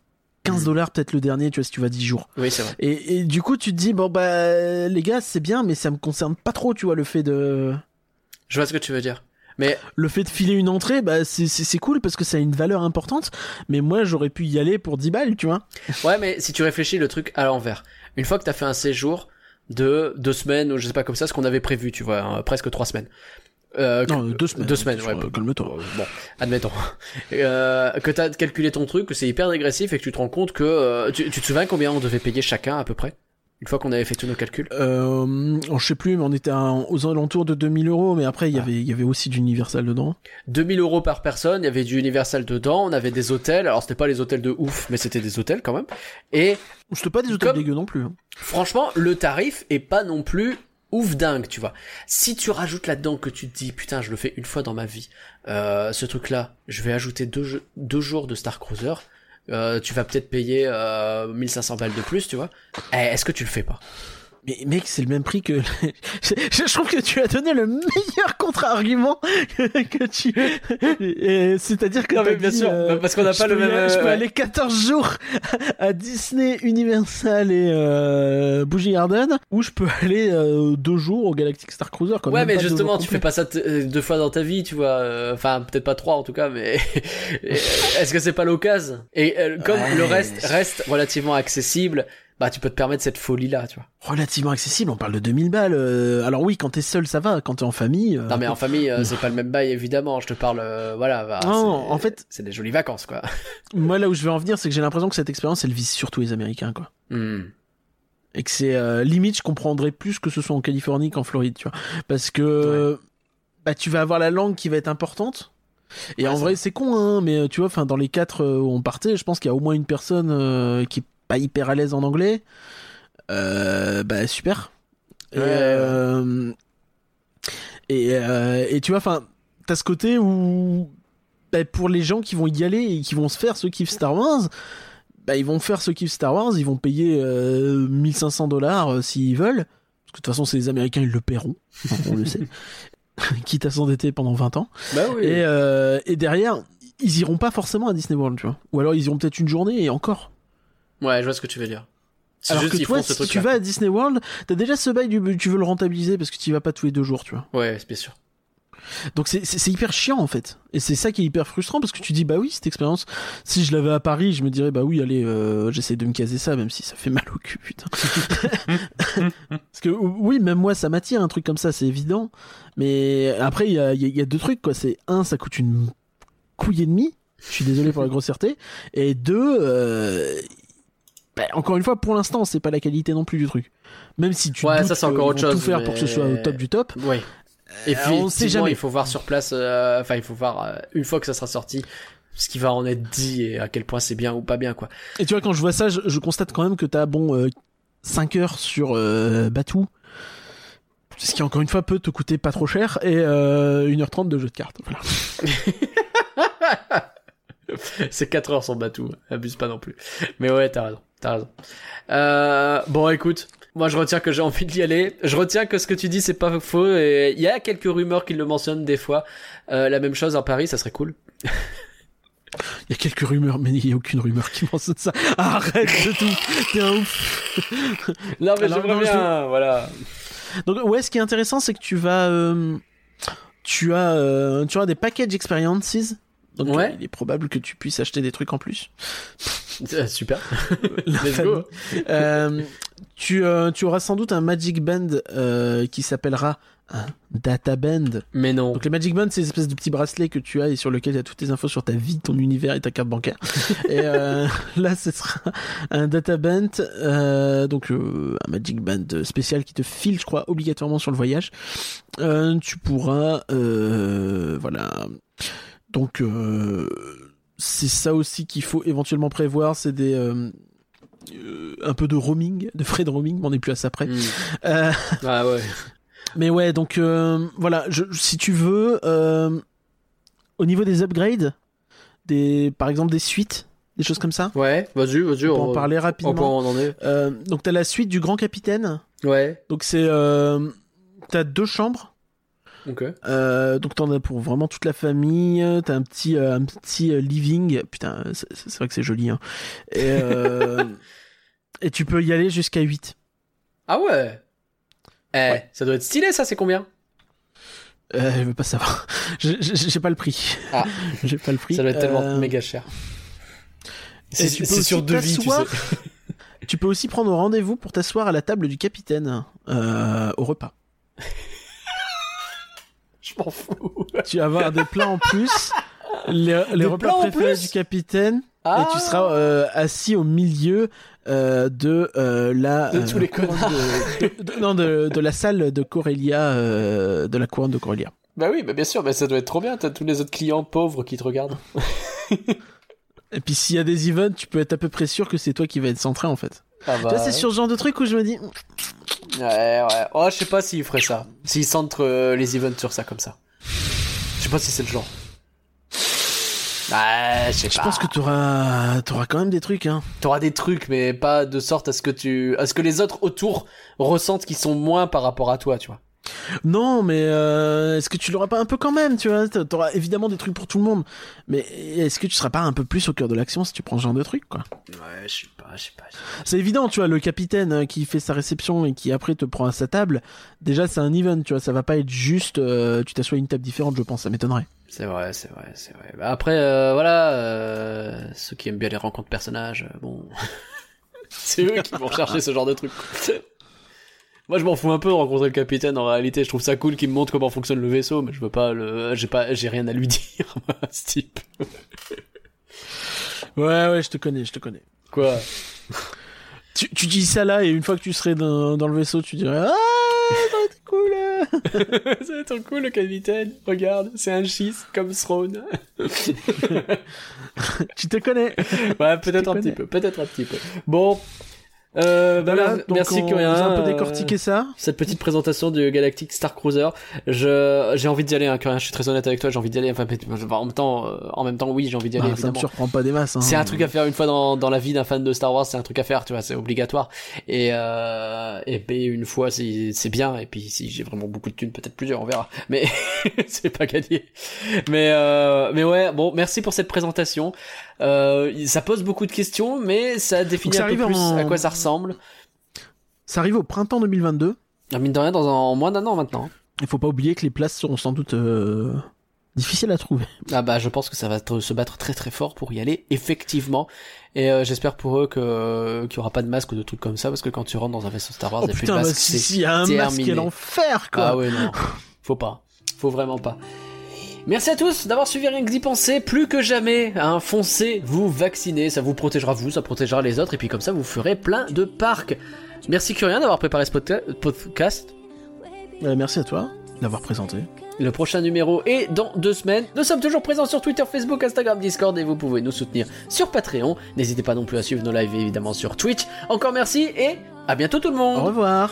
15 Mhm. dollars peut-être le dernier, tu vois, si tu vas 10 jours. Oui, c'est vrai. Et, et du coup, tu te dis, bon, bah, les gars, c'est bien, mais ça me concerne pas trop, tu vois, le fait de. Je vois ce que tu veux dire. Mais Le fait de filer une entrée, bah, c'est- cool parce que ça a une valeur importante, mais moi, j'aurais pu y aller pour 10 balles, tu vois. ouais, mais si tu réfléchis le truc à l'envers, une fois que t'as fait un séjour de deux semaines ou je sais pas comme ça, ce qu'on avait prévu, tu vois, hein, presque trois semaines. Euh, Non, deux semaines. Deux semaines, ouais. Euh, Calme-toi. Euh, Bon, admettons. Euh, que t'as calculé ton truc, que c'est hyper dégressif et que tu te rends compte que euh, tu, tu te souviens combien on devait payer chacun à peu près? Une fois qu'on avait fait tous nos calculs. Euh, je sais plus, mais on était à- aux alentours de 2000 euros, mais après, il y Ah. avait, il y avait aussi d'Universal dedans. 2000 euros par personne, il y avait du Universal dedans, on avait des hôtels, alors c'était pas les hôtels de ouf, mais c'était des hôtels quand même. Et C'était pas des hôtels Comme- dégueux non plus. hein. franchement, le tarif est pas non plus ouf dingue, tu vois. Si tu rajoutes là-dedans que tu te dis, putain, je le fais une fois dans ma vie, euh, ce truc-là, je vais ajouter deux, deux jours de Star Cruiser, tu vas peut-être payer euh, 1500 balles de plus, tu vois. Eh, Est-ce que tu le fais pas? Mais mec, c'est le même prix que. je, trouve que tu as donné le meilleur contre-argument que, tu. C'est-à-dire que. Non, mais bien dit, sûr, euh, parce qu'on n'a pas le même, aller- Je peux euh, aller 14 jours à Disney, Universal et euh, Bougie Garden, ou je peux aller euh, deux jours au Galactic Star Cruiser. Quoi, Ouais, même mais justement, tu fais pas ça euh, deux fois dans ta vie, tu vois. Enfin, peut-être pas trois en tout cas, mais est-ce que c'est pas l'occasion? Et euh, comme Ouais, le reste reste relativement accessible, bah tu peux te permettre cette folie là, tu vois. Relativement accessible, on parle de 2000 balles. euh, alors oui, quand t'es seul, ça va. Quand t'es en famille. euh, Non, mais en famille, euh, c'est pas le même bail évidemment. Je te parle, voilà. bah, Non, en fait- c'est des jolies vacances, quoi. Moi, là où je veux en venir, c'est que j'ai l'impression que cette expérience, elle vise surtout les Américains, quoi. Hmm. et que c'est limite je comprendrais plus que ce soit en Californie qu'en Floride tu vois parce que bah tu vas avoir la langue qui va être importante et Ouais, en vrai c'est con hein mais tu vois enfin dans les quatre où on partait je pense qu'il y a au moins une personne euh, qui pas hyper à l'aise en anglais euh, bah super et, Ouais, euh, et, euh, et tu vois enfin t'as ce côté où bah, pour les gens qui vont y aller et qui vont se faire ce kiff Star Wars bah, ils vont faire ce kiff Star Wars, ils vont payer euh, 1500 dollars s'ils veulent. Parce que de toute façon, c'est les Américains, ils le paieront. on le sait. Quitte à s'endetter pendant 20 ans. Bah oui. Et, et derrière, ils iront pas forcément à Disney World, tu vois. Ou alors ils iront peut-être une journée et encore. Ouais, je vois ce que tu veux dire. Alors juste que toi, si tu vas à Disney World, t'as déjà ce bail du tu veux le rentabiliser parce que tu y vas pas tous les deux jours, tu vois. Ouais, c'est bien sûr. Donc c'est- hyper chiant en fait. Et c'est ça qui est hyper frustrant parce que tu dis bah oui cette expérience, si je l'avais à Paris, je me dirais bah oui allez euh, j'essaie de me caser ça même si ça fait mal au cul putain. parce que oui même moi ça m'attire un truc comme ça c'est évident. Mais après il y a, y a- y a deux trucs quoi. C'est un ça coûte une couille et demie. Je suis désolé pour la grossièreté. Et deux euh, bah, encore une fois pour l'instant c'est pas la qualité non plus du truc. Même si tu Ouais, doutes ça, c'est qu'ils encore autre vont tout faire pour que ce soit au top du top. Et Euh, puis, on sait jamais. il faut voir sur place, euh, enfin, il faut voir euh, une fois que ça sera sorti, ce qui va en être dit et à quel point c'est bien ou pas bien, quoi. Et tu vois, quand je vois ça, je, je constate quand même que t'as, bon, euh, 5 heures sur Batou. Ce qui, encore une fois, peut te coûter pas trop cher. Et euh, 1h30 de jeu de cartes. Voilà. c'est 4 heures son bateau, abuse pas non plus. Mais ouais, t'as raison, t'as raison. Euh, bon, écoute, moi je retiens que j'ai envie d'y aller. Je retiens que ce que tu dis c'est pas faux et il y a quelques rumeurs qui le mentionnent des fois. Euh, la même chose à Paris, ça serait cool. Il y a quelques rumeurs, mais il n'y a aucune rumeur qui mentionne ça. Arrête de tout. T'es un ouf. Non mais Alors, j'aimerais non, je voilà. Donc, ouais, ce qui est intéressant, c'est que tu vas. euh, tu as, euh, tu as des package experiences. Donc, Ouais. euh, il est probable que tu puisses acheter des trucs en plus. Euh, Super. Let's go. Euh, Tu, euh, tu auras sans doute un Magic Band qui s'appellera un Data Band. Mais non. Donc les Magic Band, c'est une espèce de petit bracelet que tu as et sur lequel il y a toutes tes infos sur ta vie, ton univers et ta carte bancaire. et là, ce sera un Data Band, donc un Magic Band spécial qui te file, je crois, obligatoirement sur le voyage. Tu pourras, voilà. Donc euh, c'est ça aussi qu'il faut éventuellement prévoir, c'est des euh, euh, un peu de roaming, de frais de roaming, mais on n'est plus à ça près. Hmm. Euh, Ah ouais. mais ouais, donc euh, voilà, je, si tu veux, euh, au niveau des upgrades, des, par exemple des suites, des choses comme ça, Ouais, vas-y, vas-y. on peut on- en parler On peut rapidement. en est. Euh, donc t'as la suite du Grand Capitaine, Ouais. donc c'est c'est t'as deux chambres. Euh, donc t'en as pour vraiment toute la famille. T'as un petit euh, un petit euh, living. Putain, c'est c'est vrai que c'est joli. Hein. Et, et tu peux y aller jusqu'à 8. Ah ouais? Eh, Ouais. ça doit être stylé, ça. C'est combien? Je veux pas savoir. J'ai- pas le prix. Ah. J'ai pas le prix. Ça doit être tellement méga cher. et tu peux aussi t'asseoir- Tu peux aussi prendre rendez-vous pour t'asseoir à la table du capitaine au repas. Je m'en fous. Tu vas avoir des plats en plus. Les, les repas préférés du capitaine. Ah Et tu seras euh, assis au milieu euh, de euh, la De tous les couronne de, de- non de, de la salle de Corelia de la couronne de Corelia. Bah oui, bah bien sûr, bah ça doit être trop bien. T'as tous les autres clients pauvres qui te regardent. Et puis s'il y a des events, tu peux être à peu près sûr que c'est toi qui va être centré en fait. Ah Tu vois, c'est sur ce genre de truc où je me dis Ouais, ouais. Oh, je sais pas s'ils feraient ça. S'ils centrent euh, les events sur ça comme ça. Je sais pas si c'est le genre. Ouais, je sais je pas. pense que tu auras auras quand même des trucs hein. T'auras des trucs, mais pas de sorte à ce que tu, à ce que les autres autour ressentent qu'ils sont moins par rapport à toi, tu vois. Non, mais euh, est-ce que tu l'auras pas un peu quand même, tu vois? T'auras évidemment des trucs pour tout le monde, mais est-ce que tu seras pas un peu plus au cœur de l'action si tu prends ce genre de truc, quoi? Ouais, je sais pas, je sais pas. C'est évident, tu vois, le capitaine euh, qui fait sa réception et qui après te prend à sa table, déjà c'est un event, tu vois, ça va pas être juste, euh, tu t'assois à une table différente, je pense, ça m'étonnerait. C'est vrai, c'est vrai, c'est vrai. Bah après, euh, voilà, euh, ceux qui aiment bien les rencontres personnages, euh, bon, c'est eux qui vont chercher ce genre de trucs. Moi, je m'en fous un peu de rencontrer le capitaine. En réalité, je trouve ça cool qu'il me montre comment fonctionne le vaisseau, mais je veux pas le, j'ai pas, j'ai rien à lui dire, moi, ce type. Ouais, ouais, je te connais, je te connais. Quoi? Tu, tu dis ça là et une fois que tu serais dans, dans le vaisseau, tu dirais Ah, ça va être cool. Ça va être cool, le capitaine. Regarde, c'est un schiste comme Throne. Tu te connais Ouais, peut-être un connais. petit peu, peut-être un petit peu. Bon, euh, bah, Voilà, donc merci on, Curien. on a un peu décortiqué ça. cette petite présentation du Galactic Star Cruiser. Je, j'ai envie d'y aller, hein, Curien, je suis très honnête avec toi, j'ai envie d'y aller. Enfin, mais- enfin, en même temps, euh, en même temps, oui, j'ai envie d'y aller, Bah, ça me surprend pas des masses. Hein. C'est un truc à faire une fois dans, dans la vie d'un fan de Star Wars, c'est un truc à faire, tu vois, c'est obligatoire. Et, euh, et payer une fois, c'est, c'est bien. Et puis, si j'ai vraiment beaucoup de thunes, peut-être plusieurs, on verra. Mais c'est pas gagné. Mais, euh, mais ouais, bon, merci pour cette présentation. Euh, ça pose beaucoup de questions, mais ça définit ça un peu plus en- à quoi ça ressemble. Ça arrive au printemps 2022. Ah, Mine de rien, dans un, en moins d'un an maintenant. Il faut pas oublier que les places seront sans doute euh, difficiles à trouver. Ah bah je pense que ça va se battre très très fort pour y aller effectivement et euh, j'espère pour eux que qu'il y aura pas de masque ou de trucs comme ça parce que quand tu rentres dans un vaisseau Star Wars Oh et puis putain, le bah, masque si, c'est si, y a un masque, terminé. quel enfer, quoi. ah ouais non faut pas faut vraiment pas Merci à tous d'avoir suivi rien que d'y penser. Plus que jamais, hein, foncez, vous vacciner, ça vous protégera vous, ça protégera les autres, et puis comme ça vous ferez plein de parcs. Merci Curien d'avoir préparé ce podca- podcast. Euh, merci à toi d'avoir présenté. Le prochain numéro est dans deux semaines. Nous sommes toujours présents sur Twitter, Facebook, Instagram, Discord et vous pouvez nous soutenir sur Patreon. N'hésitez pas non plus à suivre nos lives évidemment sur Twitch. Encore merci et à bientôt tout le monde Au revoir.